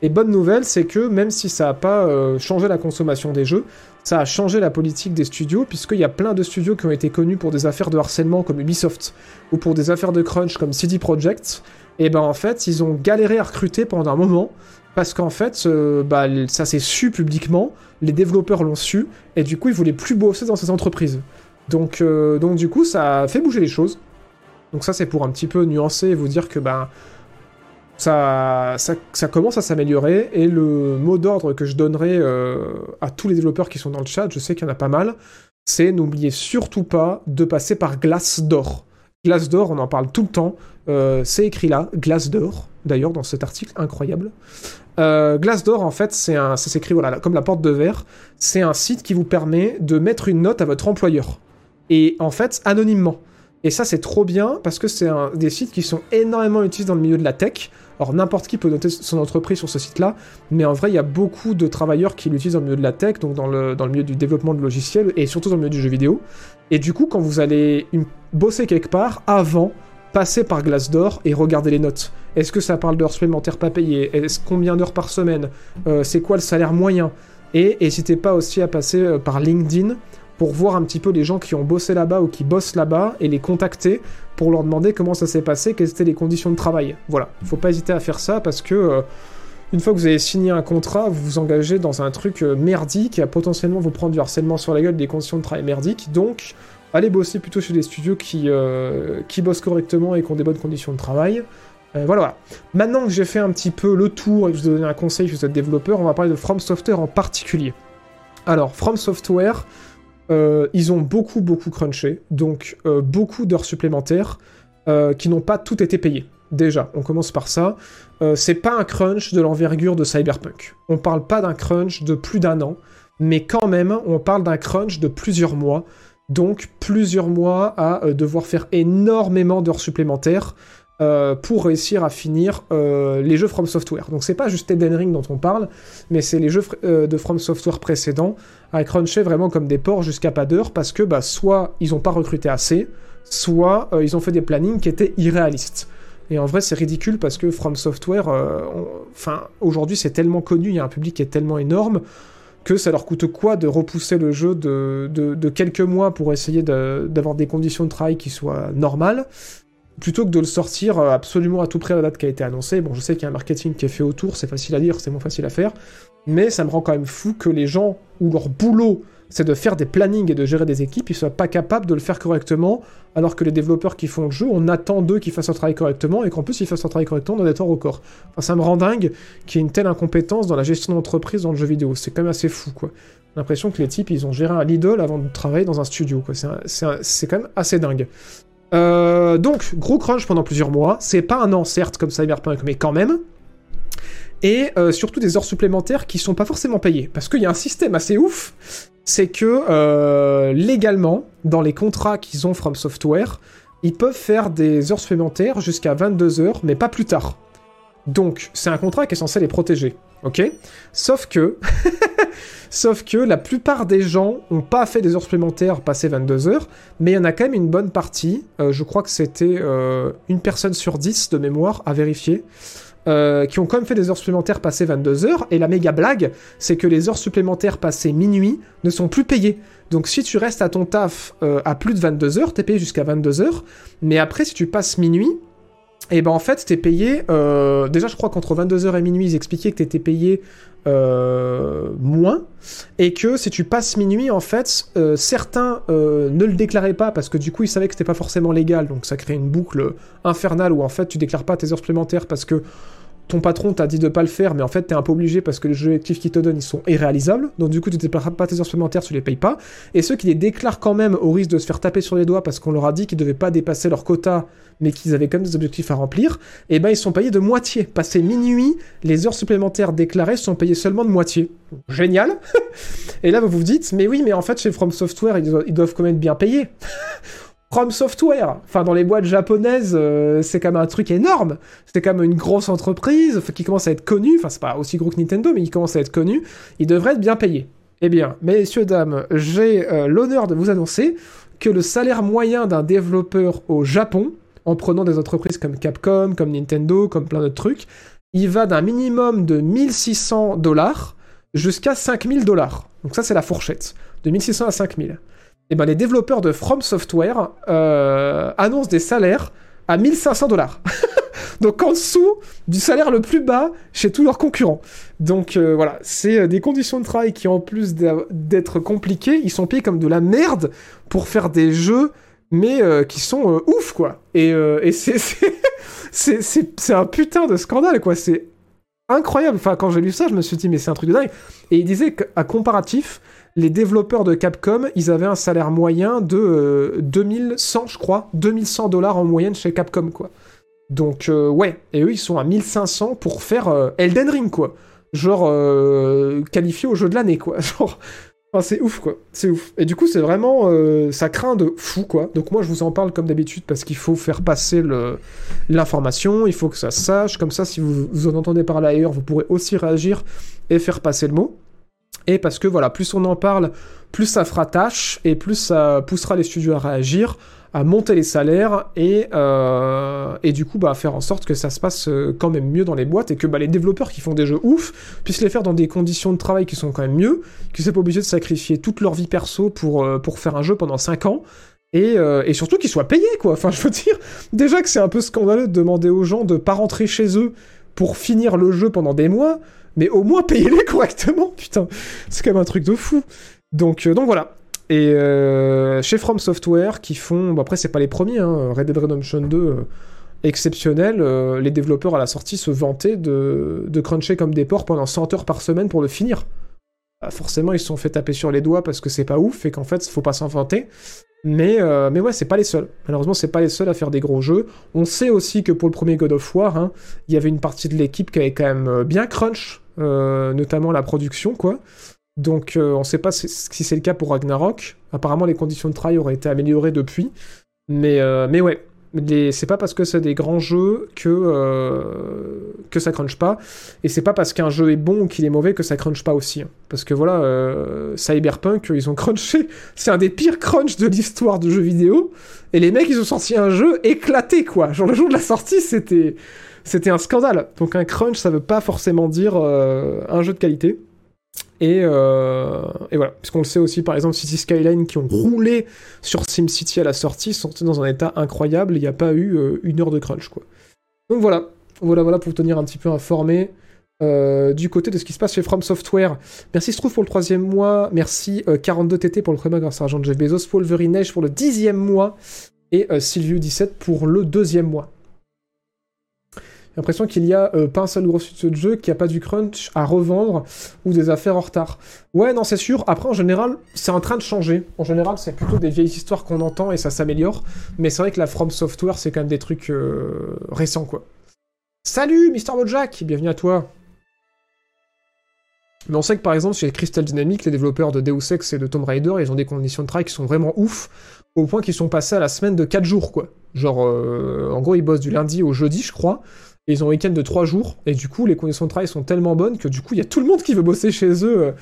Et bonne nouvelle, c'est que même si ça n'a pas changé la consommation des jeux, ça a changé la politique des studios, puisqu'il y a plein de studios qui ont été connus pour des affaires de harcèlement comme Ubisoft, ou pour des affaires de crunch comme CD Projekt, et ben en fait, ils ont galéré à recruter pendant un moment, parce qu'en fait, bah, ça s'est su publiquement, les développeurs l'ont su, et du coup, ils voulaient plus bosser dans ces entreprises. Donc, euh, du coup, ça fait bouger les choses. Donc ça, c'est pour un petit peu nuancer et vous dire que ben, ça, commence à s'améliorer, et le mot d'ordre que je donnerai euh, à tous les développeurs qui sont dans le chat, je sais qu'il y en a pas mal, c'est n'oubliez surtout pas de passer par. Glace d'or, on en parle tout le temps, euh, c'est écrit là, Glace d'or, d'ailleurs, dans cet article incroyable. Euh, Glace d'or, en fait, c'est un, ça s'écrit voilà, comme la porte de verre, c'est un site qui vous permet de mettre une note à votre employeur. Et en fait, anonymement. Et ça, c'est trop bien parce que c'est des sites qui sont énormément utilisés dans le milieu de la tech. Alors, n'importe qui peut noter son entreprise sur ce site-là, mais en vrai, il y a beaucoup de travailleurs qui l'utilisent dans le milieu de la tech, donc dans le, milieu du développement de logiciels et surtout dans le milieu du jeu vidéo. Et du coup, quand vous allez bosser quelque part, avant, passez par Glassdoor et regardez les notes. Est-ce que ça parle d'heures supplémentaires pas payées? Est-ce combien d'heures par semaine? Euh, C'est quoi le salaire moyen? Et n'hésitez pas aussi à passer euh, par LinkedIn pour voir un petit peu les gens qui ont bossé là-bas ou qui bossent là-bas et les contacter pour leur demander comment ça s'est passé, quelles étaient les conditions de travail. Voilà, il faut pas hésiter à faire ça parce que euh, une fois que vous avez signé un contrat, vous vous engagez dans un truc merdique qui va potentiellement vous prendre du harcèlement sur la gueule, des conditions de travail merdiques. Donc, allez bosser plutôt chez des studios qui, euh, qui bossent correctement et qui ont des bonnes conditions de travail. Euh, voilà. Maintenant que j'ai fait un petit peu le tour et que je vous ai donné un conseil si vous développeur, on va parler de From Software en particulier. Alors, From Software, euh, ils ont beaucoup, beaucoup crunché, donc beaucoup d'heures supplémentaires qui n'ont pas toutes été payées. Déjà, on commence par ça. C'est pas un crunch de l'envergure de Cyberpunk. On parle pas d'un crunch de plus d'un an, mais quand même, on parle d'un crunch de plusieurs mois. Donc, plusieurs mois à euh, devoir faire énormément d'heures supplémentaires euh, pour réussir à finir euh, les jeux From Software. Donc, c'est pas juste Elden Ring dont on parle, mais c'est les jeux de From Software précédents à cruncher vraiment comme des porcs jusqu'à pas d'heure parce que bah, soit ils ont pas recruté assez, soit ils ont fait des plannings qui étaient irréalistes. Et en vrai, c'est ridicule parce que From Software, enfin, aujourd'hui, c'est tellement connu, il y a un public qui est tellement énorme que ça leur coûte quoi de repousser le jeu de, de- quelques mois pour essayer d'avoir des conditions de travail qui soient normales, plutôt que de le sortir euh, absolument à tout près à la date qui a été annoncée. Bon, je sais qu'il y a un marketing qui est fait autour, c'est facile à dire, c'est moins facile à faire, mais ça me rend quand même fou que les gens, où leur boulot, c'est de faire des plannings et de gérer des équipes, ils soient pas capables de le faire correctement, alors que les développeurs qui font le jeu, on attend d'eux qu'ils fassent leur travail correctement, et qu'en plus ils fassent leur travail correctement dans des temps records. Enfin, ça me rend dingue qu'il y ait une telle incompétence dans la gestion d'entreprise dans le jeu vidéo. C'est quand même assez fou, quoi. J'ai l'impression que les types, ils ont géré un Lidl avant de travailler dans un studio, quoi. C'est quand même assez dingue. Euh, donc, gros crunch pendant plusieurs mois. C'est pas un an, certes, comme Cyberpunk, mais quand même. Et euh, surtout des heures supplémentaires qui sont pas forcément payées. Parce qu'il y a un système assez ouf, c'est que euh, légalement, dans les contrats qu'ils ont From Software, ils peuvent faire des heures supplémentaires jusqu'à 22 heures, mais pas plus tard. Donc, c'est un contrat qui est censé les protéger, ok? Sauf que, sauf que la plupart des gens ont pas fait des heures supplémentaires passé 22 heures, mais il y en a quand même une bonne partie, euh, je crois que c'était euh, une personne sur 10 de mémoire à vérifier, euh, qui ont quand même fait des heures supplémentaires passées 22 heures, et la méga blague, c'est que les heures supplémentaires passées minuit ne sont plus payées. Donc si tu restes à ton taf euh, à plus de 22 heures, t'es payé jusqu'à 22 heures, mais après si tu passes minuit, et ben en fait t'es payé, euh, déjà je crois qu'entre 22h et minuit ils expliquaient que t'étais payé euh, moins, et que si tu passes minuit en fait, euh, certains euh, ne le déclaraient pas parce que du coup ils savaient que c'était pas forcément légal, donc ça crée une boucle infernale où en fait tu déclares pas tes heures supplémentaires parce que ton patron t'a dit de pas le faire, mais en fait t'es un peu obligé parce que les objectifs qu'ils te donnent ils sont irréalisables, donc du coup tu déclares pas tes heures supplémentaires, tu les payes pas, et ceux qui les déclarent quand même au risque de se faire taper sur les doigts parce qu'on leur a dit qu'ils devaient pas dépasser leur quota, mais qu'ils avaient quand même des objectifs à remplir, et ben ils sont payés de moitié. Passé minuit, les heures supplémentaires déclarées sont payées seulement de moitié. Génial Et là vous vous dites, mais oui, mais en fait chez From Software ils doivent, quand même bien payer. From Software, enfin dans les boîtes japonaises, euh, c'est quand même un truc énorme. C'est quand même une grosse entreprise qui commence à être connue. Enfin, c'est pas aussi gros que Nintendo, mais il commence à être connu. Il devrait être bien payé. Eh bien, messieurs, dames, j'ai euh, l'honneur de vous annoncer que le salaire moyen d'un développeur au Japon, en prenant des entreprises comme Capcom, comme Nintendo, comme plein d'autres trucs, il va d'un minimum de 1600 dollars jusqu'à 5000 dollars. Donc ça, c'est la fourchette. De 1600 à 5000 eh ben, les développeurs de From Software euh, annoncent des salaires à 1500 dollars. Donc en dessous du salaire le plus bas chez tous leurs concurrents. Donc euh, voilà, c'est euh, des conditions de travail qui en plus d'être compliquées, ils sont payés comme de la merde pour faire des jeux, mais qui sont ouf quoi. Et, et c'est un putain de scandale quoi. C'est incroyable. Enfin quand j'ai lu ça, je me suis dit mais c'est un truc de dingue. Et il disait qu'à comparatif, les développeurs de Capcom, ils avaient un salaire moyen de 2100, euh, je crois, 2100 dollars en moyenne chez Capcom, quoi. Donc, euh, ouais, et eux, ils sont à 1500 pour faire euh, Elden Ring, quoi. Genre, qualifié au jeu de l'année, quoi. Genre, c'est ouf, quoi. C'est ouf. Et du coup, c'est vraiment, ça craint de fou, quoi. Donc, moi, je vous en parle comme d'habitude parce qu'il faut faire passer l'information, il faut que ça sache. Comme ça, si vous, vous en entendez parler ailleurs, vous pourrez aussi réagir et faire passer le mot. Et parce que voilà, plus on en parle, plus ça fera tâche et plus ça poussera les studios à réagir, à monter les salaires et, euh, et du coup bah, faire en sorte que ça se passe euh, quand même mieux dans les boîtes et que bah, les développeurs qui font des jeux ouf puissent les faire dans des conditions de travail qui sont quand même mieux, qu'ils soient pas obligés de sacrifier toute leur vie perso pour, euh, faire un jeu pendant 5 ans. Et, et surtout qu'ils soient payés, quoi. Enfin, je veux dire, déjà que c'est un peu scandaleux de demander aux gens de pas rentrer chez eux pour finir le jeu pendant des mois mais au moins payez-les correctement, putain. C'est quand même un truc de fou. Donc, donc voilà. Et euh, chez From Software, qui font. Bon, après, c'est pas les premiers, hein, Red Dead Redemption 2, euh, exceptionnel. les développeurs à la sortie se vantaient de, de cruncher comme des porcs pendant 100 heures par semaine pour le finir. Bah, forcément, ils se sont fait taper sur les doigts parce que c'est pas ouf et qu'en fait, faut pas s'en vanter. Mais, mais ouais, c'est pas les seuls. Malheureusement, c'est pas les seuls à faire des gros jeux. On sait aussi que pour le premier God of War, hein, il y avait une partie de l'équipe qui avait quand même bien crunch euh, notamment la production, quoi. Donc euh, on ne sait pas si, c'est le cas pour Ragnarok. Apparemment les conditions de travail auraient été améliorées depuis. Mais, euh, mais ouais, c'est pas parce que c'est des grands jeux que, que ça crunch pas. Et c'est pas parce qu'un jeu est bon ou qu'il est mauvais que ça crunch pas aussi. Hein. Parce que voilà, Cyberpunk, ils ont crunché. C'est un des pires crunch de l'histoire de jeux vidéo. Et les mecs, ils ont sorti un jeu éclaté, quoi. Genre le jour de la sortie, c'était un scandale. Donc un crunch, ça veut pas forcément dire euh, un jeu de qualité. Et, euh, et voilà, puisqu'on le sait aussi, par exemple, City Skyline qui ont roulé sur SimCity à la sortie sont dans un état incroyable. Il n'y a pas eu euh, une heure de crunch, quoi. Donc voilà, voilà, voilà pour tenir un petit peu informé. du côté de ce qui se passe chez From Software. Merci Struff pour le troisième mois. Merci 42TT pour le premier mois grâce à argent de Jeff Bezos. Wolverine pour le dixième mois. Et Sylvie17 pour le deuxième mois. L'impression qu'il y a euh, pas un seul gros studio de jeu qui a pas du crunch à revendre ou des affaires en retard. Ouais, non, c'est sûr. Après, en général, c'est en train de changer. En général, c'est plutôt des vieilles histoires qu'on entend et ça s'améliore. Mais c'est vrai que la From Software, c'est quand même des trucs euh, récents, quoi. Salut, Mister Mojack Bienvenue à toi mais on sait que par exemple chez Crystal Dynamics, les développeurs de Deus Ex et de Tomb Raider, ils ont des conditions de travail qui sont vraiment ouf, au point qu'ils sont passés à la semaine de 4 jours, quoi. Genre, euh, en gros, ils bossent du lundi au jeudi, je crois, ils ont un week-end de 3 jours, et du coup, les conditions de travail sont tellement bonnes que du coup, il y a tout le monde qui veut bosser chez eux. Euh,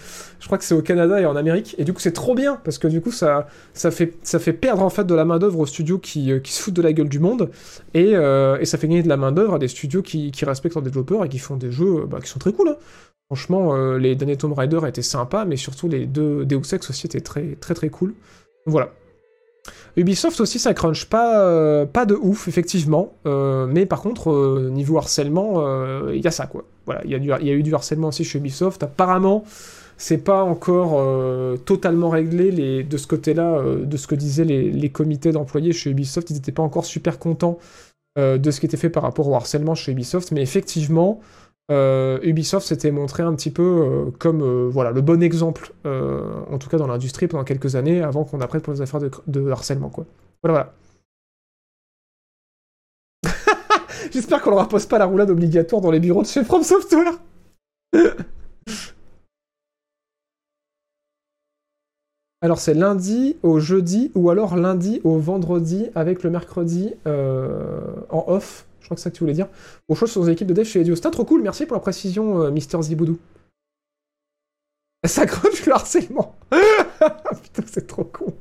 je crois que c'est au Canada et en Amérique, et du coup, c'est trop bien, parce que du coup, ça, fait, ça fait perdre en fait de la main-d'œuvre aux studios qui, euh, se foutent de la gueule du monde, et, euh, et ça fait gagner de la main-d'œuvre à des studios qui, qui, respectent leurs développeurs et qui font des jeux bah, qui sont très cool. Hein. Franchement, les derniers Tomb Raider étaient sympas, mais surtout les deux Deus Ex aussi étaient très très très cool. Voilà, Ubisoft aussi, ça crunch pas, euh, pas de ouf, effectivement. Euh, mais par contre, euh, niveau harcèlement, il y a ça, quoi. Voilà, il y, a eu du harcèlement aussi chez Ubisoft. Apparemment, c'est pas encore totalement réglé de ce côté-là, de ce que disaient les, les comités d'employés chez Ubisoft. Ils n'étaient pas encore super contents de ce qui était fait par rapport au harcèlement chez Ubisoft. Mais effectivement, euh, Ubisoft s'était montré un petit peu euh, comme euh, voilà le bon exemple, en tout cas dans l'industrie pendant quelques années, avant qu'on apprenne pour les affaires de, harcèlement quoi. Voilà voilà. J'espère qu'on leur impose pas la roulade obligatoire dans les bureaux de chez From Software. Alors c'est lundi au jeudi ou alors lundi au vendredi avec le mercredi en off. Crois que c'est ça que tu voulais dire. Aux choses sur les équipes de dev chez Edio. C'était trop cool, merci pour la précision, euh, Mister Ziboudou. Ça creuse le harcèlement. Putain, c'est trop con.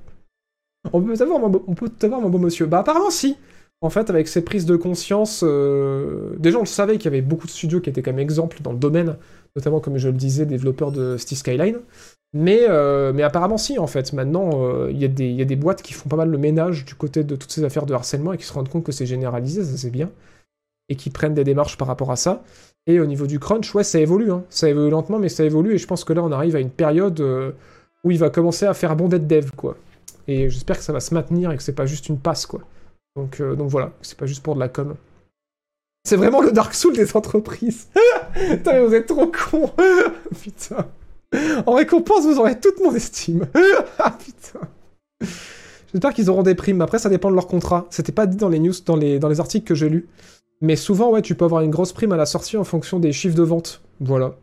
On peut t'avoir, mon beau, mon beau monsieur. Bah apparemment si. En fait, avec ces prises de conscience, euh, déjà on le savait qu'il y avait beaucoup de studios qui étaient comme exemple dans le domaine, notamment comme je le disais, développeurs de City Skyline. Mais, euh, mais apparemment si, en fait. Maintenant, il y, y a des boîtes qui font pas mal le ménage du côté de toutes ces affaires de harcèlement et qui se rendent compte que c'est généralisé, ça c'est bien. Et qui prennent des démarches par rapport à ça. Et au niveau du crunch, ouais, ça évolue. Hein. Ça évolue lentement, mais ça évolue. Et je pense que là, on arrive à une période euh, où il va commencer à faire bon d'être dev, quoi. Et j'espère que ça va se maintenir et que c'est pas juste une passe, quoi. Donc, euh, donc voilà, c'est pas juste pour de la com. C'est vraiment le Dark Soul des entreprises. Putain, mais vous êtes trop cons. Putain. En récompense, vous aurez toute mon estime. ah putain. J'espère qu'ils auront des primes. Après, ça dépend de leur contrat. C'était pas dit dans les news, dans les, dans les articles que j'ai lus. Mais souvent, ouais, tu peux avoir une grosse prime à la sortie en fonction des chiffres de vente. Voilà.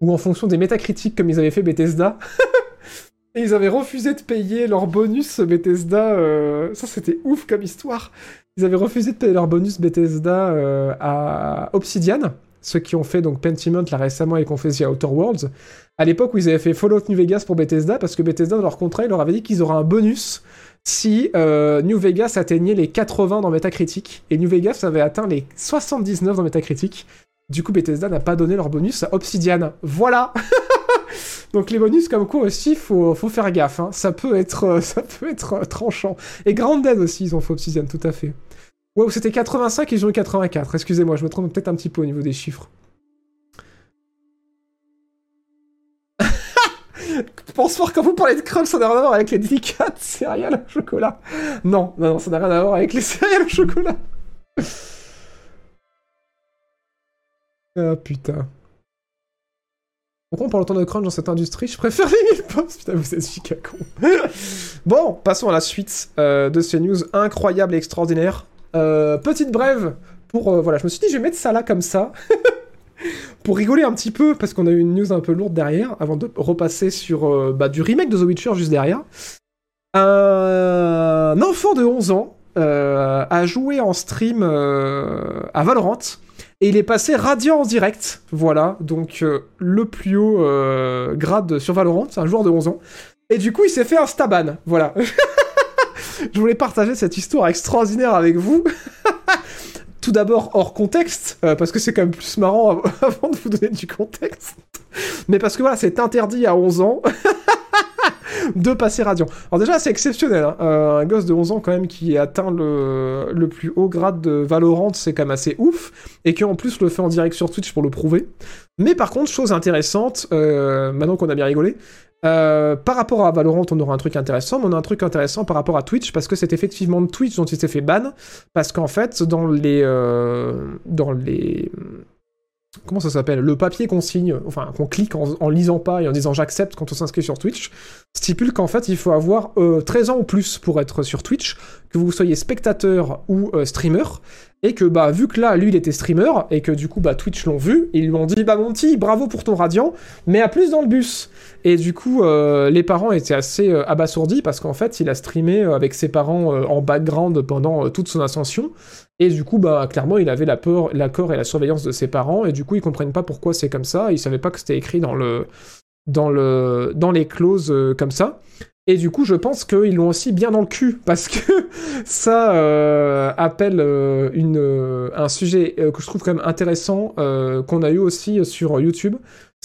Ou en fonction des métacritiques, comme ils avaient fait Bethesda. Et ils avaient refusé de payer leur bonus Bethesda. euh, Ça, c'était ouf comme histoire. Ils avaient refusé de payer leur bonus Bethesda euh, à Obsidian, ceux qui ont fait donc Pentiment là récemment et qui ont fait Outer Worlds. À l'époque où ils avaient fait Fallout New Vegas pour Bethesda, parce que Bethesda, dans leur contrat, ils leur avaient dit qu'ils auraient un bonus si euh, New Vegas atteignait les 80 dans Metacritic. Et New Vegas avait atteint les 79 dans Metacritic. Du coup, Bethesda n'a pas donné leur bonus à Obsidian. Voilà Donc les bonus comme quoi aussi, faut, faut faire gaffe. hein. Ça peut être, euh, ça peut être euh, tranchant. Et Grounded aussi, ils ont fait Obsidian, tout à fait. Wow, c'était 85 et ils ont eu 84. Excusez-moi, je me trompe peut-être un petit peu au niveau des chiffres. Pense fort quand vous parlez de crunch, ça n'a rien à voir avec les délicates céréales au chocolat. Non, non, non, ça n'a rien à voir avec les céréales au chocolat. Ah putain. Pourquoi on parle autant de crunch dans cette industrie? Je préfère les mille posts. Putain, vous êtes giga con. bon, passons à la suite euh, de ces news incroyables et extraordinaires. Euh, petite brève pour... euh, voilà, je me suis dit, je vais mettre ça là comme ça. Pour rigoler un petit peu, parce qu'on a eu une news un peu lourde derrière, avant de repasser sur euh, bah, du remake de The Witcher juste derrière. Un enfant de 11 ans euh, a joué en stream euh, à Valorant. Et il est passé radiant en direct. Voilà, donc le plus haut grade sur Valorant, c'est un joueur de 11 ans. Et du coup, il s'est fait un staban. Voilà. Je voulais partager cette histoire extraordinaire avec vous. Tout d'abord hors contexte, euh, parce que c'est quand même plus marrant av- avant de vous donner du contexte. Mais parce que voilà, c'est interdit à 11 ans de passer radiant. Alors déjà, c'est exceptionnel. hein. Euh, un gosse de 11 ans quand même qui atteint le, le plus haut grade de Valorant, c'est quand même assez ouf. Et qui en plus le fait en direct sur Twitch pour le prouver. Mais par contre, chose intéressante, euh, maintenant qu'on a bien rigolé, euh, par rapport à Valorant, on aura un truc intéressant, mais on a un truc intéressant par rapport à Twitch, parce que c'est effectivement Twitch dont il s'est fait ban, parce qu'en fait, dans les... euh, dans les... Comment ça s'appelle Le papier qu'on signe, enfin qu'on clique en, lisant pas et en disant j'accepte quand on s'inscrit sur Twitch, stipule qu'en fait il faut avoir euh, 13 ans ou plus pour être sur Twitch, que vous soyez spectateur ou euh, streamer, et que bah vu que là lui il était streamer, et que du coup bah Twitch l'ont vu, ils lui ont dit bah mon petit bravo pour ton radiant, mais à plus dans le bus. Et du coup euh, les parents étaient assez euh, abasourdis parce qu'en fait il a streamé euh, avec ses parents euh, en background pendant euh, toute son ascension, et du coup, bah, clairement, il avait la peur, l'accord et la surveillance de ses parents, et du coup, ils comprennent pas pourquoi c'est comme ça, ils savaient pas que c'était écrit dans le, dans le, dans les clauses euh, comme ça. Et du coup, je pense qu'ils l'ont aussi bien dans le cul, parce que ça euh, appelle euh, une, un sujet que je trouve quand même intéressant, qu'on a eu aussi sur YouTube,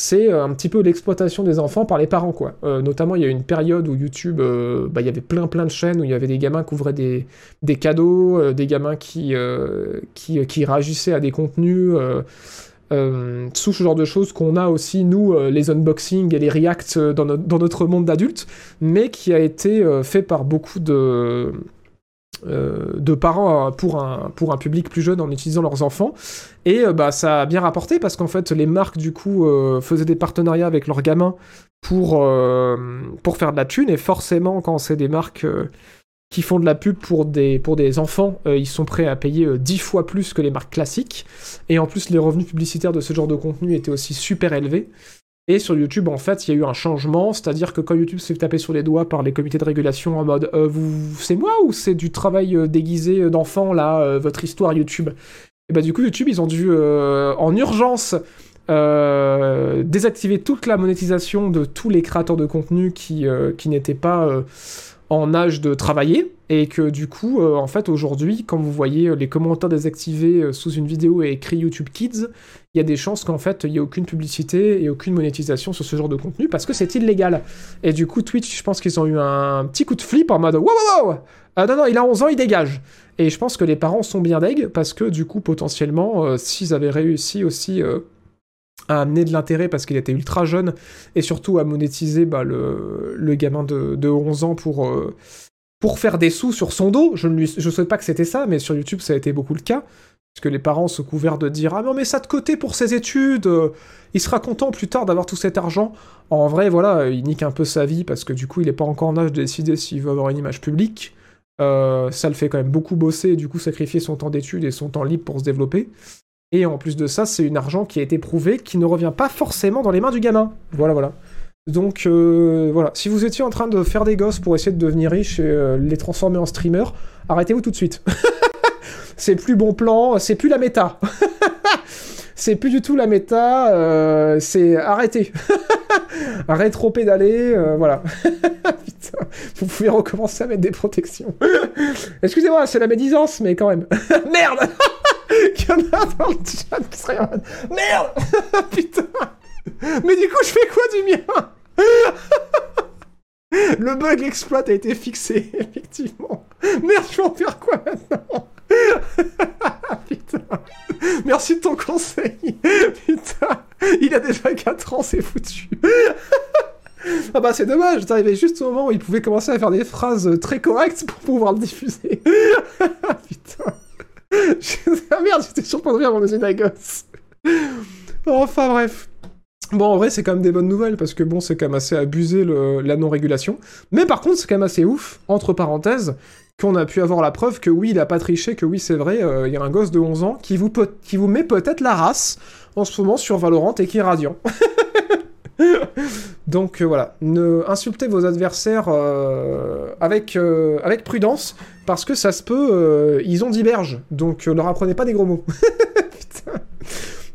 c'est euh, un petit peu l'exploitation des enfants par les parents, quoi. Euh, notamment, il y a une période où YouTube, euh, bah, il y avait plein plein de chaînes où il y avait des gamins qui ouvraient des, des cadeaux, des gamins qui, qui, qui réagissaient à des contenus, sous ce genre de choses qu'on a aussi, nous, les unboxings et les reacts dans, notre- dans notre monde d'adulte, mais qui a été fait par beaucoup de, euh, de parents euh, pour un, pour un public plus jeune en utilisant leurs enfants. Et euh, bah, ça a bien rapporté parce qu'en fait, les marques, du coup, faisaient des partenariats avec leurs gamins pour, pour faire de la thune. Et forcément, quand c'est des marques qui font de la pub pour des, pour des enfants, ils sont prêts à payer euh, 10 fois plus que les marques classiques. Et en plus, les revenus publicitaires de ce genre de contenu étaient aussi super élevés. Et sur YouTube, en fait, il y a eu un changement, c'est-à-dire que quand YouTube s'est tapé sur les doigts par les comités de régulation en mode euh, vous, c'est moi ou c'est du travail euh, déguisé euh, d'enfant là, votre histoire YouTube? Et bah du coup, YouTube, ils ont dû en urgence désactiver toute la monétisation de tous les créateurs de contenu qui, qui n'étaient pas en âge de travailler et que du coup, euh, en fait, aujourd'hui, quand vous voyez euh, les commentaires désactivés euh, sous une vidéo et écrit YouTube Kids, il y a des chances qu'en fait, il n'y ait aucune publicité et aucune monétisation sur ce genre de contenu parce que c'est illégal. Et du coup, Twitch, je pense qu'ils ont eu un petit coup de flip en mode wow, wow, non, non, il a 11 ans, il dégage. Et je pense que les parents sont bien deg parce que du coup, potentiellement, s'ils avaient réussi aussi. À amener de l'intérêt parce qu'il était ultra jeune et surtout à monétiser bah, le, gamin de, de 11 ans pour, euh, pour faire des sous sur son dos. Je ne souhaite pas que c'était ça, mais sur YouTube ça a été beaucoup le cas. Parce que les parents se couverts de dire Ah, mais on met ça de côté pour ses études, euh, il sera content plus tard d'avoir tout cet argent. En vrai, voilà, il nique un peu sa vie parce que du coup il est pas encore en âge de décider s'il veut avoir une image publique. Euh, ça le fait quand même beaucoup bosser et du coup sacrifier son temps d'études et son temps libre pour se développer. Et en plus de ça, c'est une argent qui a été prouvé, qui ne revient pas forcément dans les mains du gamin. Voilà, voilà. Donc euh, voilà, si vous étiez en train de faire des gosses pour essayer de devenir riche et euh, les transformer en streamer, arrêtez-vous tout de suite. c'est plus bon plan, c'est plus la méta. c'est plus du tout la méta, euh, c'est arrêtez. Rétro-pédaler, euh, voilà. Vous pouvez recommencer à mettre des protections. Excusez-moi, c'est la médisance, mais quand même. Merde qu'il y en a dans le chat qui Merde Putain Mais du coup, je fais quoi du mien Le bug exploit a été fixé, effectivement. Merde, je vais en faire quoi maintenant Putain. Merci de ton conseil. Putain. Il a déjà 4 ans, c'est foutu. Ah bah c'est dommage, t'arrivais juste au moment où il pouvait commencer à faire des phrases très correctes pour pouvoir le diffuser. Putain ah merde, j'étais sûr pour de rire à gosse. Enfin bref. Bon, en vrai, c'est quand même des bonnes nouvelles parce que bon, c'est quand même assez abusé le- la non-régulation. Mais par contre, c'est quand même assez ouf, entre parenthèses, qu'on a pu avoir la preuve que oui, il a pas triché, que oui, c'est vrai, euh, il y a un gosse de 11 ans qui vous, qui vous met peut-être la race en ce moment sur Valorant et qui est radiant. Donc euh, voilà, ne insultez vos adversaires euh, avec, euh, avec prudence, parce que ça se peut, euh, ils ont diverge, donc euh, leur apprenez pas des gros mots.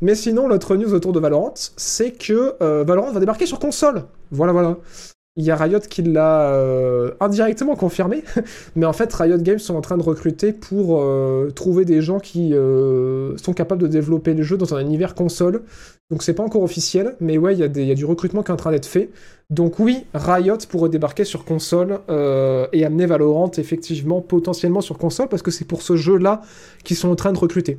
Mais sinon, l'autre news autour de Valorant, c'est que Valorant va débarquer sur console. Voilà, voilà. Il y a Riot qui l'a euh, indirectement confirmé, mais en fait, Riot Games sont en train de recruter pour euh, trouver des gens qui euh, sont capables de développer le jeu dans un univers console. Donc c'est pas encore officiel, mais ouais, il y, y a du recrutement qui est en train d'être fait. Donc oui, Riot pourrait débarquer sur console et amener Valorant effectivement potentiellement sur console parce que c'est pour ce jeu-là qu'ils sont en train de recruter.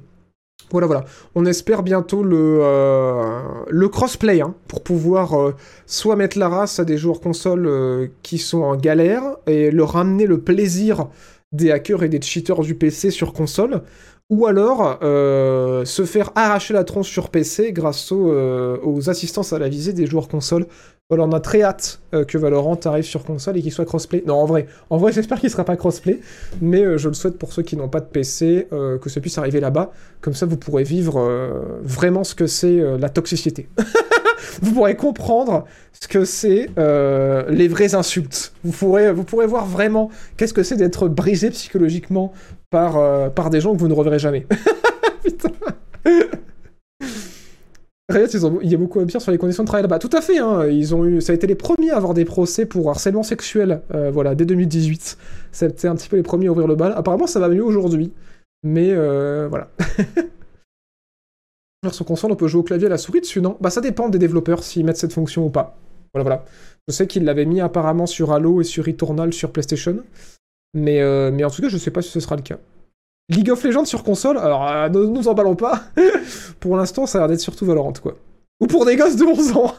Voilà, voilà. On espère bientôt le, euh, le crossplay hein, pour pouvoir euh, soit mettre la race à des joueurs console euh, qui sont en galère et leur ramener le plaisir des hackers et des cheaters du PC sur console, ou alors se faire arracher la tronche sur PC grâce aux, aux assistances à la visée des joueurs console. Voilà, on a très hâte euh, que Valorant arrive sur console et qu'il soit crossplay. Non, en vrai, en vrai, j'espère qu'il sera pas crossplay, mais euh, je le souhaite pour ceux qui n'ont pas de PC euh, que ça puisse arriver là-bas. Comme ça, vous pourrez vivre vraiment ce que c'est la toxicité. vous pourrez comprendre ce que c'est les vraies insultes. Vous pourrez, vous pourrez voir vraiment qu'est-ce que c'est d'être brisé psychologiquement par, par des gens que vous ne reverrez jamais. Putain. Riot, il y a beaucoup à dire sur les conditions de travail là-bas. Tout à fait, hein, ils ont eu, ça a été les premiers à avoir des procès pour harcèlement sexuel, euh, voilà, dès 2018. C'était un petit peu les premiers à ouvrir le bal. Apparemment, ça va mieux aujourd'hui, mais euh, voilà. Sur console, on peut jouer au clavier à la souris dessus, non? Bah, ça dépend des développeurs s'ils mettent cette fonction ou pas. Voilà, voilà. Je sais qu'ils l'avaient mis apparemment sur Halo et sur Returnal sur PlayStation, mais, euh, mais en tout cas, je sais pas si ce sera le cas. League of Legends sur console, alors euh, ne nous emballons pas. pour l'instant, ça a l'air d'être surtout Valorant, quoi. Ou pour des gosses de 11 ans.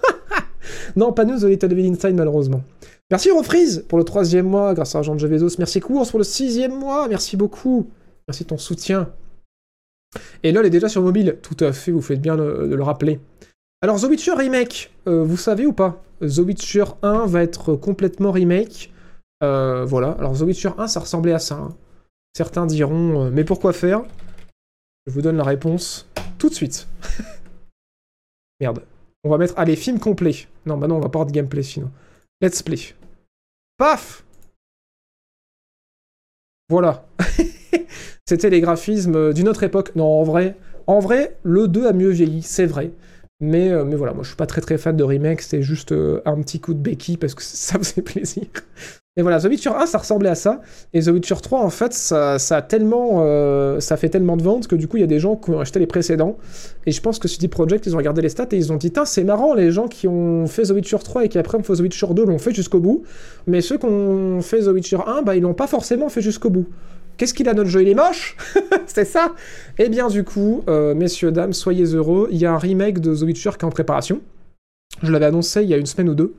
non, pas nous, The Little Devil Inside, malheureusement. Merci Refreeze pour le troisième mois, grâce à Argent de. Merci Cours pour le sixième mois, merci beaucoup. Merci de ton soutien. Et LOL est déjà sur mobile, tout à fait, vous faites bien de, de le rappeler. Alors The Witcher Remake, euh, vous savez ou pas? The Witcher 1 va être complètement remake. Euh, voilà, alors The Witcher 1, ça ressemblait à ça. hein. Certains diront, euh, mais pourquoi faire? Je vous donne la réponse tout de suite. Merde, On va mettre, allez, film complet. Non, bah non, on va pas avoir de gameplay sinon. Let's play. Paf Voilà. C'était les graphismes d'une autre époque. Non, en vrai, en vrai, le 2 a mieux vieilli, c'est vrai. Mais, euh, mais voilà, moi je suis pas très très fan de remake, c'était juste euh, un petit coup de béquille parce que ça faisait plaisir. Et voilà, The Witcher 1, ça ressemblait à ça. Et The Witcher 3, en fait, ça, a tellement, euh, ça fait tellement de ventes que du coup, il y a des gens qui ont acheté les précédents. Et je pense que CD Projekt, ils ont regardé les stats et ils ont dit, c'est marrant, les gens qui ont fait The Witcher 3 et qui après ont fait The Witcher 2 l'ont fait jusqu'au bout. Mais ceux qui ont fait The Witcher 1, bah, ils l'ont pas forcément fait jusqu'au bout. Qu'est-ce qu'il a notre jeu? Il est moche? C'est ça? Eh bien, du coup, euh, messieurs, dames, soyez heureux. Il y a un remake de The Witcher qui est en préparation. Je l'avais annoncé il y a une semaine ou deux.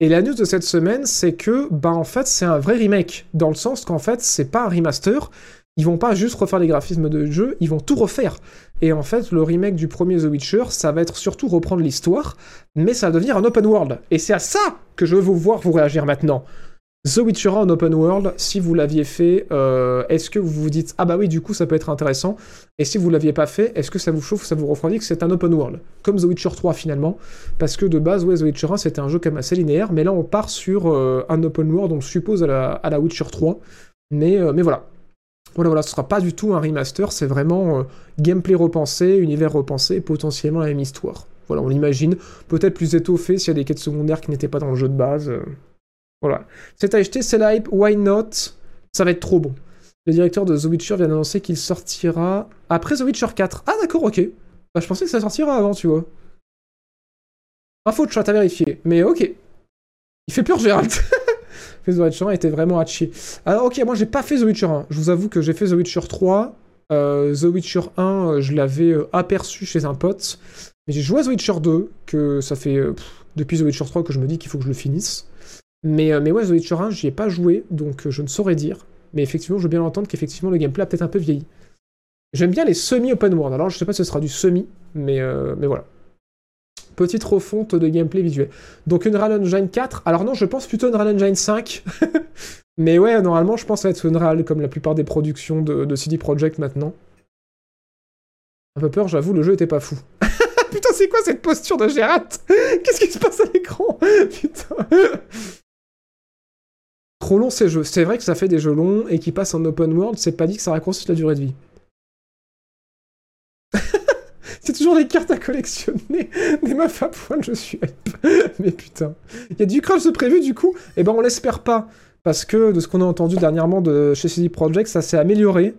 Et la news de cette semaine, c'est que, bah en fait, c'est un vrai remake, dans le sens qu'en fait, c'est pas un remaster. Ils vont pas juste refaire les graphismes de jeu, ils vont tout refaire. Et en fait, le remake du premier The Witcher, ça va être surtout reprendre l'histoire, mais ça va devenir un open world. Et c'est à ça que je veux vous voir vous réagir maintenant. The Witcher en open world, si vous l'aviez fait, euh, est-ce que vous vous dites ah bah oui du coup ça peut être intéressant Et si vous l'aviez pas fait, est-ce que ça vous chauffe, ça vous refroidit que c'est un open world Comme The Witcher 3 finalement, parce que de base ouais The Witcher 1 c'était un jeu même assez linéaire, mais là on part sur euh, un open world on suppose à la, Witcher 3, mais, euh, mais voilà. Voilà, voilà, ce sera pas du tout un remaster, c'est vraiment gameplay repensé, univers repensé, potentiellement la même histoire. Voilà, on l'imagine, peut-être plus étoffé s'il y a des quêtes secondaires qui n'étaient pas dans le jeu de base. Voilà. C'est acheté, c'est la why not? Ça va être trop bon. Le directeur de The Witcher vient d'annoncer qu'il sortira après The Witcher 4. Ah d'accord, ok. Bah, je pensais que ça sortira avant, tu vois. Info de chat à vérifier. Mais ok. Il fait peur, Gérald. The Witcher 1 était vraiment à chier. Alors ok, moi j'ai pas fait The Witcher 1. Je vous avoue que j'ai fait The Witcher 3. Euh, The Witcher 1, euh, je l'avais euh, aperçu chez un pote. Mais j'ai joué à The Witcher 2, que ça fait depuis The Witcher 3 que je me dis qu'il faut que je le finisse. Mais, euh, mais ouais, The Witcher 1, j'y ai pas joué, donc euh, je ne saurais dire. Mais effectivement, je veux bien entendre qu'effectivement, le gameplay a peut-être un peu vieilli. J'aime bien les semi-open world. Alors, je sais pas si ce sera du semi, mais, euh, mais voilà. Petite refonte de gameplay visuel. Donc, Unreal Engine 4. Alors, non, je pense plutôt Unreal Engine 5. mais ouais, normalement, je pense va être Unreal, comme la plupart des productions de, de CD Projekt maintenant. Un peu peur, j'avoue, le jeu était pas fou. Putain, c'est quoi cette posture de Gérard Qu'est-ce qui se passe à l'écran? Putain trop long ces jeux. C'est vrai que ça fait des jeux longs et qui passent en open world, c'est pas dit que ça raccourcit la durée de vie. c'est toujours les cartes à collectionner. Des meufs à poil, je suis Mais putain. Il y a du crunch de prévu du coup Eh ben on l'espère pas. Parce que de ce qu'on a entendu dernièrement de chez CD Projekt, ça s'est amélioré.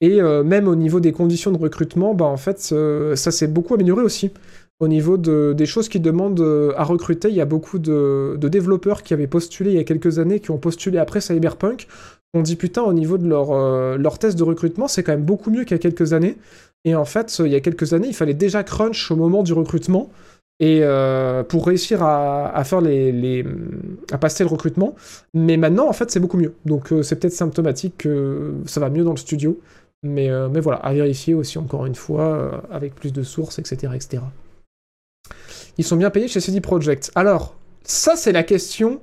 Et euh, même au niveau des conditions de recrutement, bah en fait, ça s'est beaucoup amélioré aussi. Au niveau des choses qui demandent euh, à recruter, il y a beaucoup de, développeurs qui avaient postulé il y a quelques années, qui ont postulé après Cyberpunk. On dit putain, au niveau de leur, euh, test de recrutement, c'est quand même beaucoup mieux qu'il y a quelques années. Et en fait, il y a quelques années, il fallait déjà crunch au moment du recrutement. Euh, pour réussir à, faire les, à passer le recrutement. Mais maintenant, en fait, c'est beaucoup mieux. Donc c'est peut-être symptomatique que ça va mieux dans le studio. Mais, mais voilà, à vérifier aussi encore une fois, avec plus de sources, etc. etc. Ils sont bien payés chez CD Projekt. Alors, ça c'est la question.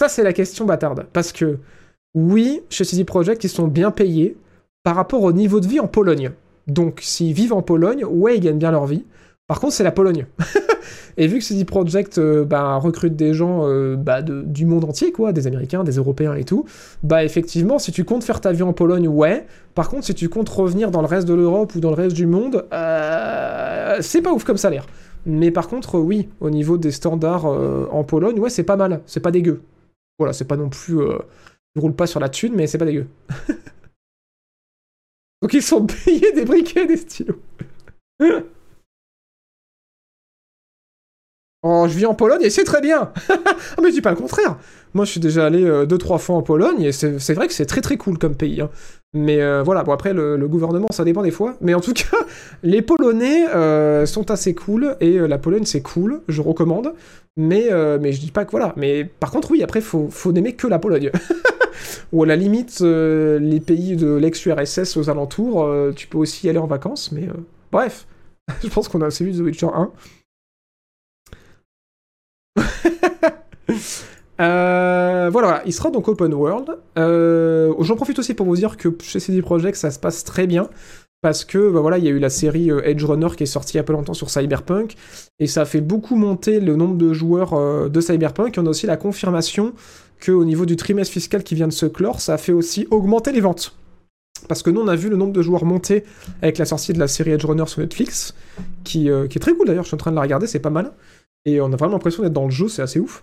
Ça c'est la question bâtarde. Parce que, oui, chez CD Projekt, ils sont bien payés par rapport au niveau de vie en Pologne. Donc, s'ils vivent en Pologne, ouais, ils gagnent bien leur vie. Par contre, c'est la Pologne. et vu que CD Projekt euh, bah, recrute des gens euh, bah, du monde entier, quoi, des Américains, des Européens et tout, bah effectivement, si tu comptes faire ta vie en Pologne, ouais. Par contre, si tu comptes revenir dans le reste de l'Europe ou dans le reste du monde, euh, c'est pas ouf comme salaire. Mais par contre, oui, au niveau des standards euh, en Pologne, ouais, c'est pas mal. C'est pas dégueu. Voilà, c'est pas non plus. Euh, ils roulent pas sur la thune, mais c'est pas dégueu. Donc ils sont payés des briquets et des stylos. Oh, je vis en Pologne et c'est très bien ah, Mais je dis pas le contraire Moi, je suis déjà allé euh, deux, trois fois en Pologne et c'est vrai que c'est très très cool comme pays. Hein. Mais euh, voilà, bon après, le, gouvernement, ça dépend des fois. Mais en tout cas, les Polonais euh, sont assez cool et la Pologne, c'est cool, je recommande. Mais, mais je dis pas que voilà. Mais par contre, oui, après, faut, faut n'aimer que la Pologne. Ou à la limite, les pays de l'ex-URSS aux alentours, tu peux aussi y aller en vacances. Mais bref, je pense qu'on a assez vu The Witcher 1. Euh, voilà, il sera donc open world. Euh, J'en profite aussi pour vous dire que chez CD Projekt, ça se passe très bien. parce que bah voilà, il y a eu la série euh, Edge Runner qui est sortie il y a longtemps sur Cyberpunk, et ça a fait beaucoup monter le nombre de joueurs de Cyberpunk. Et on a aussi la confirmation qu'au niveau du trimestre fiscal qui vient de se clore, ça a fait aussi augmenter les ventes. Parce que nous, on a vu le nombre de joueurs monter avec la sortie de la série Edge Runner sur Netflix, qui, qui est très cool d'ailleurs, je suis en train de la regarder, c'est pas mal. Et on a vraiment l'impression d'être dans le jeu, c'est assez ouf.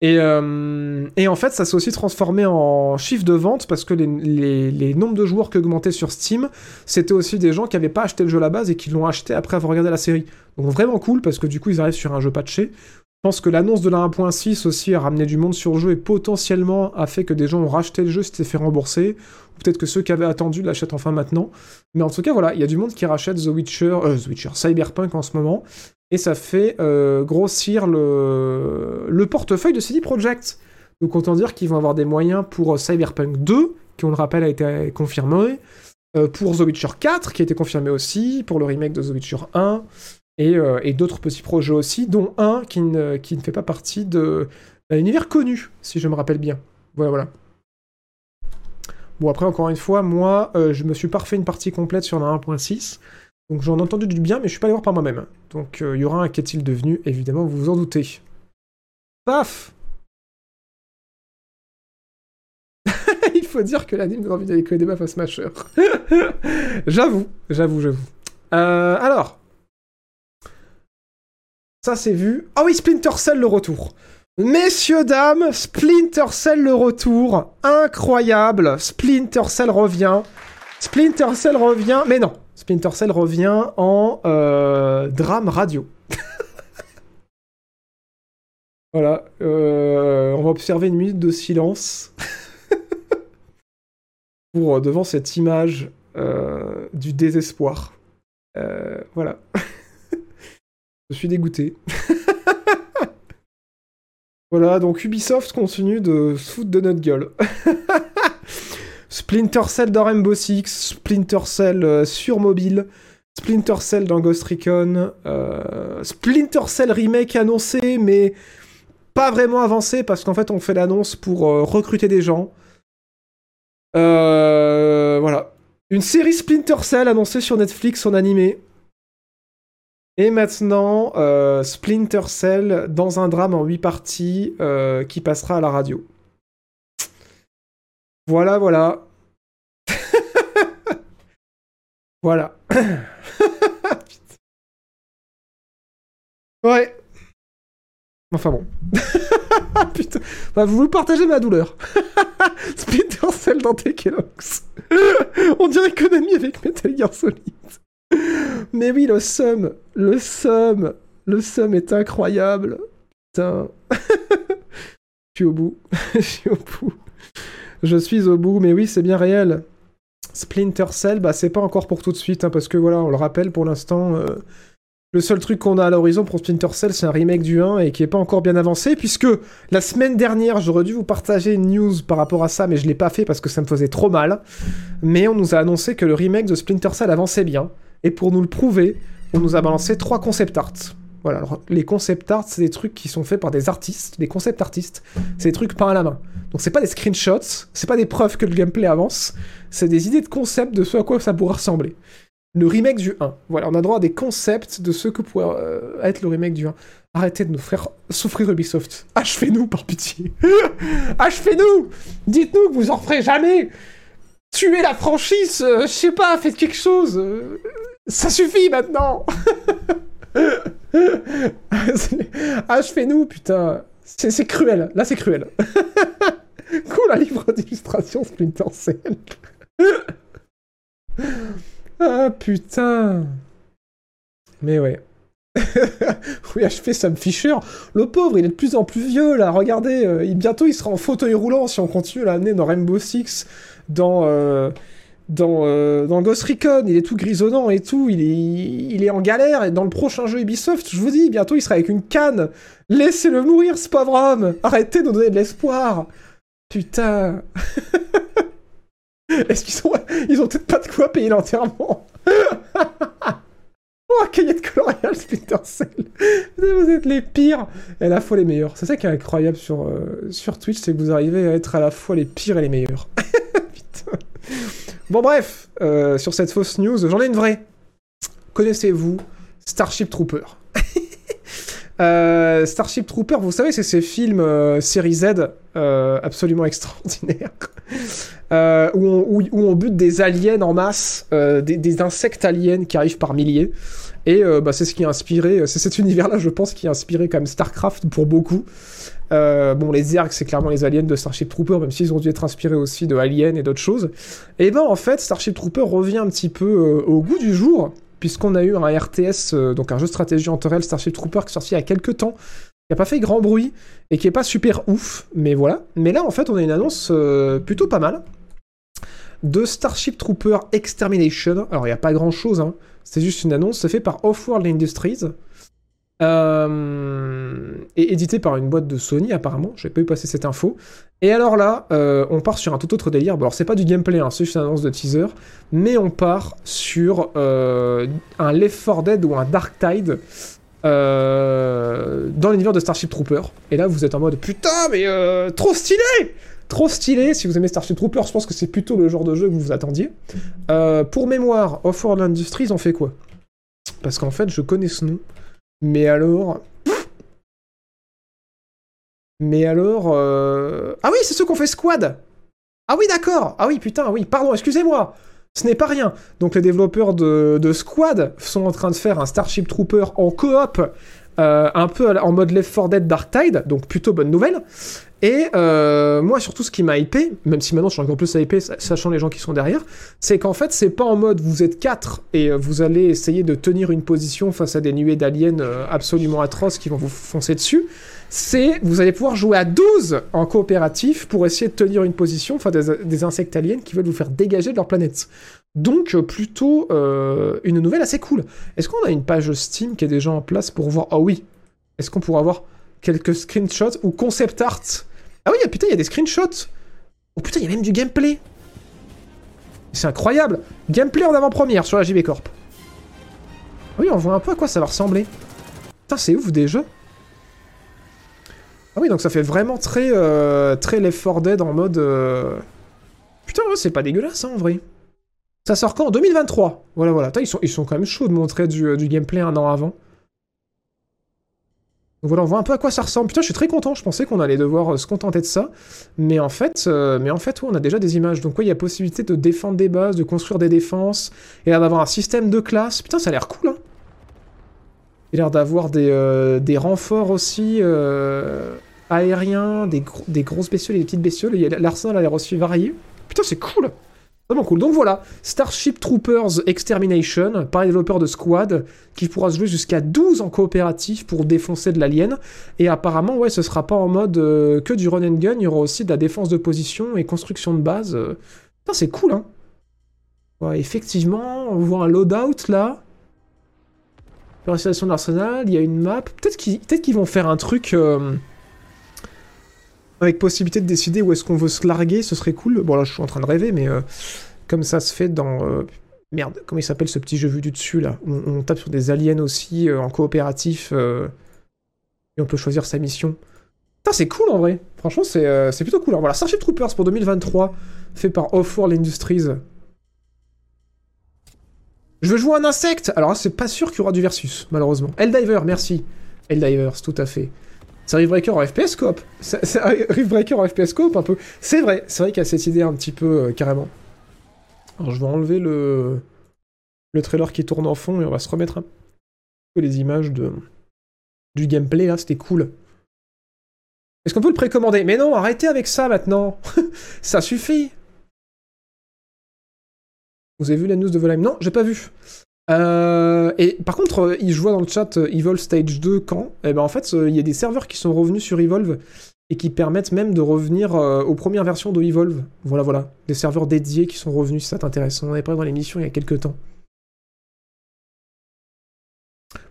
Et, euh, et en fait, ça s'est aussi transformé en chiffre de vente parce que les, les, les nombres de joueurs qui augmentaient sur Steam, c'était aussi des gens qui n'avaient pas acheté le jeu à la base et qui l'ont acheté après avoir regardé la série. Donc vraiment cool parce que du coup, ils arrivent sur un jeu patché. Je pense que l'annonce de la 1.6 aussi a ramené du monde sur le jeu et potentiellement a fait que des gens ont racheté le jeu, s'étaient fait rembourser. Ou peut-être que ceux qui avaient attendu l'achètent enfin maintenant. Mais en tout cas, voilà, il y a du monde qui rachète The Witcher, euh, The Witcher, Cyberpunk en ce moment. Et ça fait euh, grossir le, le portefeuille de CD Projekt. Donc autant dire qu'ils vont avoir des moyens pour euh, Cyberpunk 2, qui on le rappelle a été confirmé, euh, pour The Witcher 4, qui a été confirmé aussi, pour le remake de The Witcher 1, et, euh, et d'autres petits projets aussi, dont un qui ne, fait pas partie de d'un univers connu, si je me rappelle bien. Voilà, voilà. Bon, après, encore une fois, moi, euh, je me suis pas refait une partie complète sur la 1.6, donc j'en ai entendu du bien, mais je suis pas allé voir par moi-même. Donc euh, il y aura un qu'est-il devenu, évidemment, vous vous en doutez. Paf Il faut dire que l'anime donne envie d'aller que des meufs à Smasher. j'avoue, j'avoue, j'avoue. Alors. Ça c'est vu. Ah oui, Splinter Cell le retour. Messieurs, dames, Splinter Cell le retour. Incroyable. Splinter Cell revient. Splinter Cell revient. Mais non. Splinter Cell revient en euh, drame radio. voilà. euh, on va observer une minute de silence. pour euh, devant cette image du désespoir. Voilà. Je suis dégoûté. voilà, donc Ubisoft continue de se foutre de notre gueule. Splinter Cell dans Rainbow Six, Splinter Cell euh, sur mobile, Splinter Cell dans Ghost Recon, euh, Splinter Cell remake annoncé, mais pas vraiment avancé parce qu'en fait on fait l'annonce pour euh, recruter des gens. Voilà. Une série Splinter Cell annoncée sur Netflix en animé. Et maintenant, euh, Splinter Cell dans un drame en 8 parties euh, qui passera à la radio. Voilà, voilà. voilà. ouais. Enfin bon. Putain. Bah, vous partagez ma douleur. Splinter Cell dans Tekelox. On dirait Konami avec Metal Gear Solid. Mais oui, le sum, le sum, le sum est incroyable. Putain. Je suis au bout. Je suis au bout. Je suis au bout, mais oui, c'est bien réel. Splinter Cell, bah c'est pas encore pour tout de suite, hein, parce que voilà, on le rappelle, pour l'instant, euh, le seul truc qu'on a à l'horizon pour Splinter Cell, c'est un remake du 1 et qui est pas encore bien avancé, puisque la semaine dernière, j'aurais dû vous partager une news par rapport à ça, mais je l'ai pas fait parce que ça me faisait trop mal. Mais on nous a annoncé que le remake de Splinter Cell avançait bien, et pour nous le prouver, on nous a balancé trois concept art. Voilà, alors, les concept art, c'est des trucs qui sont faits par des artistes, des concept artistes. C'est des trucs peints à la main. Donc c'est pas des screenshots, c'est pas des preuves que le gameplay avance, c'est des idées de concept de ce à quoi ça pourrait ressembler. Le remake du 1. Voilà, on a droit à des concepts de ce que pourrait euh, être le remake du 1. Arrêtez de nous faire souffrir Ubisoft. Achevez-nous, par pitié. Achevez-nous Dites-nous que vous en ferez jamais Tuez la franchise, euh, je sais pas, faites quelque chose. euh, ça suffit maintenant Achevez-nous, putain. C'est cruel. Là, c'est cruel. cool, un livre d'illustration Splinter Cell. ah, putain. Mais ouais. oui, achevé Sam Fisher. Le pauvre, il est de plus en plus vieux, là. Regardez, euh, bientôt, il sera en fauteuil roulant si on continue à l'amener dans Rainbow Six, dans... euh, dans, euh, dans Ghost Recon, il est tout grisonnant et tout, il est, il est en galère, et dans le prochain jeu Ubisoft, je vous dis, bientôt il sera avec une canne. Laissez-le mourir, ce pauvre homme. Arrêtez de nous donner de l'espoir. Putain. Est-ce qu'ils ont, ils ont peut-être pas de quoi payer l'enterrement? Oh, cahier de coloriage Splinter Cell. Vous êtes les pires. Et à la fois les meilleurs. C'est ça qui est incroyable sur, euh, sur Twitch, c'est que vous arrivez à être à la fois les pires et les meilleurs. Bon bref, euh, sur cette fausse news, j'en ai une vraie. Connaissez-vous Starship Trooper Euh, Starship Trooper, vous savez, c'est ces films euh, série Z absolument extraordinaires. Où, on, bute des aliens en masse, des, insectes aliens qui arrivent par milliers. Et bah, c'est ce qui a inspiré, c'est cet univers-là, je pense, qui a inspiré quand même StarCraft pour beaucoup. Euh, bon, les Zergs, c'est clairement les aliens de Starship Trooper, même s'ils ont dû être inspirés aussi de Alien et d'autres choses. Et ben en fait, Starship Trooper revient un petit peu euh, au goût du jour, puisqu'on a eu un RTS, euh, donc un jeu de stratégie en réel Starship Trooper qui est sorti il y a quelques temps, qui a pas fait grand bruit et qui est pas super ouf, mais voilà. Mais là, en fait, on a une annonce plutôt pas mal de Starship Trooper Extermination. Alors, il n'y a pas grand chose, hein. c'est juste une annonce, c'est fait par Offworld Industries. Euh, et édité par une boîte de Sony apparemment, j'ai pas eu passer cette info. Et alors là, euh, on part sur un tout autre délire. Bon, alors c'est pas du gameplay, hein, c'est juste une annonce de teaser, mais on part sur euh, un Left 4 Dead ou un Dark Tide dans l'univers de Starship Trooper. Et là, vous êtes en mode putain, mais trop stylé, trop stylé. Si vous aimez Starship Trooper, je pense que c'est plutôt le genre de jeu que vous vous attendiez. Pour mémoire, Offworld Industries, on fait quoi? Parce qu'en fait, je connais ce nom. Mais alors. Mais alors. euh, Ah oui, c'est ceux qu'on fait Squad Ah oui, d'accord Ah oui, putain, oui, pardon, excusez-moi Ce n'est pas rien Donc, les développeurs de, de Squad sont en train de faire un Starship Trooper en coop, euh, un peu en mode Left 4 Dead Dark Tide, donc plutôt bonne nouvelle. Et euh, moi, surtout, ce qui m'a hypé, même si maintenant je suis encore plus hypé, sa- sachant les gens qui sont derrière, c'est qu'en fait, c'est pas en mode vous êtes 4 et euh, vous allez essayer de tenir une position face à des nuées d'aliens euh, absolument atroces qui vont vous foncer dessus. C'est vous allez pouvoir jouer à 12 en coopératif pour essayer de tenir une position face à des, des insectes aliens qui veulent vous faire dégager de leur planète. Donc, euh, plutôt euh, une nouvelle assez cool. Est-ce qu'on a une page Steam qui est déjà en place pour voir? Ah oui Est-ce qu'on pourra avoir quelques screenshots ou concept art? Ah oui, ah, putain, il y a des screenshots Oh putain, il y a même du gameplay c'est incroyable Gameplay en avant-première sur la JB Corp. Ah Oui, on voit un peu à quoi ça va ressembler. Putain, c'est ouf déjà. Ah oui, donc ça fait vraiment très, euh, très Left 4 Dead en mode... Putain, c'est pas dégueulasse, hein, en vrai. Ça sort quand? En 2023. Voilà, voilà. Ils sont, ils quand même chauds de montrer du, euh, du gameplay un an avant. Donc voilà, on voit un peu à quoi ça ressemble. Putain, je suis très content. Je pensais qu'on allait devoir euh, se contenter de ça. Mais en fait, euh, mais en fait, on a déjà des images. Donc ouais, il y a possibilité de défendre des bases, de construire des défenses, et d'avoir un système de classe. Putain, ça a l'air cool, hein. Il a l'air d'avoir des, renforts aussi aériens, des, des grosses bestioles et des petites bestioles. L'arsenal a l'air aussi varié. Putain, c'est cool Vraiment cool. Donc voilà, Starship Troopers Extermination, par les développeurs de Squad, qui pourra se jouer jusqu'à 12 en coopératif pour défoncer de l'alien. Et apparemment, ouais, ce sera pas en mode euh, que du run and gun, il y aura aussi de la défense de position et construction de base. euh. Putain, c'est cool, hein Ouais, effectivement, on voit un loadout là. L'installation de l'arsenal, il y a une map. Peut-être qu'ils peut qu'ils vont faire un truc euh, avec possibilité de décider où est-ce qu'on veut se larguer, ce serait cool. Bon là, je suis en train de rêver, mais euh, comme ça se fait dans... euh, Merde, comment il s'appelle ce petit jeu vu du dessus là? On, tape sur des aliens aussi euh, en coopératif et on peut choisir sa mission. Putain, c'est cool en vrai. Franchement, c'est plutôt cool. Alors, voilà, Starship Troopers pour 2023, fait par Offworld Industries. Je veux jouer un insecte Alors là, c'est pas sûr qu'il y aura du versus, malheureusement. Helldiver, merci. Helldivers, tout à fait. C'est Rift Breaker en FPS Coop. C'est Breaker en FPS Coop, un peu. C'est vrai, c'est vrai qu'il y a cette idée un petit peu, euh, carrément. Alors, je vais enlever le... le trailer qui tourne en fond et on va se remettre un peu les images de... du gameplay, là, c'était cool. Est-ce qu'on peut le précommander? Mais non, arrêtez avec ça maintenant Ça suffit Vous avez vu la news de Volheim? Non, j'ai pas vu. Euh, et par contre, euh, je vois dans le chat euh, Evolve Stage 2 quand? Eh ben en fait, il y a des serveurs qui sont revenus sur Evolve et qui permettent même de revenir aux premières versions de Evolve. Voilà, voilà. Des serveurs dédiés qui sont revenus, si ça t'intéresse. On en avait parlé dans l'émission il y a quelques temps.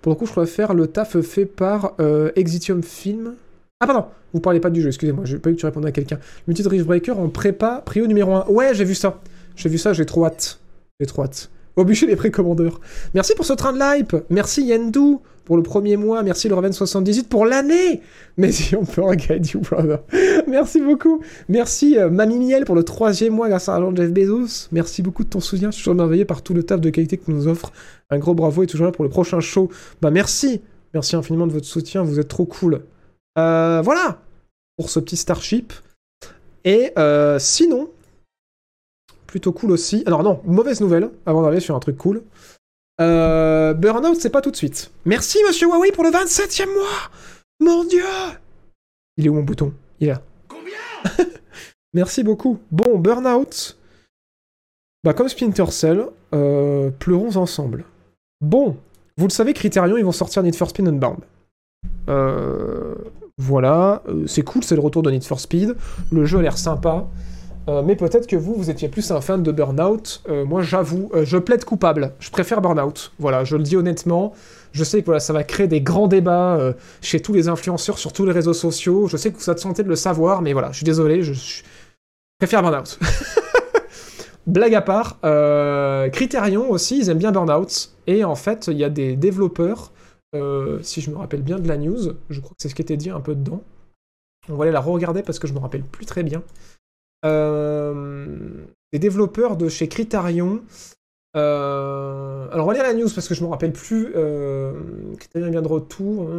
Pour le coup, je préfère le taf fait par Exitium Film. Ah pardon, vous parlez pas du jeu, excusez-moi, j'ai pas eu que tu répondais à quelqu'un. Multi de Rift Breaker en prépa, prio numéro 1. Ouais, j'ai vu ça. J'ai vu ça, j'ai trop hâte. J'ai trop hâte. Au bûcher les précommandeurs. Merci pour ce train de l'hype. Merci Yendu pour le premier mois. Merci le Raven78 pour l'année. Mais si on peut guide you brother. Merci beaucoup. Merci euh, Mamie Miel pour le troisième mois grâce à l'argent de Jeff Bezos. Merci beaucoup de ton soutien. Je suis toujours merveilleux par tout le taf de qualité que tu nous offres. Un gros bravo et toujours là pour le prochain show. Bah merci. Merci infiniment de votre soutien. Vous êtes trop cool. Euh, voilà pour ce petit Starship. Et euh, sinon, plutôt cool aussi. Alors non, mauvaise nouvelle avant d'arriver sur un truc cool. Euh, Burnout, c'est pas tout de suite. Merci Monsieur Huawei pour le 27e mois. Mon Dieu. Il est où mon bouton? Il est là. Merci beaucoup. Bon, Burnout. Bah, comme Splinter Cell, euh, pleurons ensemble. Bon, vous le savez, Criterion, ils vont sortir Need for Speed Unbound. Euh, voilà, euh, c'est cool, c'est le retour de Need for Speed. Le jeu a l'air sympa. Euh, mais peut-être que vous, vous étiez plus un fan de Burnout. Euh, moi, j'avoue, euh, je plaide coupable. Je préfère Burnout. Voilà, je le dis honnêtement. Je sais que voilà, ça va créer des grands débats chez tous les influenceurs sur tous les réseaux sociaux. Je sais que vous êtes tenté de le savoir, mais voilà, je suis désolé, je, je préfère Burnout. Blague à part, Criterion aussi, ils aiment bien Burnout. Et en fait, il y a des développeurs, si je me rappelle bien de la news, je crois que c'est ce qui était dit un peu dedans. On va aller la re-regarder parce que je me rappelle plus très bien. Euh, des développeurs de chez Criterion. Euh, alors on va lire la news parce que je me rappelle plus. Euh, Criterion est bien de retour.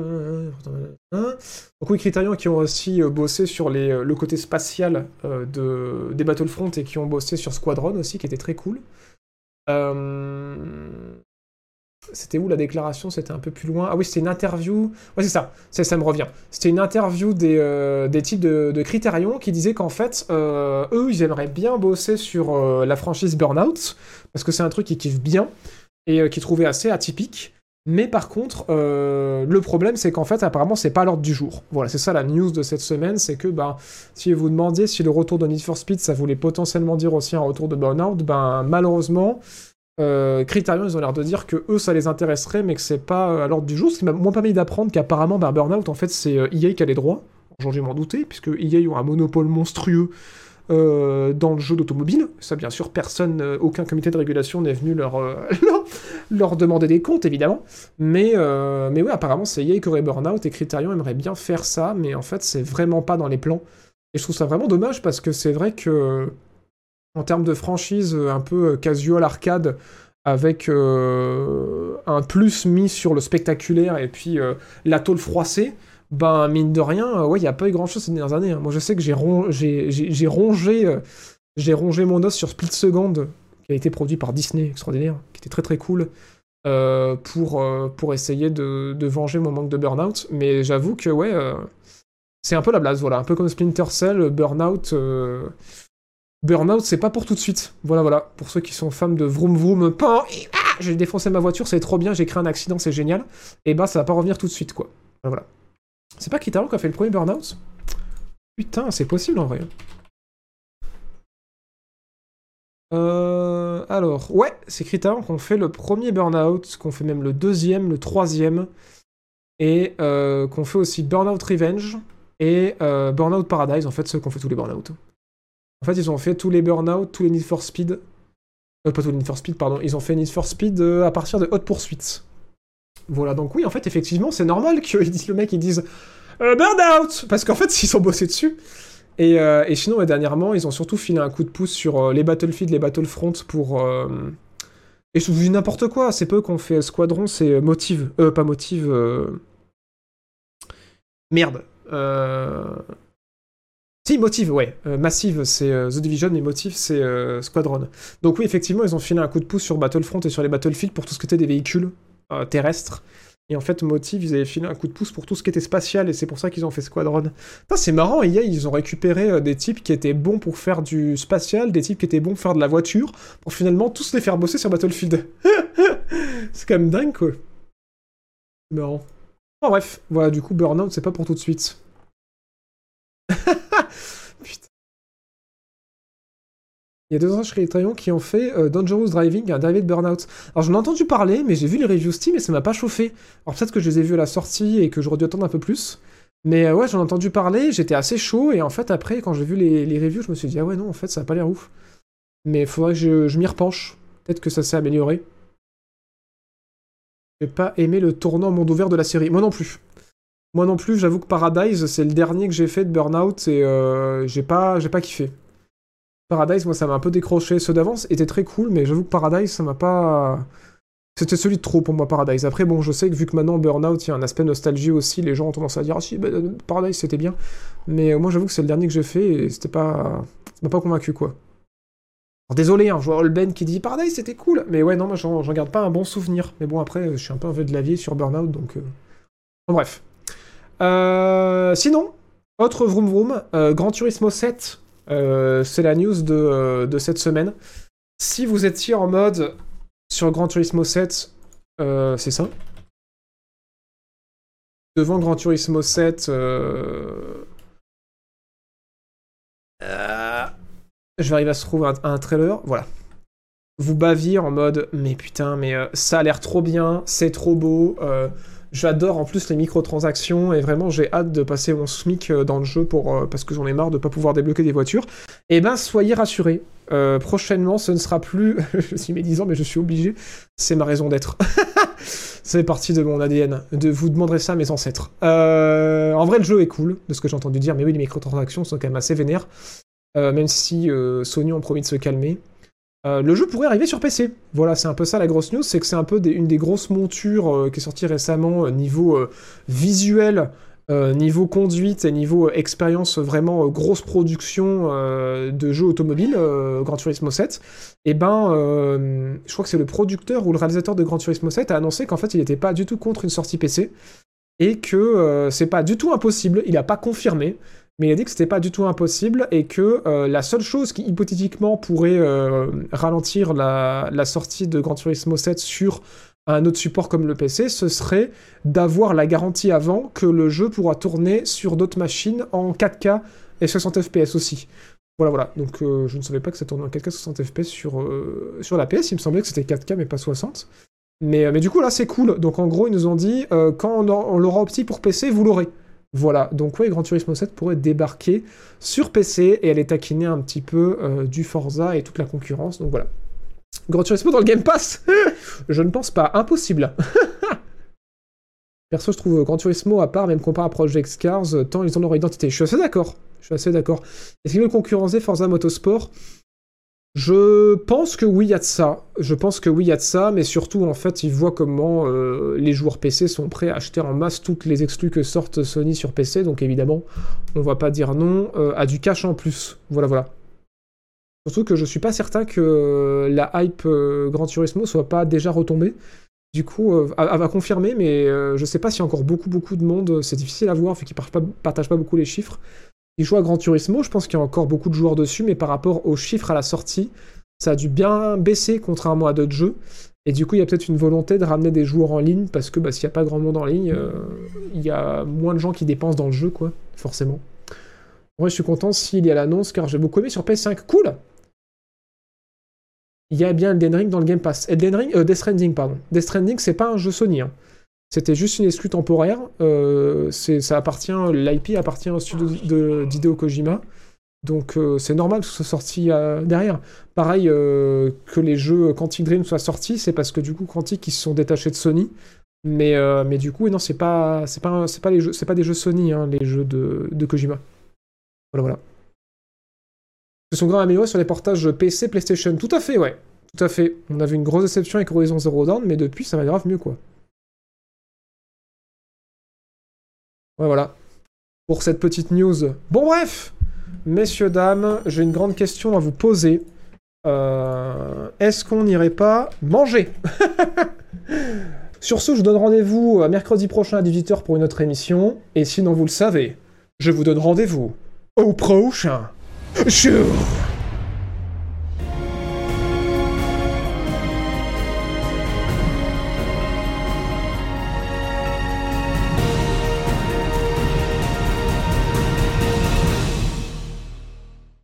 Donc oui, Criterion qui ont aussi bossé sur le côté spatial de, des Battlefront et qui ont bossé sur Squadron aussi, qui était très cool. Euh, C'était où la déclaration? C'était un peu plus loin. Ah oui, c'était une interview. Ouais, c'est ça. Ça me revient. C'était une interview des, euh, types de, Criterion qui disaient qu'en fait, euh, eux, ils aimeraient bien bosser sur euh, la franchise Burnout parce que c'est un truc qu'ils kiffent bien et qu'ils trouvaient assez atypique. Mais par contre, le problème, c'est qu'en fait, apparemment, c'est pas l'ordre du jour. Voilà, c'est ça la news de cette semaine, c'est que, bah, si vous demandiez si le retour de Need for Speed, ça voulait potentiellement dire aussi un retour de Burnout, ben, malheureusement, euh, Criterion, ils ont l'air de dire que eux, ça les intéresserait, mais que c'est pas euh, à l'ordre du jour. Ce qui m'a moins permis d'apprendre qu'apparemment, bah, Burnout, en fait, c'est euh, EA qui a les droits. Ai m'en douter, puisque EA ont un monopole monstrueux euh, dans le jeu d'automobile. Ça, bien sûr, personne, aucun comité de régulation n'est venu leur, leur, demander des comptes, évidemment. Mais, mais ouais, apparemment, c'est EA qui aurait Burnout et Criterion aimerait bien faire ça, mais en fait, c'est vraiment pas dans les plans. Et je trouve ça vraiment dommage parce que c'est vrai que, en termes de franchise euh, un peu euh, casual arcade, avec euh, un plus mis sur le spectaculaire et puis la tôle froissée, ben mine de rien, ouais, il n'y a pas eu grand chose ces dernières années. hein. Moi je sais que j'ai ron- j'ai- j'ai- j'ai rongé, rongé mon os sur Split Second, qui a été produit par Disney, extraordinaire, qui était très très cool, pour, pour essayer de, venger mon manque de Burnout. Mais j'avoue que ouais, c'est un peu la blase, voilà. Un peu comme Splinter Cell, Burnout. Burnout, c'est pas pour tout de suite. Voilà, voilà. Pour ceux qui sont fans de vroom vroom, pan, ah, j'ai défoncé ma voiture, c'est trop bien, j'ai créé un accident, c'est génial. Et bah, ça va pas revenir tout de suite, quoi. Voilà. C'est pas Criterion qui a fait le premier Burnout? Putain, c'est possible en vrai. Euh, alors, ouais, c'est Criterion qu'on fait le premier Burnout, qu'on fait même le deuxième, le troisième, et euh, qu'on fait aussi Burnout Revenge et euh, Burnout Paradise, en fait, ceux qu'on fait tous les Burnout. En fait, ils ont fait tous les Burnout, tous les Need for Speed. Euh, pas tous les Need for Speed, pardon. Ils ont fait Need for Speed euh, à partir de Hot Pursuit. Voilà, donc oui, en fait, effectivement, c'est normal que le mec, ils disent euh, Burnout Parce qu'en fait, ils sont bossés dessus. Et, euh, et sinon, ouais, dernièrement, ils ont surtout filé un coup de pouce sur les Battlefield, les Battlefront pour. Et je vous dis n'importe quoi, c'est peu qu'on fait Squadron, c'est Motive. Euh, pas Motive. Merde. Euh... Si, Motive, ouais. Euh, Massive, c'est euh, The Division, et Motive, c'est euh, Squadron. Donc oui, effectivement, ils ont filé un coup de pouce sur Battlefront et sur les Battlefield pour tout ce qui était des véhicules terrestres. Et en fait, Motive, ils avaient filé un coup de pouce pour tout ce qui était spatial, et c'est pour ça qu'ils ont fait Squadron. C'est marrant, EA, ils ont récupéré des types qui étaient bons pour faire du spatial, des types qui étaient bons pour faire de la voiture, pour finalement tous les faire bosser sur Battlefield. c'est quand même dingue, quoi. Marrant. Bon, bref, voilà, du coup, Burnout, c'est pas pour tout de suite. Il y a deux ans chez qui ont fait euh, Dangerous Driving, un dérivé de Burnout. Alors j'en ai entendu parler, mais j'ai vu les reviews Steam et ça m'a pas chauffé. Alors peut-être que je les ai vus à la sortie et que j'aurais dû attendre un peu plus. Mais euh, ouais, j'en ai entendu parler, j'étais assez chaud et en fait après, quand j'ai vu les, reviews, je me suis dit ah ouais non, en fait ça a pas l'air ouf. Mais faudrait que je, m'y repenche. Peut-être que ça s'est amélioré. J'ai pas aimé le tournant monde ouvert de la série. Moi non plus. Moi non plus, j'avoue que Paradise, c'est le dernier que j'ai fait de Burnout et euh, j'ai pas, pas kiffé. Paradise, moi, ça m'a un peu décroché. Ceux d'avance étaient très cool, mais j'avoue que Paradise, ça m'a pas. C'était celui de trop pour moi, Paradise. Après, bon, je sais que vu que maintenant Burnout, il y a un aspect nostalgie aussi, les gens ont tendance à dire Ah si, bah, Paradise c'était bien. Mais euh, moi, j'avoue que c'est le dernier que j'ai fait et c'était pas. Ça m'a pas convaincu, quoi. Désolé, hein, je vois Olben qui dit Paradise c'était cool. Mais ouais, non, moi, j'en garde pas un bon souvenir. Mais bon, après, je suis un peu un peu de lavier sur Burnout, donc. euh, bref. Euh, sinon, autre vroom vroom, euh, Gran Turismo 7, euh, c'est la news de, euh, de cette semaine. Si vous étiez en mode sur Gran Turismo 7, euh, c'est ça? Devant Gran Turismo 7, euh, euh, je vais arriver à se trouver un, un trailer. Voilà. Vous baviez en mode, mais putain, mais euh, ça a l'air trop bien, c'est trop beau. euh, J'adore en plus les microtransactions et vraiment j'ai hâte de passer mon SMIC euh, dans le jeu pour, euh, parce que j'en ai marre de pas pouvoir débloquer des voitures. Eh ben soyez rassurés, Euh, prochainement ce ne sera plus, je suis médisant mais je suis obligé, c'est ma raison d'être. c'est partie de mon ADN, de vous demanderez ça à mes ancêtres. En vrai le jeu est cool, de ce que j'ai entendu dire, mais oui les microtransactions sont quand même assez vénères, même si Sony ont promis de se calmer. Euh, le jeu pourrait arriver sur PC. Voilà, c'est un peu ça la grosse news, c'est que c'est un peu une des grosses montures euh, qui est sortie récemment euh, niveau visuel, niveau conduite et niveau expérience vraiment grosse production de jeux automobiles, Gran Turismo 7. Et ben, euh, je crois que c'est le producteur ou le réalisateur de Gran Turismo 7 a annoncé qu'en fait il n'était pas du tout contre une sortie PC et que c'est pas du tout impossible. Il a pas confirmé, mais il a dit que c'était pas du tout impossible et que euh, la seule chose qui hypothétiquement pourrait euh, ralentir la, sortie de Gran Turismo 7 sur un autre support comme le PC, ce serait d'avoir la garantie avant que le jeu pourra tourner sur d'autres machines en 4K et 60 FPS aussi. Voilà, voilà. Donc euh, je ne savais pas que ça tournait en 4K 60 FPS sur, sur la PS. Il me semblait que c'était 4K mais pas 60. Mais, mais du coup là c'est cool. Donc en gros ils nous ont dit quand on l'aura opti pour PC, vous l'aurez. Voilà, donc ouais, Gran Turismo 7 pourrait débarquer sur PC et aller taquiner un petit peu euh, du Forza et toute la concurrence. Donc voilà. Gran Turismo dans le Game Pass? Je ne pense pas. Impossible. Perso, je trouve Gran Turismo à part, même comparé à Project Cars, euh, tant ils ont leur identité. Je suis assez d'accord. Je suis assez d'accord. Est-ce qu'ils veulent concurrencer Forza Motorsport? Je pense que oui, il y a de ça. Je pense que oui, il y a de ça, mais surtout, en fait, ils voient comment euh, les joueurs PC sont prêts à acheter en masse toutes les exclus que sortent Sony sur PC, donc évidemment, on va pas dire non euh, à du cash en plus. Voilà, voilà. Surtout que je suis pas certain que euh, la hype euh, Gran Turismo soit pas déjà retombée. Du coup, elle elle va confirmer, mais je sais pas s'il y a encore beaucoup, beaucoup de monde. C'est difficile à voir, vu qu'ils partagent pas beaucoup les chiffres. Ils jouent à Gran Turismo, je pense qu'il y a encore beaucoup de joueurs dessus, mais par rapport aux chiffres à la sortie, ça a dû bien baisser contrairement à d'autres jeux. Et du coup, il y a peut-être une volonté de ramener des joueurs en ligne, parce que bah, s'il n'y a pas grand monde en ligne, euh, il y a moins de gens qui dépensent dans le jeu, quoi, forcément. En vrai, je suis content s'il y a l'annonce, car j'ai beaucoup aimé sur PS5. Cool il y a bien Elden Ring dans le Game Pass. Elden Ring, euh, Death Stranding, pardon. Death Stranding, c'est pas un jeu Sony. hein. C'était juste une exclue temporaire. Euh, ça appartient, l'IP appartient au studio de- d'Hideo Kojima. Donc euh, c'est normal que ce soit sorti euh, derrière. Pareil que les jeux Quantic Dream soient sortis, c'est parce que du coup Quantic ils se sont détachés de Sony. Mais, mais du coup, non, c'est pas, c'est pas, pas pas des jeux Sony, hein, les jeux de, Kojima. Voilà, voilà. Se sont grand améliorés sur les portages PC, PlayStation. Tout à fait, ouais. Tout à fait. On a vu une grosse déception avec Horizon Zero Dawn, mais depuis, ça va grave mieux, quoi. Ouais, voilà. Pour cette petite news. Bon, bref Messieurs, dames, j'ai une grande question à vous poser. Euh, Est-ce qu'on n'irait pas manger? Sur ce, je vous donne rendez-vous à mercredi prochain à 18h pour une autre émission. Et sinon, vous le savez, je vous donne rendez-vous au prochain jour